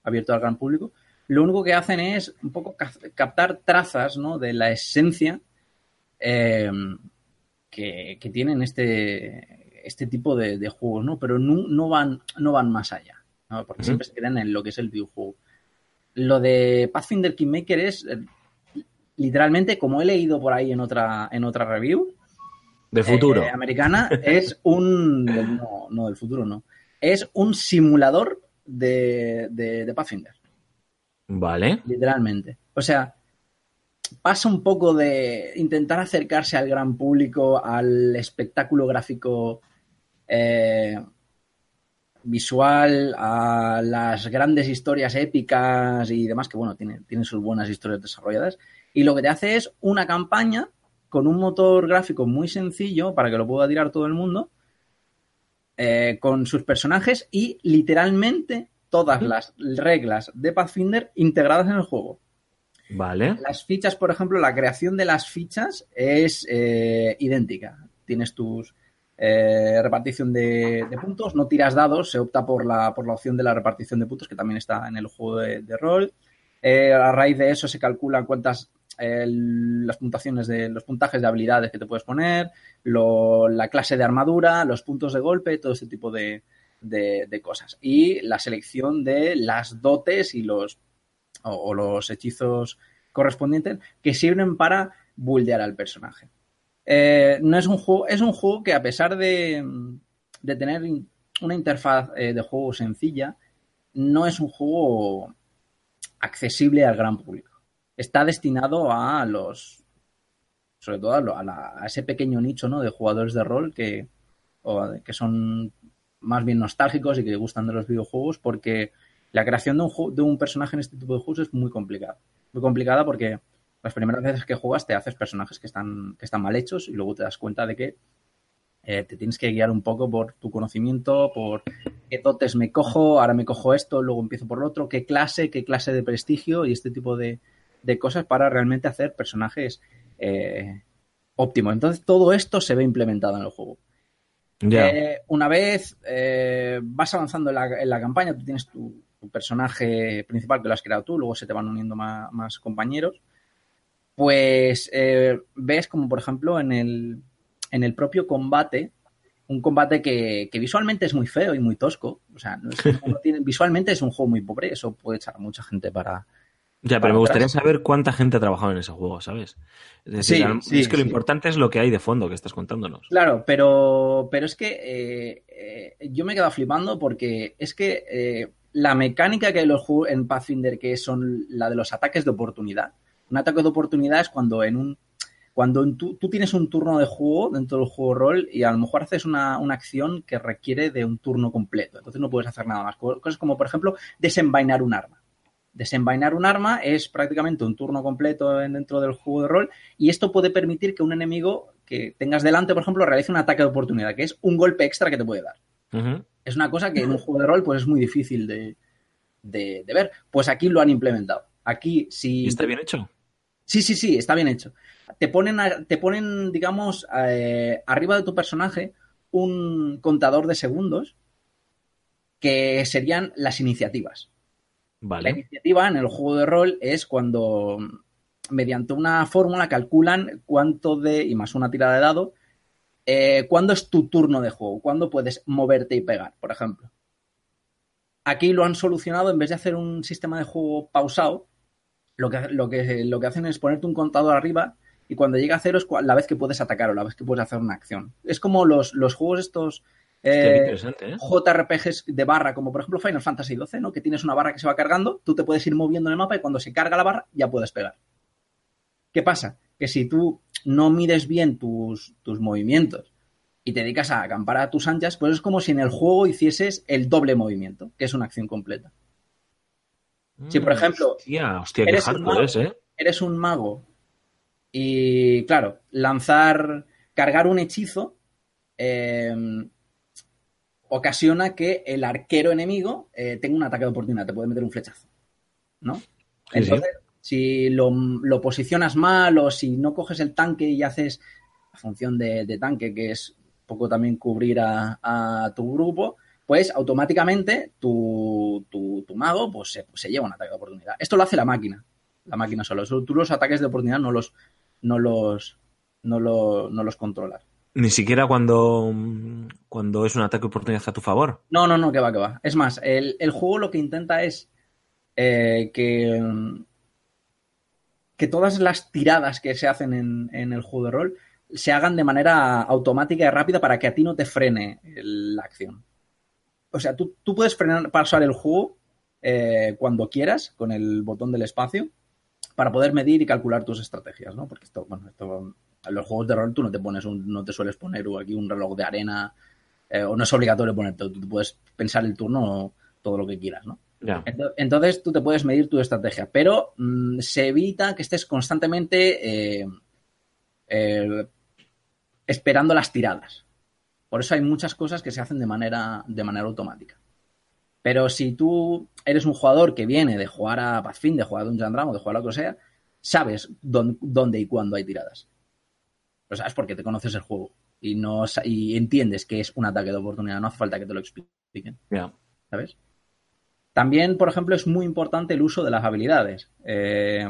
abierto al gran público. Lo único que hacen es un poco ca- captar trazas ¿no? de la esencia eh, que, que tienen este, este tipo de, de juegos, ¿no? Pero no, no van, no van más allá, ¿no? Porque siempre se quedan en lo que es el videojuego. Lo de Pathfinder Kingmaker es eh, literalmente, como he leído por ahí en otra, en otra review, De futuro. eh, americana, es un. No, no, del futuro no. Es un simulador de, de, de Pathfinder, Vale. literalmente. O sea, pasa un poco de intentar acercarse al gran público, al espectáculo gráfico eh, visual, a las grandes historias épicas y demás, que bueno, tiene, tiene sus buenas historias desarrolladas. Y lo que te hace es una campaña con un motor gráfico muy sencillo para que lo pueda tirar todo el mundo, eh, con sus personajes y literalmente todas las reglas de Pathfinder integradas en el juego. Vale. Las fichas, por ejemplo, la creación de las fichas es eh, idéntica. Tienes tus eh, repartición de, de puntos, no tiras dados, se opta por la, por la opción de la repartición de puntos, que también está en el juego de, de rol. Eh, a raíz de eso se calculan cuántas las puntuaciones de los puntajes de habilidades que te puedes poner, la clase de armadura, los puntos de golpe, todo ese tipo de, cosas. Y la selección de las dotes y los o, los hechizos correspondientes que sirven para buldear al personaje. Eh, no es un juego, es un juego que a pesar de, de tener una interfaz eh, de juego sencilla, no es un juego accesible al gran público. Está destinado a los, sobre todo a, lo- a la- a ese pequeño nicho ¿no? de jugadores de rol que, o que son más bien nostálgicos y que gustan de los videojuegos porque la creación de un, de un personaje en este tipo de juegos es muy complicada. Muy complicada porque las primeras veces que juegas te haces personajes que están, que están mal hechos y luego te das cuenta de que eh, te tienes que guiar un poco por tu conocimiento, por qué dotes me cojo, ahora me cojo esto, luego empiezo por lo otro, qué clase, qué clase de prestigio y este tipo de, de cosas para realmente hacer personajes eh, óptimos. Entonces todo esto se ve implementado en el juego. Eh, una vez eh, vas avanzando en la, en la campaña, tú tienes tu, tu personaje principal que lo has creado tú, luego se te van uniendo más, más compañeros, pues ves como por ejemplo en el, en el propio combate, un combate que, que visualmente es muy feo y muy tosco, o sea, no es- *laughs* no tiene- visualmente es un juego muy pobre, eso puede echar a mucha gente para, Ya, pero me gustaría atrás. saber cuánta gente ha trabajado en ese juego, ¿sabes? Es decir, Sí, es que lo sí. importante es lo que hay de fondo que estás contándonos. Claro, pero, pero es que eh, eh, yo me he quedado flipando porque es que eh, la mecánica que hay en los juegos en Pathfinder, que son la de los ataques de oportunidad, un ataque de oportunidad es cuando en un cuando en tú, tú tienes un turno de juego dentro del juego rol y a lo mejor haces una, una acción que requiere de un turno completo, entonces no puedes hacer nada más. Co- Cosas como, por ejemplo, desenvainar un arma. Desenvainar un arma es prácticamente un turno completo en- dentro del juego de rol y esto puede permitir que un enemigo que tengas delante, por ejemplo, realice un ataque de oportunidad, que es un golpe extra que te puede dar. Es una cosa que en un juego de rol pues es muy difícil de, de, ver. Pues aquí lo han implementado. Aquí si... ¿Y está bien hecho? Sí, sí, sí, está bien hecho. Te ponen, te ponen digamos, eh, arriba de tu personaje un contador de segundos que serían las iniciativas. La iniciativa en el juego de rol es cuando, mediante una fórmula, calculan cuánto de, y más una tirada de dado, eh, cuándo es tu turno de juego, cuándo puedes moverte y pegar, por ejemplo. Aquí lo han solucionado, en vez de hacer un sistema de juego pausado, lo que, lo que, lo que hacen es ponerte un contador arriba y cuando llega a cero es la vez que puedes atacar o la vez que puedes hacer una acción. Es como los, los juegos estos eh, ¿eh? JRPGs de barra, como por ejemplo Final Fantasy XII, ¿no? que tienes una barra que se va cargando, tú te puedes ir moviendo en el mapa y cuando se carga la barra ya puedes pegar. ¿Qué pasa? Que si tú no mides bien tus, tus movimientos y te dedicas a acampar a tus anchas, pues es como si en el juego hicieses el doble movimiento, que es una acción completa. Si, por mm, ejemplo, eres, un mago, ¿eh? eres un mago y, claro, lanzar, cargar un hechizo em, ocasiona que el arquero enemigo eh, tenga un ataque de oportunidad, te puede meter un flechazo. ¿No? Entonces, si lo, posicionas mal o si no coges el tanque y haces la función de, tanque, que es poco también cubrir a, tu grupo, pues automáticamente tu, mago pues, se, se, lleva un ataque de oportunidad. Esto lo hace la máquina, la máquina solo. Tú los ataques de oportunidad no los, no los, no, no los controlas. Ni siquiera cuando, cuando es un ataque oportunidad a tu favor. No, no, no, que va, que va. Es más, el, juego lo que intenta es eh, que, que todas las tiradas que se hacen en, el juego de rol se hagan de manera automática y rápida para que a ti no te frene la acción. O sea, tú, puedes frenar, pasar el juego eh, cuando quieras con el botón del espacio para poder medir y calcular tus estrategias, ¿no? Porque esto, bueno, esto, en los juegos de rol tú no te pones un, no te sueles poner aquí un reloj de arena, eh, o no es obligatorio ponerte, tú puedes pensar el turno todo lo que quieras, ¿no? Entonces tú te puedes medir tu estrategia, pero mm, se evita que estés constantemente eh, eh, esperando las tiradas. Por eso hay muchas cosas que se hacen de manera, de manera automática. Pero si tú eres un jugador que viene de jugar a Pathfinder, de jugar a Dungeon Dragon, de jugar a lo que sea, sabes dónde, y cuándo hay tiradas. Lo sabes porque te conoces el juego y no y entiendes que es un ataque de oportunidad. No hace falta que te lo expliquen. ¿Sabes? También, por ejemplo, es muy importante el uso de las habilidades. Eh,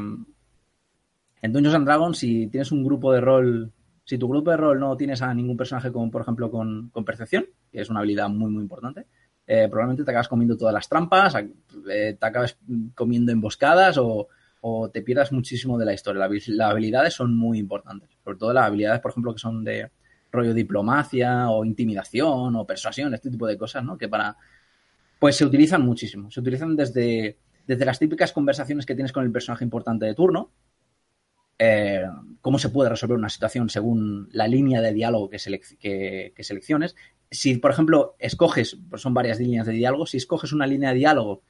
en Dungeons and Dragons, si tienes un grupo de rol, si tu grupo de rol no tienes a ningún personaje con, por ejemplo, con percepción, que es una habilidad muy, muy importante, eh, probablemente te acabas comiendo todas las trampas, eh, te acabas comiendo emboscadas o, te pierdas muchísimo de la historia. las habilidades son muy importantes, sobre todo las habilidades, por ejemplo, que son de rollo diplomacia o intimidación o persuasión, este tipo de cosas, ¿no? Que para... Pues se utilizan muchísimo. Se utilizan desde, desde las típicas conversaciones que tienes con el personaje importante de turno, eh, cómo se puede resolver una situación según la línea de diálogo que, que, selecciones, si, por ejemplo, escoges, pues son varias líneas de diálogo, si escoges una línea de diálogo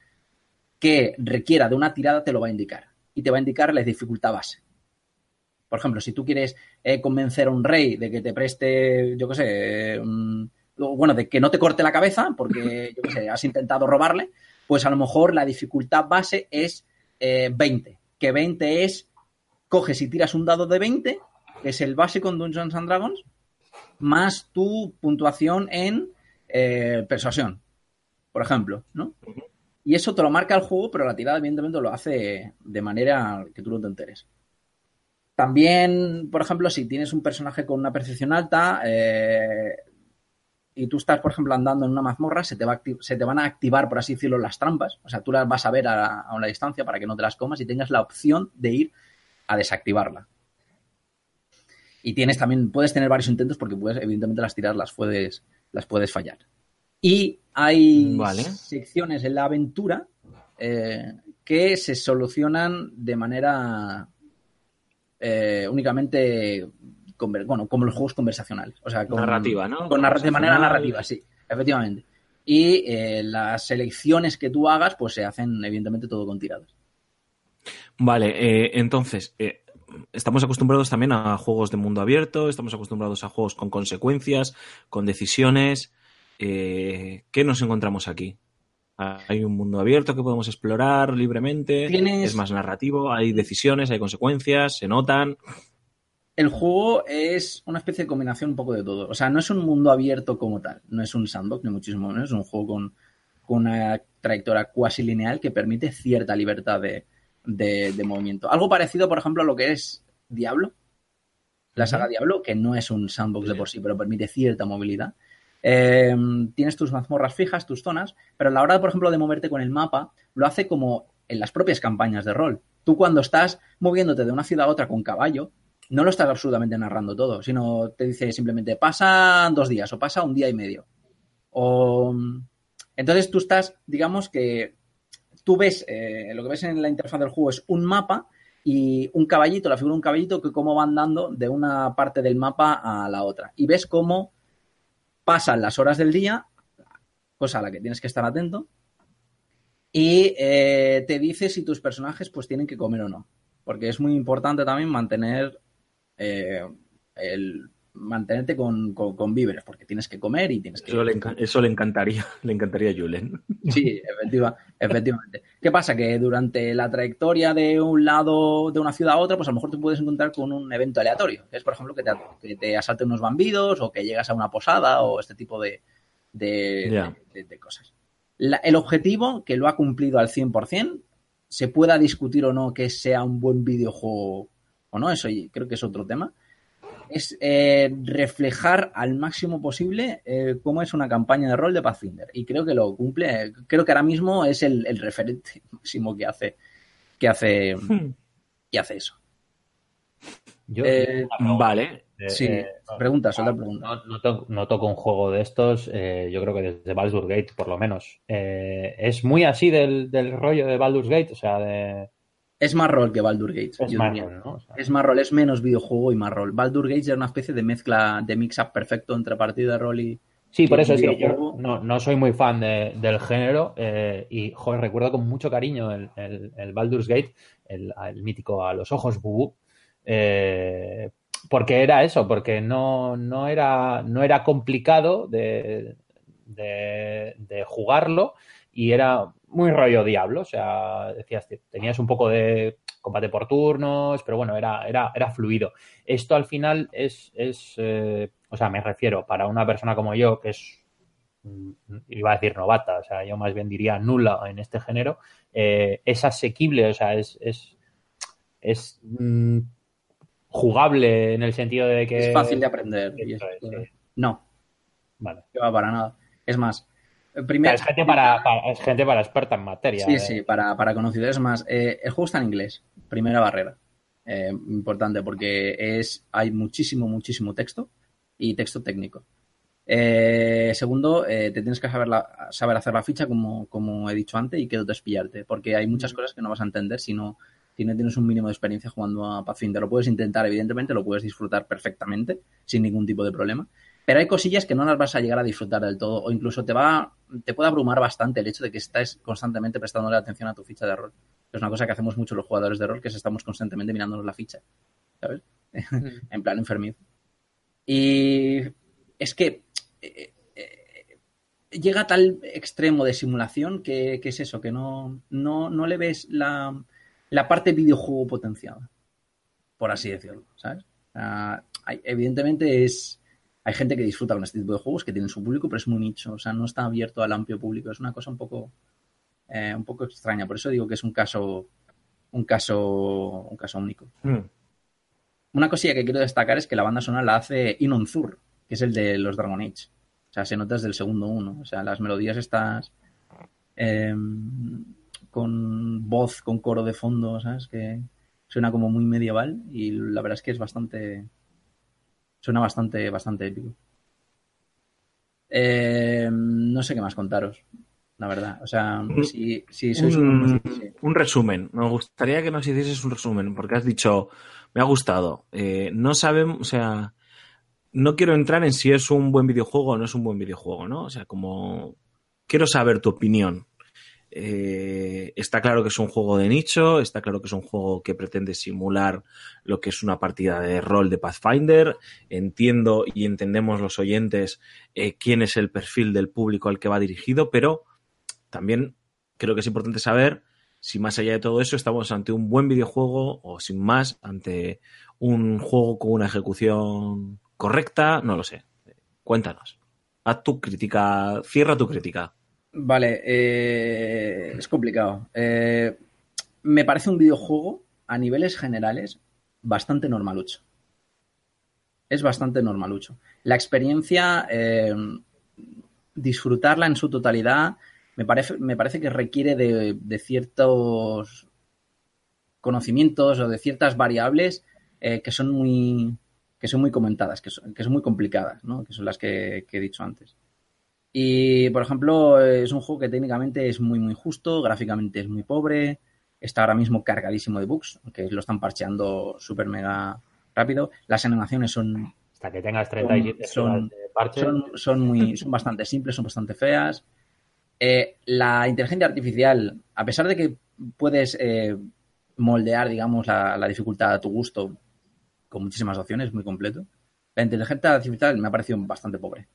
que requiera de una tirada, te lo va a indicar. Y te va a indicar la dificultad base. Por ejemplo, si tú quieres eh, convencer a un rey de que te preste, yo qué sé, bueno, de que no te corte la cabeza, porque, *laughs* yo qué sé, has intentado robarle, pues a lo mejor la dificultad base es 20. Eh, que 20 es, coges y tiras un dado de 20, que es el básico en Dungeons and Dragons, más tu puntuación en eh, persuasión, por ejemplo, ¿no? Y eso te lo marca el juego, pero la tirada evidentemente lo hace de manera que tú no te enteres. También, por ejemplo, si tienes un personaje con una percepción alta eh, y tú estás, por ejemplo, andando en una mazmorra, se te, van a activar, por así decirlo, las trampas. O sea, tú las vas a ver a, a una distancia para que no te las comas y tengas la opción de ir a desactivarla. Y tienes también, puedes tener varios intentos porque puedes, evidentemente, las tirar las puedes, las puedes fallar. Y hay secciones en la aventura eh, que se solucionan de manera eh, únicamente bueno, como los juegos conversacionales. O sea, con, narrativa, ¿no? Con de manera narrativa, sí, efectivamente. Y eh, las selecciones que tú hagas, pues se hacen, evidentemente, todo con tiradas. Vale, entonces, estamos acostumbrados también a juegos de mundo abierto, estamos acostumbrados a juegos con consecuencias, con decisiones. Eh, ¿qué nos encontramos aquí? Hay un mundo abierto que podemos explorar libremente, Tienes- es más narrativo, hay decisiones, hay consecuencias, se notan. El juego es una especie de combinación un poco de todo. O sea, no es un mundo abierto como tal. No es un sandbox, ni muchísimo menos. Es un juego con, con una trayectoria cuasi lineal que permite cierta libertad de, de- de movimiento. Algo parecido, por ejemplo, a lo que es Diablo. La saga Diablo, que no es un sandbox de por sí, pero permite cierta movilidad. Eh, tienes tus mazmorras fijas, tus zonas, pero a la hora, por ejemplo, de moverte con el mapa, lo hace como en las propias campañas de rol. Tú cuando estás moviéndote de una ciudad a otra con caballo, no lo estás absolutamente narrando todo, sino te dice simplemente pasa dos días o pasa un día y medio. O entonces tú estás, digamos que tú ves, eh, lo que ves en la interfaz del juego es un mapa y un caballito, la figura de un caballito que cómo va andando de una parte del mapa a la otra. Y ves cómo pasan las horas del día, cosa a la que tienes que estar atento, y eh, te dice si tus personajes pues tienen que comer o no. Porque es muy importante también mantener eh, el mantenerte con, con- con víveres, porque tienes que comer y tienes que Eso le, eso le encantaría, *laughs* le encantaría a Julen. Sí, *laughs* efectiva, efectivamente. ¿Qué pasa? Que durante la trayectoria de un lado de una ciudad a otra, pues a lo mejor te puedes encontrar con un evento aleatorio. Es, por ejemplo, que te, que te asalten unos bandidos o que llegas a una posada o este tipo de, de, de- de cosas. La- el objetivo, que lo ha cumplido al 100%, se pueda discutir o no que sea un buen videojuego o no, eso creo que es otro tema, es eh, reflejar al máximo posible eh, cómo es una campaña de rol de Pathfinder. Y creo que lo cumple. Creo que ahora mismo es el, el referente *laughs* máximo que hace, que hace, que hace eso. Yo, Eh. Vale. Eh, sí, eh, pregunta, suelta pregunta. No, no to- no toco un juego de estos, eh, yo creo que desde Baldur's Gate, por lo menos. Eh, es muy así del, del rollo de Baldur's Gate, o sea, de... Es más rol que Baldur Gates. Es yo más diría. rol, ¿no? O sea, Es más rol, es menos videojuego y más rol. Baldur Gates era una especie de mezcla, de mix-up perfecto entre partida rol y. Sí, por eso es que yo no, no soy muy fan de- del género eh, y joder, recuerdo con mucho cariño el, el, el Baldur's Gate, el, el mítico a los ojos bubú, eh, porque era eso, porque no, no, era, no era complicado de, de, de jugarlo y era muy rollo diablo, o sea, decías, tenías un poco de combate por turnos, pero bueno, era, era, era fluido. Esto al final es, es eh, o sea, me refiero, para una persona como yo, que es, mm, iba a decir novata, o sea, yo más bien diría nula en este género, eh, es asequible, o sea, es, es, es mm, jugable en el sentido de que... Es fácil de aprender. es-. No, Vale. que va para nada. Es más, primero. sea, es, gente para, para- es gente para experta en materia. Sí, eh. sí, para, para conocidos. Más, eh, el juego está en inglés. Primera barrera. Eh, importante porque es hay muchísimo, muchísimo texto y texto técnico. Eh, segundo, eh, te tienes que saber, la- saber hacer la ficha como, como he dicho antes y que no te pillarte, porque hay muchas cosas que no vas a entender si no, si no tienes un mínimo de experiencia jugando a Pathfinder. Lo puedes intentar, evidentemente, lo puedes disfrutar perfectamente, sin ningún tipo de problema. Pero hay cosillas que no las vas a llegar a disfrutar del todo, o incluso te va, te puede abrumar bastante el hecho de que estés constantemente prestándole atención a tu ficha de rol. Es una cosa que hacemos mucho los jugadores de rol, que es estamos constantemente mirándonos la ficha, ¿sabes? *laughs* en plan enfermizo. Y es que eh, eh, llega a tal extremo de simulación que, que es eso, que no, no, no le ves la, la parte videojuego potenciada, por así decirlo, ¿sabes? Ah, hay- evidentemente es... Hay gente que disfruta con este tipo de juegos, que tienen su público, pero es muy nicho, o sea, no está abierto al amplio público. Es una cosa un poco, eh, un poco extraña. Por eso digo que es un caso, un caso, un caso único. Mm. Una cosilla que quiero destacar es que la banda sonora la hace Inon Zur, que es el de los Dragon Age. O sea, se nota desde el segundo uno. O sea, las melodías estas eh, con voz, con coro de fondo, ¿sabes? Que suena como muy medieval y la verdad es que es bastante... Suena bastante, bastante épico. Eh, no sé qué más contaros, la verdad. O sea, si, si sois un, un... sí. un resumen. Me gustaría que nos hicieses un resumen, porque has dicho, me ha gustado. Eh, no sabemos, o sea, no quiero entrar en si es un buen videojuego o no es un buen videojuego, ¿no? O sea, como quiero saber tu opinión. Eh, está claro que es un juego de nicho, está claro que es un juego que pretende simular lo que es una partida de rol de Pathfinder. Entiendo y entendemos los oyentes eh, quién es el perfil del público al que va dirigido, pero también creo que es importante saber si más allá de todo eso estamos ante un buen videojuego o sin más ante un juego con una ejecución correcta, no lo sé. Cuéntanos. Haz tu crítica, cierra tu crítica. Vale, eh, es complicado. Eh, me parece un videojuego a niveles generales bastante normalucho. Es bastante normalucho. La experiencia, eh, disfrutarla en su totalidad, me parece, me parece que requiere de, de ciertos conocimientos o de ciertas variables que son muy que son muy comentadas, que son, que son muy complicadas, ¿no? que son las que he dicho antes. Y, por ejemplo, es un juego que técnicamente es muy, muy justo, gráficamente es muy pobre, está ahora mismo cargadísimo de bugs, que lo están parcheando súper mega rápido. Las animaciones son... Hasta que tengas 37 son, de parche. Son, son, muy, son bastante simples, son bastante feas. Eh, la inteligencia artificial, a pesar de que puedes eh, moldear, digamos, la, la, dificultad a tu gusto con muchísimas opciones, muy completo, la inteligencia artificial me ha parecido bastante pobre.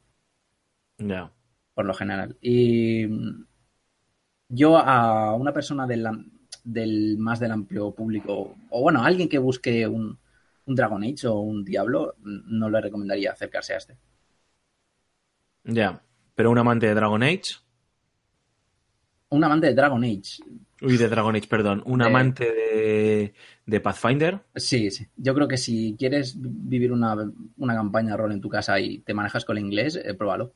Ya. Yeah por lo general. Y yo a una persona del, del más del amplio público, o bueno, a alguien que busque un, un, Dragon Age o un Diablo, no le recomendaría acercarse a este. Ya, pero un amante de Dragon Age. Un amante de Dragon Age. Uy, de Dragon Age, perdón. Un amante de, de Pathfinder. Sí, sí. Yo creo que si quieres vivir una, una campaña de rol en tu casa y te manejas con el inglés, eh, pruébalo.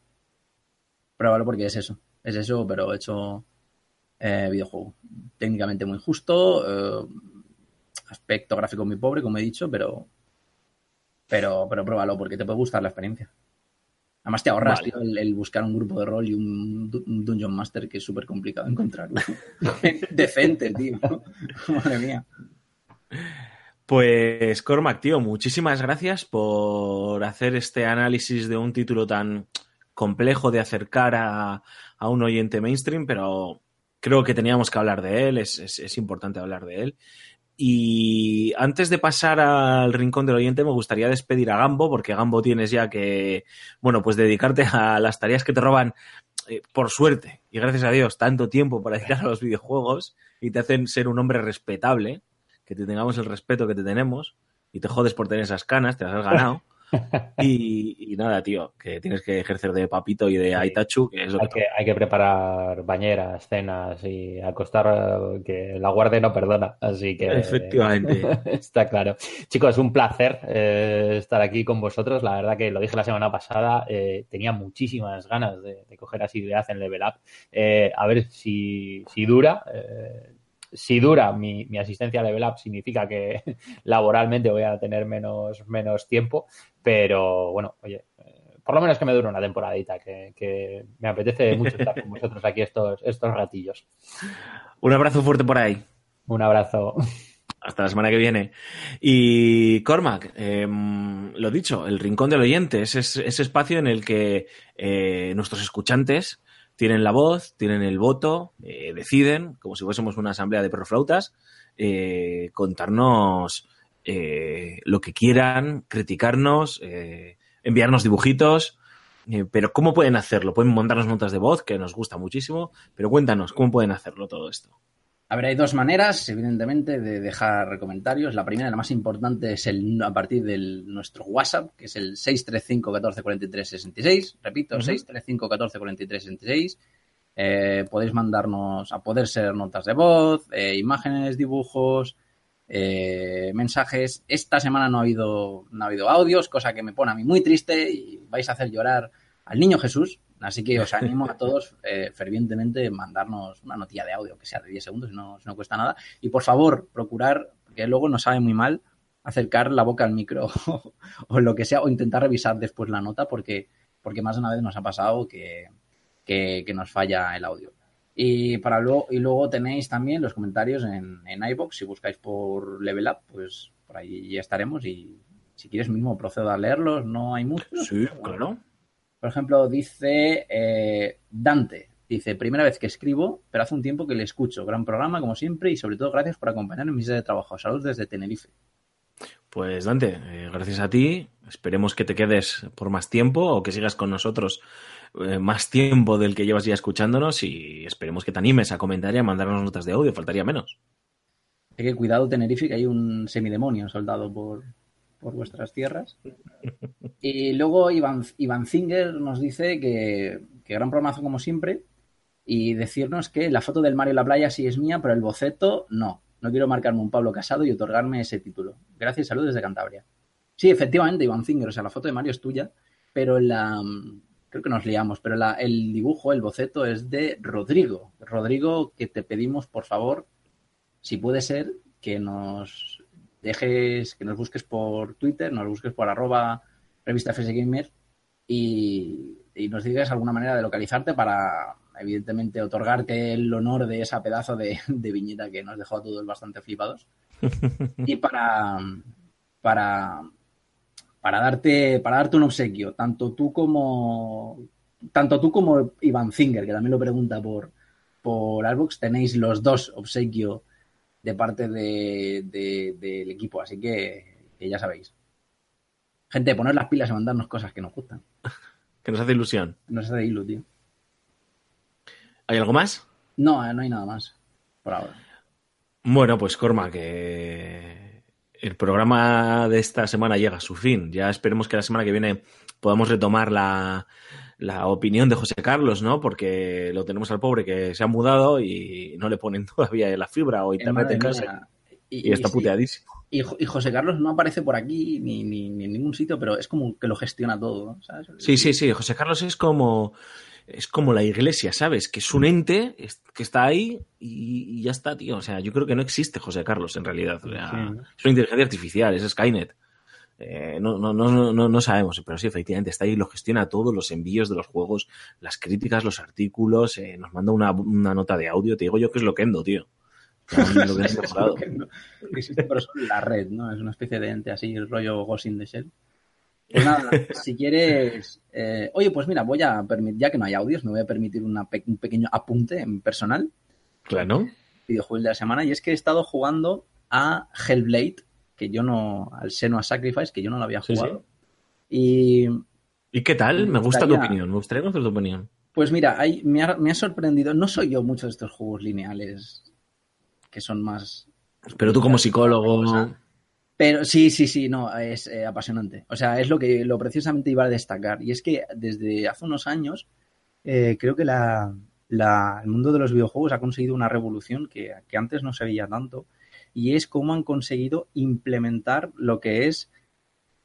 Pruébalo porque es eso. Es eso, pero hecho eh, videojuego. Técnicamente muy justo. eh, aspecto gráfico muy pobre, como he dicho, pero. Pero, pero pruébalo porque te puede gustar la experiencia. Además te ahorras, Vale. tío, el, el buscar un grupo de rol y un, un Dungeon Master que es súper complicado encontrarlo. *laughs* Decente, tío. Madre mía. Pues Cormac, tío, muchísimas gracias por hacer este análisis de un título tan complejo de acercar a, a un oyente mainstream, pero creo que teníamos que hablar de él, es, es- importante hablar de él. Y antes de pasar al rincón del oyente, me gustaría despedir a Gambo, porque Gambo tienes ya que, bueno, pues dedicarte a las tareas que te roban, eh, por suerte, y gracias a Dios, tanto tiempo para dedicar a los videojuegos y te hacen ser un hombre respetable que te tengamos el respeto que te tenemos y te jodes por tener esas canas, te las has ganado. *laughs* *laughs* Y, y nada, tío, que tienes que ejercer de papito y de Aitachu, que es lo que, Hay que, hay que preparar bañeras, cenas y acostar eh, que la guardia no perdona. Así que. Efectivamente. *laughs* Está claro. Chicos, un placer eh, estar aquí con vosotros. La verdad que lo dije la semana pasada, eh, tenía muchísimas ganas de, de coger asiduidad en Level Up. Eh, a ver si, si dura. eh, si dura mi, mi asistencia a Level Up, significa que *laughs* laboralmente voy a tener menos, menos tiempo. Pero bueno, oye, eh, por lo menos que me dure una temporadita, que, que me apetece mucho estar con *laughs* vosotros aquí estos, estos ratillos. Un abrazo fuerte por ahí. Un abrazo. Hasta la semana que viene. Y Cormac, eh, lo dicho, el rincón del oyente es ese, ese espacio en el que eh, nuestros escuchantes tienen la voz, tienen el voto, eh, deciden, como si fuésemos una asamblea de perroflautas, eh, contarnos eh, lo que quieran, criticarnos, eh, enviarnos dibujitos. eh, pero ¿cómo pueden hacerlo? Pueden mandarnos notas de voz, que nos gusta muchísimo, pero cuéntanos, ¿cómo pueden hacerlo todo esto? A ver, hay dos maneras, evidentemente, de dejar comentarios. La primera, la más importante, es el a partir de nuestro WhatsApp, que es el 635 14 43 66. Repito, Ujú. 635 14 43 66. Eh, podéis mandarnos, a poder ser notas de voz, eh, imágenes, dibujos, eh, mensajes. Esta semana no ha habido, no ha habido audios, cosa que me pone a mí muy triste y vais a hacer llorar al niño Jesús. Así que os animo a todos *laughs* eh, fervientemente a mandarnos una notilla de audio, que sea de 10 segundos, no, no cuesta nada. Y por favor, procurar, porque luego nos sabe muy mal, acercar la boca al micro *laughs* o lo que sea, o intentar revisar después la nota, porque, porque más de una vez nos ha pasado que, que nos falla el audio. Y, para luego, y luego tenéis también los comentarios en, en iBox. Si buscáis por Level Up, pues por ahí ya estaremos. Y si quieres mismo procedo a leerlos, no hay muchos. Sí, bueno. claro. Por ejemplo, dice eh, Dante. Dice, primera vez que escribo, pero hace un tiempo que le escucho. Gran programa, como siempre, y sobre todo gracias por acompañarme en mis días de trabajo. Saludos desde Tenerife. Pues Dante, eh, gracias a ti. Esperemos que te quedes por más tiempo o que sigas con nosotros eh, más tiempo del que llevas ya escuchándonos y esperemos que te animes a comentar y a mandarnos notas de audio, faltaría menos. Hay que cuidado Tenerife, que hay un semidemonio soldado por, por vuestras tierras. *laughs* Y luego Iván, Iván Zinger nos dice que, que gran programazo como siempre y decirnos que la foto del Mario en la playa sí es mía, pero el boceto no. No quiero marcarme un Pablo Casado y otorgarme ese título. Gracias, saludos desde Cantabria. Sí, efectivamente, Iván Zinger, o sea, la foto de Mario es tuya, pero la, creo que nos liamos, pero la, el dibujo, el boceto es de Rodrigo. Rodrigo, que te pedimos, por favor, si puede ser, que nos dejes, que nos busques por Twitter, nos busques por arroba revista FS Gamer y, y nos digas alguna manera de localizarte para, evidentemente, otorgarte el honor de esa pedazo de, de viñeta que nos dejó a todos bastante flipados. *laughs* y para, para, para darte, para darte un obsequio, tanto tú como tanto tú como Iván Zinger, que también lo pregunta por, por Albox, tenéis los dos obsequio de parte de, de- del equipo, así que, que ya sabéis. Gente, poner las pilas y mandarnos cosas que nos gustan. *laughs* Que nos hace ilusión. Nos hace ilu, tío. ¿Hay algo más? No, eh, no hay nada más por ahora. Bueno, pues Corma, que el programa de esta semana llega a su fin. Ya esperemos que la semana que viene podamos retomar la, la opinión de José Carlos, ¿no? Porque lo tenemos al pobre que se ha mudado y no le ponen *laughs* todavía la fibra o internet en casa y, está puteadísimo. Y, Jo- y José Carlos no aparece por aquí ni, ni- ni en ningún sitio, pero es como que lo gestiona todo. ¿sabes? Sí, sí, sí. José Carlos es como es como la iglesia, ¿sabes? Que es un ente que está ahí y, y ya está, tío. O sea, yo creo que no existe José Carlos en realidad. O sea. Es una inteligencia artificial, es Skynet. Eh, no, no, no, no, no sabemos, pero sí, efectivamente, está ahí, lo gestiona todo, los envíos de los juegos, las críticas, los artículos, eh, nos manda una, una nota de audio, te digo yo que es Loquendo, tío. Lo que *laughs* es que existe, pero solo en la red, ¿no? Es una especie de ente así, rollo Ghost in the Shell. Pues nada, *laughs* si quieres. eh, oye, pues mira, voy a permitir, ya que no hay audios, me voy a permitir una pe- un pequeño apunte en personal, Claro. videojuego de la semana, y es que he estado jugando a Hellblade, que yo no. al Senua Sacrifice, que yo no lo había Sí, sí. jugado. Y ¿Y qué tal? Me Me gusta tu opinión, me gustaría conocer tu opinión. Pues mira, hay- me, ha, me ha sorprendido. No soy yo muchos de estos juegos lineales que son más. Pero tú como psicólogo... Pero sí, sí, sí, no, es eh, apasionante. O sea, es lo que lo precisamente iba a destacar. Y es que desde hace unos años eh, creo que la, la- el mundo de los videojuegos ha conseguido una revolución que, que antes no se veía tanto. Y es cómo han conseguido implementar lo que es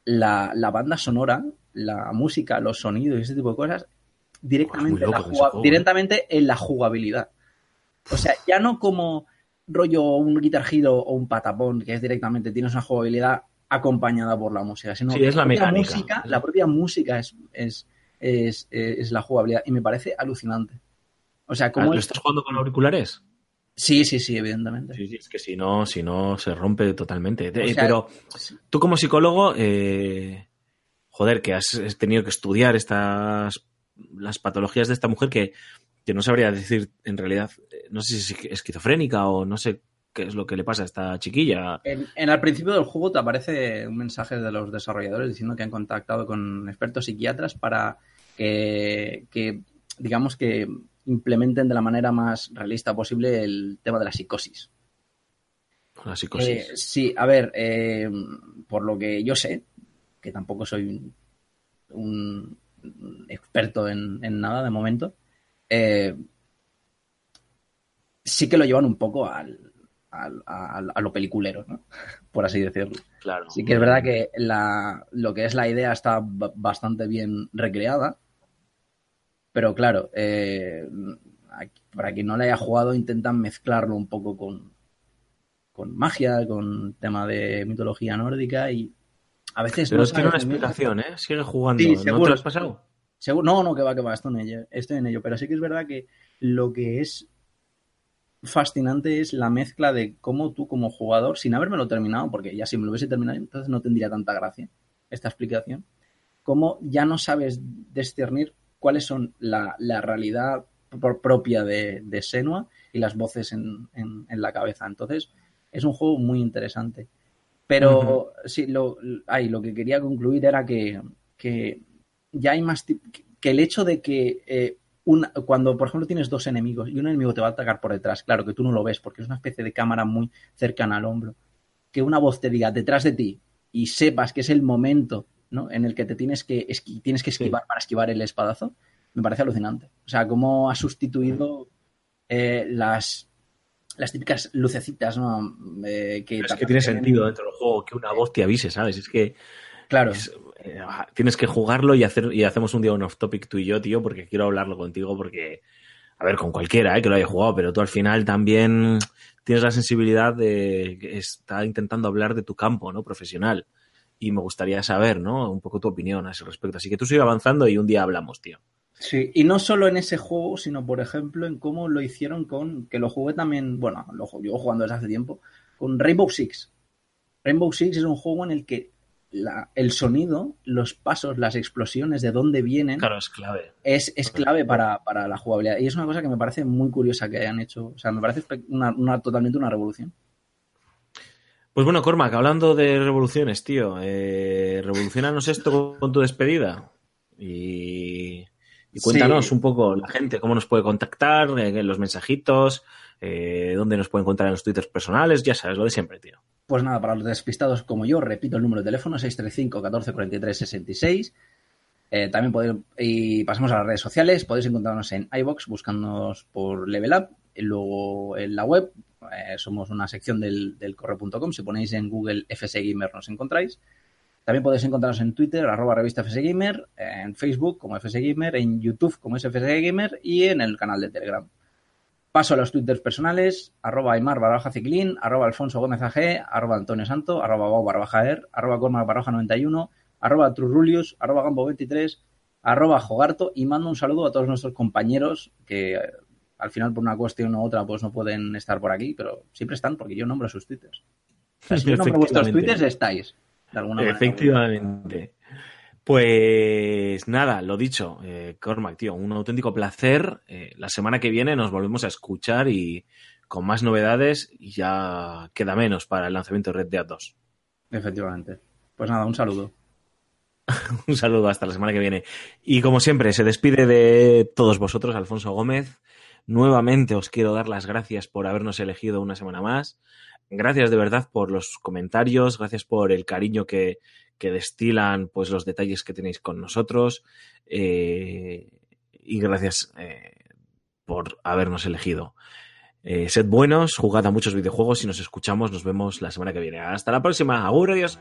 la, la banda sonora, la música, los sonidos y ese tipo de cosas directamente, en la ¿eh? directamente en la jugabilidad. O sea, ya no como rollo un Guitar Hero o un Patapón, que es directamente tienes una jugabilidad acompañada por la música, sino Sí, es la propia mecánica. música, la propia música es, es, es, es la jugabilidad y me parece alucinante. O sea, Ah, como ¿Lo estás jugando con auriculares? Sí, sí, sí, evidentemente. Sí, sí, es que si no, si no, se rompe totalmente. Eh, sea, pero tú como psicólogo, eh, joder, que has tenido que estudiar estas las patologías de esta mujer que, que no sabría decir en realidad, eh, no sé si es esquizofrénica o no sé qué es lo que le pasa a esta chiquilla. En, en al principio del juego te aparece un mensaje de los desarrolladores diciendo que han contactado con expertos psiquiatras para que, que, digamos que implementen de la manera más realista posible el tema de la psicosis. La psicosis. Eh, sí, a ver, eh, por lo que yo sé, que tampoco soy un, un experto en, en nada de momento, eh, sí que lo llevan un poco al, al- al- a lo peliculero, ¿no? *laughs* por así decirlo. claro. Sí que es verdad que la, lo que es la idea está ba- bastante bien recreada, pero claro, eh, aquí- para quien no la haya jugado intentan mezclarlo un poco con, con magia, con tema de mitología nórdica y a veces Pero no una sabes muy bien- explicación, ¿eh? Sigue jugando. Sí, ¿No seguro. te lo has pasado? Seguro- no, no, que va, que va, estoy en ello, estoy en ello, pero sí que es verdad que lo que es fascinante es la mezcla de cómo tú como jugador, sin habérmelo terminado, porque ya si me lo hubiese terminado, entonces no tendría tanta gracia esta explicación, cómo ya no sabes discernir cuáles son la, la realidad propia de, de Senua y las voces en, en, en, la cabeza. Entonces, es un juego muy interesante. Pero uh -huh. sí, lo, ay, lo que quería concluir era que, que ya hay más. que el hecho de que eh, un, cuando, por ejemplo, tienes dos enemigos y un enemigo te va a atacar por detrás, claro que tú no lo ves porque es una especie de cámara muy cercana al hombro, que una voz te diga detrás de ti y sepas que es el momento ¿no? en el que te tienes que, esqui tienes que esquivar sí. para esquivar el espadazo, me parece alucinante. O sea, cómo ha sustituido eh, las, las típicas lucecitas, ¿no? Eh, que es que tiene sentido dentro del juego que una voz te avise, ¿sabes? Es que. Claro. Es, eh, tienes que jugarlo y, hacer, y hacemos un día un off-topic tú y yo, tío, porque quiero hablarlo contigo, porque. A ver, con cualquiera, ¿eh? que lo haya jugado, pero tú al final también tienes la sensibilidad de que está intentando hablar de tu campo, ¿no? Profesional. Y me gustaría saber, ¿no? Un poco tu opinión a ese respecto. Así que tú sigue avanzando y un día hablamos, tío. Sí, y no solo en ese juego, sino por ejemplo en cómo lo hicieron con, que lo jugué también, bueno, lo llevo jugando desde hace tiempo, con Rainbow Six. Rainbow Six es un juego en el que la, el sonido, los pasos, las explosiones, de dónde vienen, claro, es clave. Es, es clave para, para, la jugabilidad. Y es una cosa que me parece muy curiosa que hayan hecho. O sea, me parece una, una totalmente una revolución. Pues bueno, Cormac, hablando de revoluciones, tío, eh, revolucionanos esto con tu despedida. Y y cuéntanos sí. un poco la gente, cómo nos puede contactar, eh, los mensajitos, eh, dónde nos pueden encontrar en los twitters personales, ya sabes, lo de siempre, tío. Pues nada, para los despistados como yo, repito el número de teléfono 635 14 43 66. Eh, también podéis, y pasamos a las redes sociales, podéis encontrarnos en iBox buscándonos por Level Up, y luego en la web, eh, somos una sección del, del correo.com, si ponéis en Google FS Gamer nos encontráis. También podéis encontrarnos en Twitter, arroba revista FSGamer, en Facebook como FSGamer, en YouTube como FSGamer y en el canal de Telegram. Paso a los twitters personales, arroba Aymar barbaja ciclín, arroba Alfonso Gómez AG, arroba Antonio Santo, arroba Bau barbaja er, arroba Cormac barbaja 91, arroba Trurulius, arroba Gambo 23, arroba Jogarto y mando un saludo a todos nuestros compañeros que al final por una cuestión u otra pues no pueden estar por aquí, pero siempre están porque yo nombro sus twitters. O sea, si yo *laughs* nombro vuestros twitters estáis. De alguna Efectivamente. Pues nada, lo dicho, eh, Cormac, tío, un auténtico placer. Eh, la semana que viene nos volvemos a escuchar y con más novedades y ya queda menos para el lanzamiento de Red Dead 2. Efectivamente. Pues nada, un saludo. *laughs* un saludo hasta la semana que viene. Y como siempre, se despide de todos vosotros, Alfonso Gómez. Nuevamente os quiero dar las gracias por habernos elegido una semana más. Gracias de verdad por los comentarios, gracias por el cariño que, que destilan pues los detalles que tenéis con nosotros eh, y gracias eh, por habernos elegido. Eh, sed buenos, jugad a muchos videojuegos y nos escuchamos, nos vemos la semana que viene. Hasta la próxima. Agur, adiós.